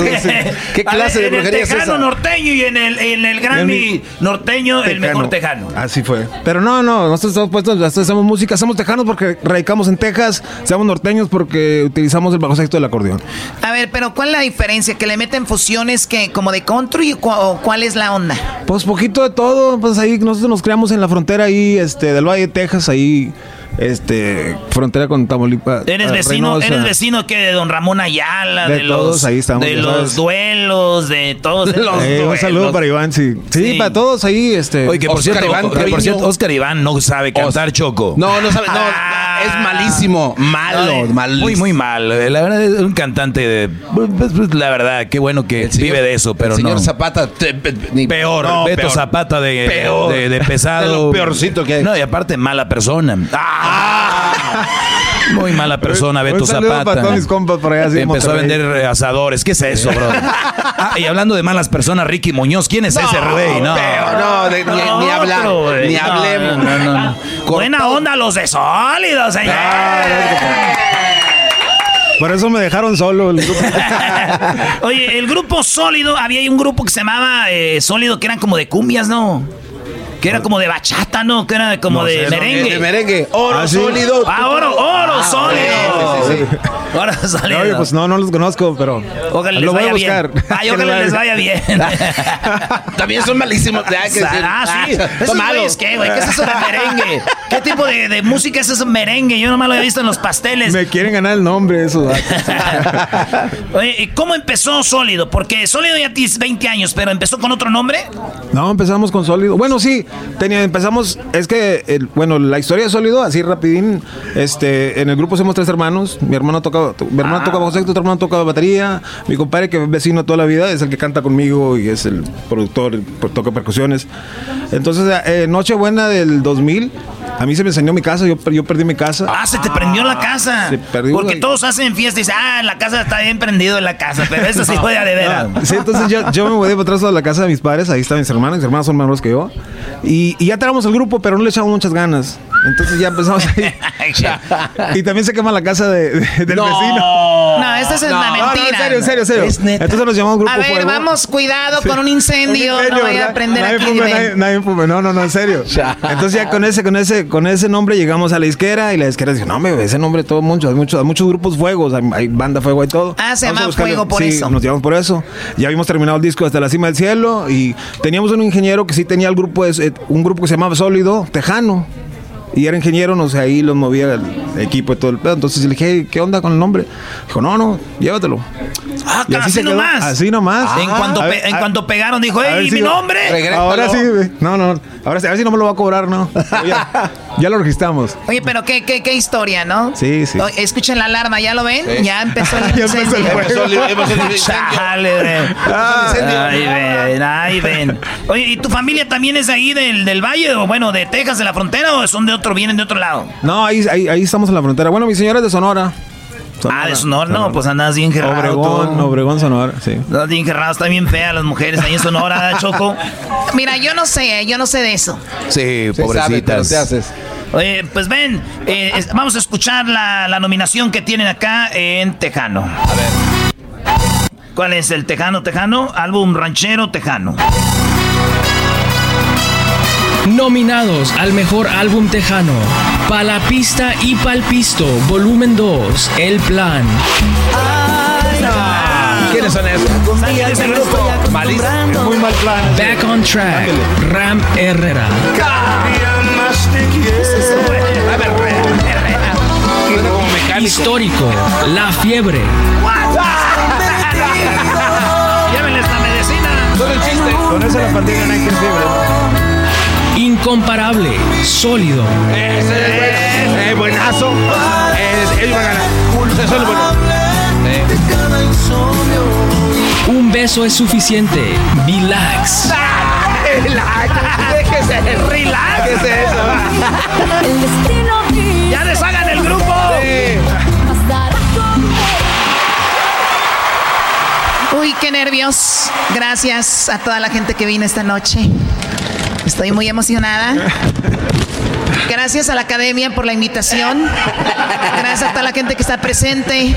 ¿Qué clase ver, de en brujería el es tejano esa? norteño y en el, en el Grammy norteño, el mejor tejano. Así fue. Pero no, no, nosotros estamos puestos, nosotros hacemos música, somos tejanos porque radicamos en Texas, somos norteños porque utilizamos el bajo sexto del acordeón. A ver, pero ¿cuál es la diferencia? ¿Que le meten fusiones que como de country o cu- o cuál es la onda? Pues poquito de todo, pues ahí nosotros nos creamos en la frontera ahí, este, del Valle de Texas, ahí, este, frontera con Tamaulipas. Eres ah, vecino, Reynosa. eres vecino que de Don Ramón Ayala, De de, todos, los, ahí estamos, de los sabes. duelos, de todos. esos. Eh, un saludo para Iván, sí. sí. Sí. para todos ahí, este. Oye, que por, Oscar cierto, Iván que por cierto, Oscar Iván no sabe cantar Choco. No, no sabe, no, es malísimo, malo, malísimo. Muy, muy mal. Eh, La verdad es un cantante de... pues, pues, La verdad, qué bueno que señor- vive de eso, pero el señor no. Zapata, te- pe- ni- Peor, No, Beto peor. Zapata de, Peor. de, de pesado. De lo peorcito que hay. No, y aparte mala persona. Muy mala persona, Beto Zapata. para todos mis compas por allá, sí, en Empezó a vender eh, asadores. ¿Qué es eso, bro? Ah, y hablando de malas personas, Ricky Muñoz, ¿quién es ese güey? No. No, de- ni, ni hablar, Otro, güey. ni No, hablemos. no, no, no. Buena onda los de sólidos, señor. Por eso me dejaron solo el grupo. Oye, el grupo sólido, había un grupo que se llamaba eh, Sólido, que eran como de cumbias, ¿no? Que era como de bachata, ¿no? Que era como No de sé, no, merengue. de merengue. Oro Ah, sí. sólido. Ah, oro, oro Ah, sólido. sí, sí, sí. Oro sólido. Oye, pues no, no los conozco, pero Ojalá lo les voy a vaya buscar. bien. Ay, Que ojalá les vaya bien. También son malísimos. hay que decir. Ah, sí. Ah, Esos son malos. ¿qué, güey? ¿Qué es eso de merengue? ¿Qué tipo de, de música es eso merengue? Yo nomás lo había visto en los pasteles. Me quieren ganar el nombre, eso. Oye, ¿y ¿cómo empezó Sólido? Porque Sólido ya tienes 20 años, pero empezó con otro nombre. No, empezamos con Sólido. Bueno, sí, tenía, empezamos, es que, bueno, la historia de Sólido, así rapidín, este, en el grupo somos tres hermanos, mi hermano toca, mi hermano toca bajo sexto, hermano toca batería, mi compadre que es vecino toda la vida, es el que canta conmigo y es el productor, toca percusiones. Entonces, eh, Nochebuena del 2000, a mí se me enseñó mi casa, yo, yo perdí mi casa. Ah, se te prendió la casa. Se perdió, Porque todos hacen fiesta y dicen, ah, la casa está bien prendido en la casa, pero eso sí fue de veras. Ah, Sí, entonces yo, yo me mudé para atrás de la casa de mis padres, ahí están mis hermanos, mis hermanos son menores que yo. Y, y ya tenemos el grupo, pero no le echamos muchas ganas. Entonces ya empezamos ahí. y también se quema la casa de- de- del No. vecino. No, esta es una mentira. en serio, en serio, en serio. Es neta. Entonces nos llamamos Grupo A ver, Fuego. vamos, cuidado Sí. con un incendio. Un no voy a ¿verdad? prender nadie aquí. fume, nadie, nadie fume. No, no, no, en serio. Entonces ya con ese, con ese, con ese nombre llegamos a la disquera y la disquera dijo, no, me ese nombre todo mucho, hay muchos, hay muchos grupos fuegos, hay, hay banda fuego y todo. Ah, se llama Fuego por sí, eso. Nos llamamos por eso. Ya habíamos terminado el disco hasta la cima del cielo y teníamos un ingeniero que sí tenía el grupo, de- un grupo que se llamaba Sólido, Tejano. Y era ingeniero, no sé, ahí los movía el equipo y todo el pedo. Entonces le dije, "Hey, ¿qué onda con el nombre? Dijo, no, no, llévatelo. Ah, Y así, se quedó, nomás. Así nomás. En, cuanto, ver, en a- cuanto pegaron, dijo, ¡Ey, si- mi nombre! Ahora sí, güey. No, no. Ahora sí, a ver si no me lo va a cobrar, no. Ya, ya lo registramos. Oye, pero qué, qué, qué historia, ¿no? Sí, sí. Escuchen la alarma, ¿ya lo ven? Sí. Ya empezó el Ya empezó el. Ay, ven, ay, ven. Oye, ¿y tu familia también es ahí del, del valle? O bueno, de Texas, de la frontera, o son de otro, vienen de otro lado? No, ahí, ahí, ahí estamos en la frontera. Bueno, mi señora es de Sonora. Ah, de Sonora, no, pues andas bien gerrado. Obregón, tú. Obregón, Sonora, sí. Andas bien gerrado, están bien feas las mujeres ahí en Sonora, ¿eh, Choco. Mira, yo no sé, yo no sé de eso. Sí, sabe, pero te haces. Oye, pues ven, eh, vamos a escuchar la, la nominación que tienen acá en Tejano. A ver. ¿Cuál es el Tejano Tejano? Álbum ranchero Tejano. Nominados al mejor álbum tejano. Palapista y Palpisto, volumen 2, El Plan. ¿Quiénes son esos? Malísimo. Muy mal plan. Back on Track, Ram Herrera. Histórico, La Fiebre. Llévenles la medicina. Todo el chiste. Con eso la pandilla no hay que Incomparable, Sólido. Ese es bueno. Eh, buenazo. Es, él va a ganar. Eso es bueno. Un beso es suficiente, Relax. Déjese. Relax. ¿Qué es eso? ¡Ya deshagan el grupo! Uy, qué nervios. Gracias a toda la gente que vino esta noche. Estoy muy emocionada. Gracias a la academia por la invitación. Gracias a toda la gente que está presente.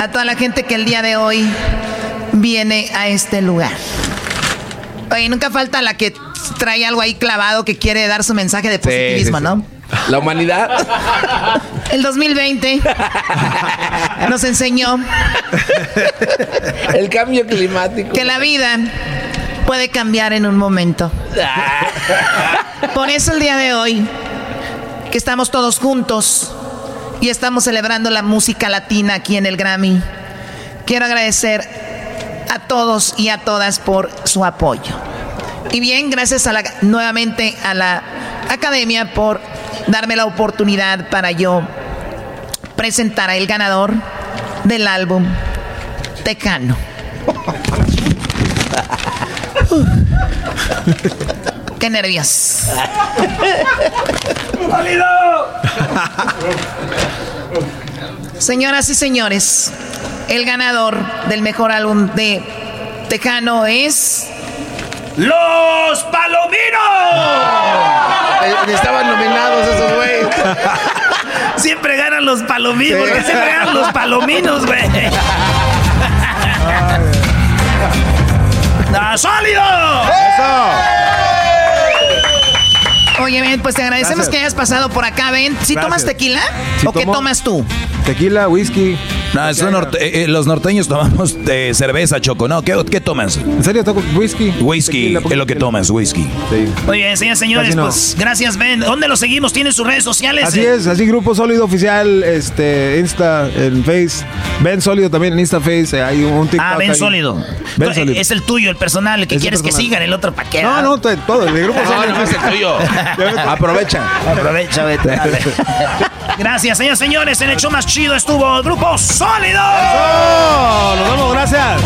A toda la gente que el día de hoy viene a este lugar. Oye, nunca falta la que trae algo ahí clavado que quiere dar su mensaje de positivismo, sí, sí. ¿no? La humanidad. El 2020 nos enseñó El cambio climático. que la vida puede cambiar en un momento. Por eso el día de hoy, que estamos todos juntos y estamos celebrando la música latina aquí en el Grammy, quiero agradecer a todos y a todas por su apoyo. Y bien, gracias a la, nuevamente a la academia por darme la oportunidad para yo presentar al ganador del álbum Tecano. Qué nervios. Señoras y señores, el ganador del mejor álbum de Tejano es ¡Los Palominos! Eh, Estaban nominados esos güeyes. Siempre ganan los palominos, porque siempre ganan los palominos, güey. sólido. ¡Eso! ¡Ah, ¡Sólido! pues te agradecemos Gracias. que hayas pasado por acá, ven. ¿Sí Gracias. tomas tequila? Sí ¿O qué tomas tú? Tequila, whisky. No, son norte- eh, eh, los norteños tomamos eh, cerveza, Choco. No, ¿qué, qué tomas? ¿En serio toco whisky? Whisky Tequila, es lo que tomas, whisky. Muy bien, señores, señores, no. pues gracias, Ben. ¿Dónde lo seguimos? ¿Tienen sus redes sociales? Así Eh, es, así Grupo Sólido Oficial, este, Insta, en Face. Ben Sólido también en Insta Face. eh, Hay un TikTok Ah, Ben ahí. Sólido. Ben Eh, Sólido. Es el tuyo, el personal, el que Es el quieres que sigan, el otro qué. No, no, to- todo, el grupo No, Sólido. no, es el tuyo. Aprovecha. Aprovecha, vete. dale. Gracias, señores, señores. En el show más chido estuvo el Grupo Sólido. Nos vemos, gracias.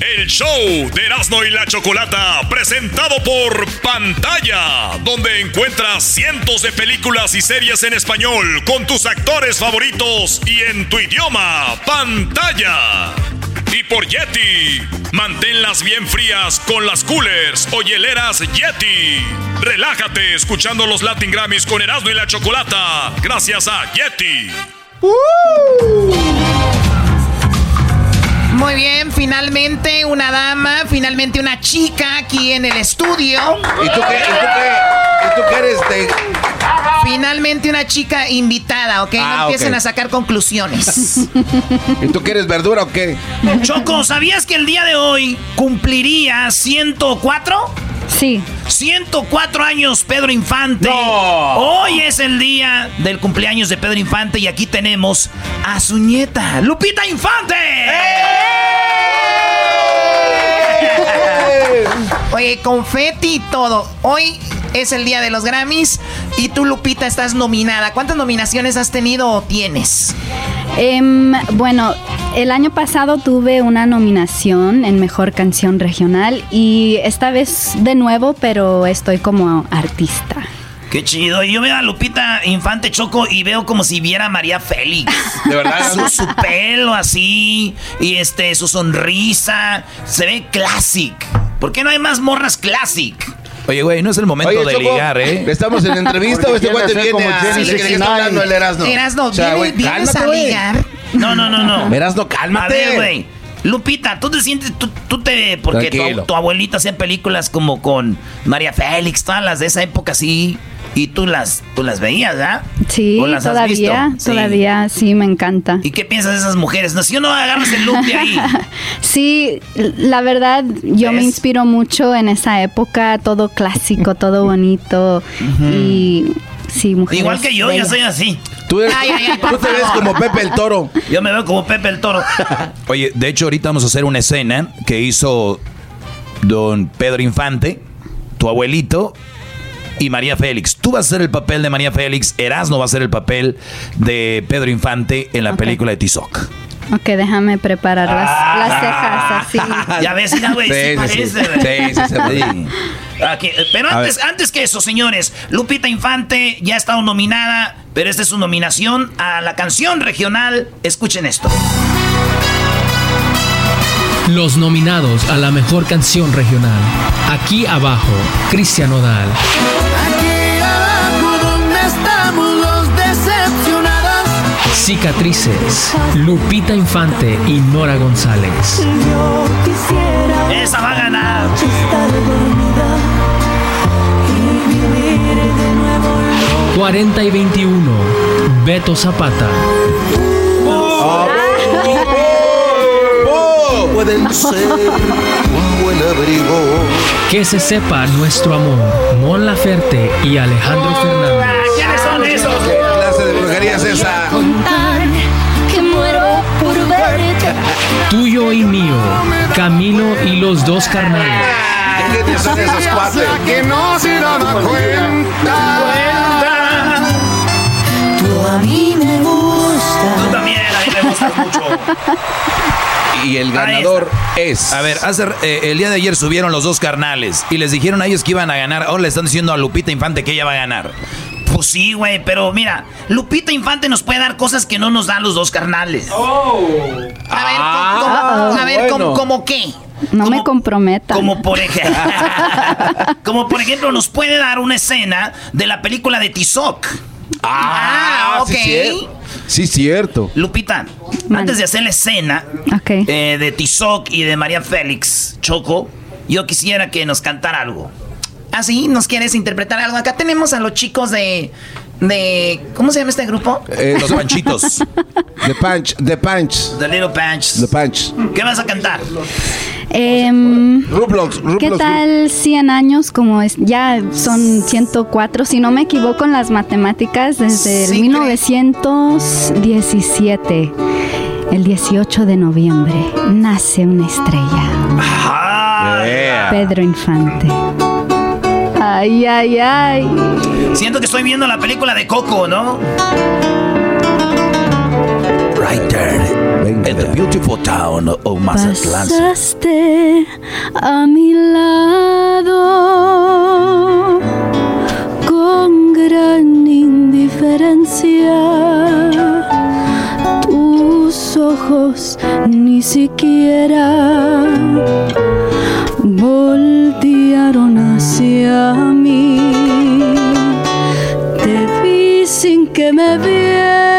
El show de Erasmo y la Chocolata, presentado por Pantalla, donde encuentras cientos de películas y series en español con tus actores favoritos y en tu idioma, Pantalla. Y por Yeti, manténlas bien frías con las coolers o hieleras Yeti. Relájate escuchando los Latin Grammys con Erasmo y la Chocolata, gracias a Yeti. Muy bien, finalmente una dama, finalmente una chica aquí en el estudio. ¿Y tú qué? ¿Y tú qué? ¿Y tú qué eres de.? Finalmente una chica invitada, ¿ok? Ah, no empiecen ok. a sacar conclusiones. ¿Y tú qué eres verdura o qué? Choco, ¿sabías que el día de hoy cumpliría 104? Sí. 104 años Pedro Infante. Hoy es el día del cumpleaños de Pedro Infante y aquí tenemos a su nieta, Lupita Infante. Oye, confeti y todo. Hoy es el día de los Grammys y tú, Lupita, estás nominada. ¿Cuántas nominaciones has tenido o tienes? Em, bueno, el año pasado tuve una nominación en Mejor Canción Regional y esta vez de nuevo, pero estoy como artista. Qué chido. Y Yo veo a Lupita Infante Choco y veo como si viera a María Félix. ¿De verdad? Su, su pelo así y este su sonrisa se ve classic. ¿Por qué no hay más morras classic? Oye, güey, no es el momento Oye, de Choco, ligar, ¿eh? ¿Estamos en entrevista o este cuate viene a... como ¿De Jenny de qué está hablando el Erasmo? Erasno, O sea, güey, vienes cálmate, a güey. ligar. No, no, no, no. Erasno, cálmate. A ver, güey. Lupita, tú te sientes, tú, tú te, porque tu, Tranquilo. tu abuelita hacía películas como con María Félix, todas las de esa época así, y tú las, tú las veías, ¿ah? Sí, ¿O las has todavía, visto? Sí. todavía, sí, me encanta. ¿Y qué piensas de esas mujeres? No, si no agarras el look de ahí. Sí, la verdad, yo me inspiro mucho en esa época, todo clásico, todo bonito y sí, mujeres. Igual que yo, yo bellas. soy así. Tú, eres- Ay, ay, ay, por tú te ves como Pepe el Toro. Yo me veo como Pepe el Toro. Oye, de hecho, ahorita vamos a hacer una escena que hizo don Pedro Infante, tu abuelito, y María Félix. Tú vas a hacer el papel de María Félix, Erasmo va a hacer el papel de Pedro Infante en la película de Tizoc. Ok, déjame preparar las, las cejas así. Ah. Ya ves, güey, sí, Sí, sí, sí. pero antes, antes que eso, señores, Lupita Infante ya ha estado nominada, pero esta es su nominación a la canción regional. Escuchen esto. Los nominados a la mejor canción regional. Aquí abajo, Cristian Odal. Aquí abajo donde estamos los decepcionados. Cicatrices, Lupita Infante y Nora González. Yo quisiera Esa va a ganar. estar dormida y vivir de nuevo. 40 y 21, Beto Zapata. Pueden ser un buen abrigo. Que se sepa nuestro amor, Mon Laferte y Alejandro Fernández. ¿Quiénes son esos? ¿Qué clase de brujería es esa? Contar que muero por verte. Tuyo y mío, Camilo y los dos carnales. ¿Quiénes son esos cuates? que no se daba cuenta. Tú a mí me gusta. Tú también, gustas mucho. Y el ganador es... A ver, hace, eh, el día de ayer subieron los dos carnales y les dijeron a ellos que iban a ganar. Ahora le están diciendo a Lupita Infante que ella va a ganar. Pues sí, güey, pero mira, Lupita Infante nos puede dar cosas que no nos dan los dos carnales. A ver, Ah, ¿cómo, a ver, bueno. ¿cómo, cómo qué? No me comprometa. Como por ejemplo, como por ejemplo nos puede dar una escena de la película de Tizoc. Ah, ok. sí, cierto. Sí, cierto. Lupita, antes de hacer la escena eh, de Tizoc y de María Félix, Choco, yo quisiera que nos cantara algo. ¿Ah, sí? ¿Nos quieres interpretar algo? Acá tenemos a los chicos de... de ¿Cómo se llama este grupo? Eh, los panchitos. The Punch, The Punch. The Little Punch. The Punch. ¿Qué vas a cantar? Em, Roblox, Roblox. ¿Qué tal 100 años? Como es, ya son 104, si no me equivoco en las matemáticas, desde el 1917, el 18 de noviembre, nace una estrella. Pedro Infante. Ay, ay, ay. Siento que estoy viendo la película de Coco, ¿no? Right there, in the beautiful town of Mazatlán. Pasaste a mi lado con gran indiferencia. Tus ojos ni siquiera voltearon hacia mí. Te vi sin que me vieras.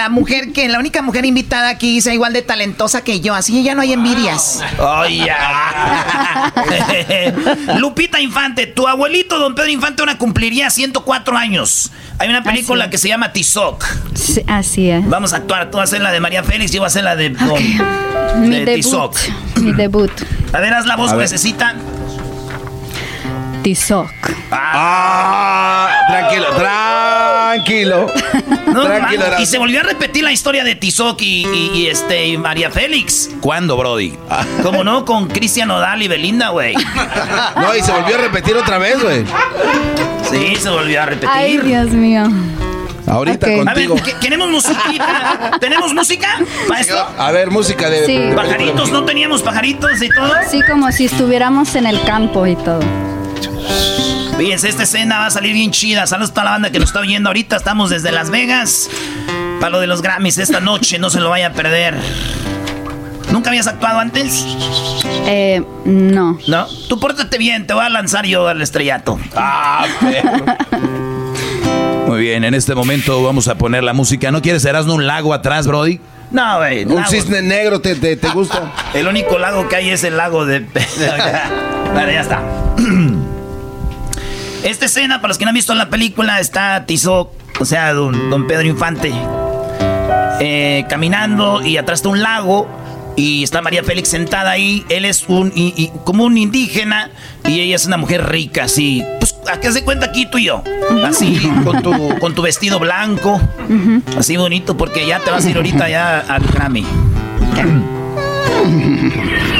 La mujer, que la única mujer invitada aquí sea igual de talentosa que yo. Así ya no hay envidias. ¡Ay, ya! Lupita Infante, tu abuelito, don Pedro Infante, ahora cumpliría 104 años. Hay una película que se llama Tizoc. Sí, así es. Vamos a actuar. Tú vas a hacer la de María Félix, yo voy a hacer la de, don- Mi de debut. Tizoc. Mi debut. A ver, haz la voz necesita. Tizoc. Ah, tranquilo, tranquilo. No, tranquilo, man, y se volvió a repetir la historia de Tizoc y, y- y, este, y María Félix. ¿Cuándo, Brody? ¿Cómo no? Con Cristian Odal y Belinda, güey. No, y se volvió a repetir otra vez, güey. Sí, se volvió a repetir. Ay, Dios mío. Ahorita Ok. A ver, contigo. ¿qué- ¿tenemos musiquita? ¿Tenemos música? ¿Maestro? A ver, música de. Sí. ¿Pajaritos? ¿No teníamos pajaritos y todo? Sí, como si estuviéramos en el campo y todo. Fíjense, esta escena va a salir bien chida. Saludos a toda la banda que nos está oyendo ahorita. Estamos desde Las Vegas. Para lo de los Grammys esta noche, no se lo vaya a perder. ¿Nunca habías actuado antes? Eh, no. No. Tú pórtate bien, te voy a lanzar yo al estrellato. Ah, Muy bien, en este momento vamos a poner la música. ¿No quieres Erasmo un lago atrás, Brody? No, güey. Un lago. cisne negro, ¿te, te, te gusta? El único lago que hay es el lago de... vale, ya está. Esta escena, para los que no han visto la película, está Tizoc, o sea, don, don Pedro Infante, eh, caminando y atrás está un lago y está María Félix sentada ahí. Él es un y- y- como un indígena y ella es una mujer rica, así. Pues, ¿a qué se cuenta aquí tú y yo? Así, con tu, con tu vestido blanco, así bonito, porque ya te vas a ir ahorita ya al Grammy.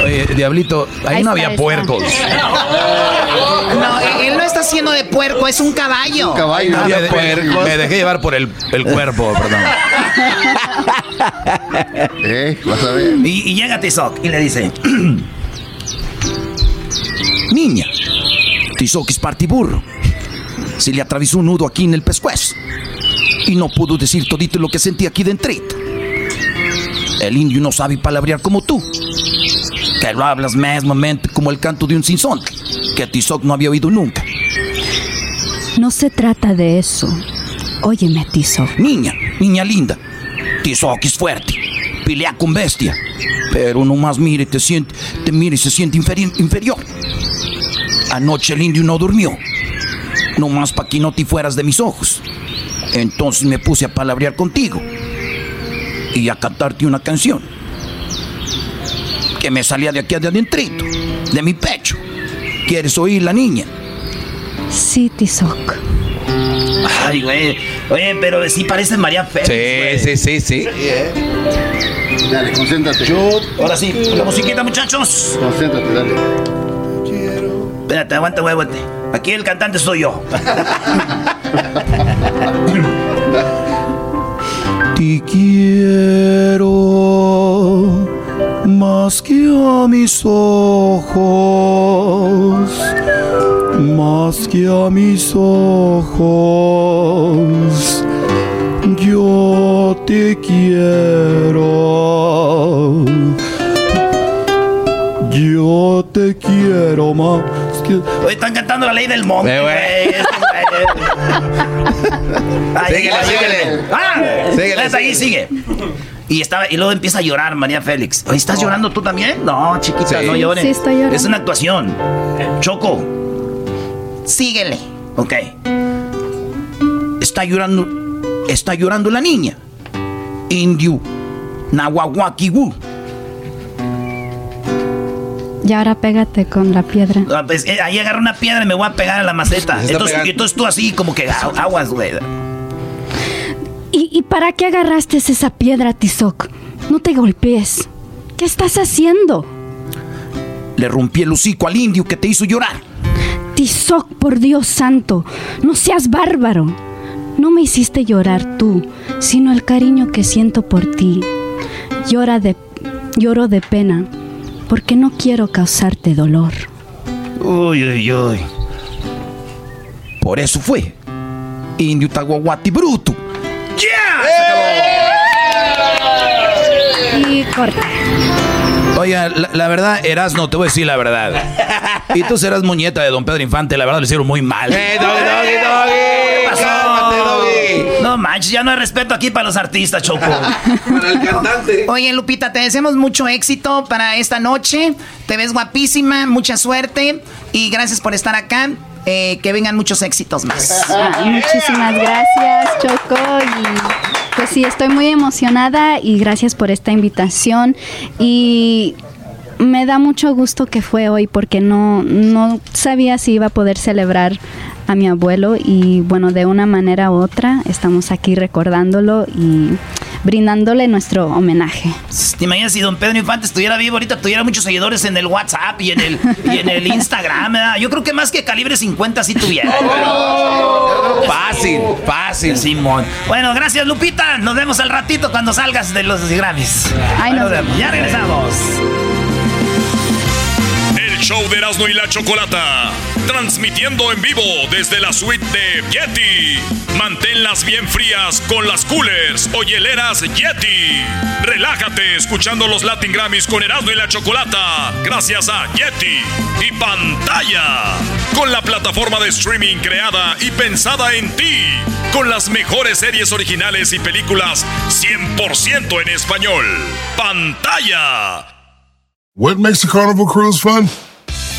Oye, Diablito, ahí, Ahí no había puercos. No, no está haciendo de puerco, es un caballo. me, de- me dejé llevar por el, el cuerpo, perdón. Eh, vas a ver. Y, y llega Tizoc y le dice: Niña, Tizoc es partiburro. Se le atravesó un nudo aquí en el pescuezo. Y no pudo decir todito lo que sentía aquí dentro. El indio no sabe palabrear como tú. Que lo hablas mesmamente como el canto de un sinsonte. Que Tizoc no había oído nunca. No se trata de eso. Óyeme, Tizoc. Niña, niña linda. Tizoc es fuerte. Pelea con bestia. Pero nomás mire, te siente, te mire se siente inferi- inferior. Anoche el indio no durmió. Nomás para que no te fueras de mis ojos. Entonces me puse a palabrear contigo. Y a cantarte una canción. Que me salía de aquí de adentrito. De mi pecho. ¿Quieres oír la niña? Sí, Tizoc. Ay, güey. Oye, pero sí parece María Félix. Sí, sí, sí, sí. Dale, concéntrate. Ahora sí, la musiquita, muchachos. Concéntrate, dale. Espérate, aguanta, güey, aguante. Aquí el cantante soy yo. Te quiero más que a mis ojos, más que a mis ojos. Yo te quiero. Yo te quiero más que... Hoy están cantando la ley del monte, Eh, güey. Ay, Síguele, síguele. ¡Ah! Síguele, ahí sigue. Y, estaba, y luego empieza a llorar María Félix. ¿estás llorando tú también? No, chiquita, Sí. no llores. Sí, estoy llorando. Es una actuación. Choco. Síguele. Ok. Está llorando, está llorando la niña. Indio, Nahuahuaquiwu. Y ahora pégate con la piedra. Ah, pues, eh, ahí agarro una piedra y me voy a pegar a la maceta. Entonces, entonces tú así como que agu- aguas, güey. ¿Y, y para qué agarraste esa piedra, Tizoc? No te golpees. ¿Qué estás haciendo? Le rompí el hocico al indio que te hizo llorar. Tizoc, por Dios santo, no seas bárbaro. No me hiciste llorar tú, sino el cariño que siento por ti. Llora de, lloro de pena, porque no quiero causarte dolor. Uy, uy, uy. Por eso fue. Indio Taguaguati Bruto. Y corta. Oiga, la, la verdad, Erasno, te voy a decir la verdad. Y tú serás muñeta de don Pedro Infante, la verdad le hicieron muy mal. ¡Eh, doggy, doggy, doggy! ¿Qué pasó? ¡Cálmate, doggy! No manches, ya no hay respeto aquí para los artistas, Choco. Para el cantante. Oye, Lupita, te deseamos mucho éxito para esta noche. Te ves guapísima, mucha suerte y gracias por estar acá. Eh, que vengan muchos éxitos más. Ay, muchísimas gracias, Choco. Y pues sí, estoy muy emocionada y gracias por esta invitación. Y me da mucho gusto que fue hoy porque no, no sabía si iba a poder celebrar a mi abuelo y bueno, de una manera u otra estamos aquí recordándolo y brindándole nuestro homenaje. ¿Te imaginas si don Pedro Infante estuviera vivo ahorita, tuviera muchos seguidores en el WhatsApp y en el, y en el Instagram? ¿verdad? Yo creo que más que calibre 50 sí tuviera. Fácil, fácil. Simón. Bueno, gracias Lupita. Nos vemos al ratito cuando salgas de los Grammys. Ahí nos vemos. Ya regresamos. Show de Erasmo y la Chocolata. Transmitiendo en vivo desde la suite de Yeti. Manténlas bien frías con las coolers o hieleras Yeti. Relájate escuchando los Latin Grammys con Erasmo y la Chocolata. Gracias a Yeti y pantalla. Con la plataforma de streaming creada y pensada en ti. Con las mejores series originales y películas 100% en español. Pantalla. What makes a carnival cruise fun?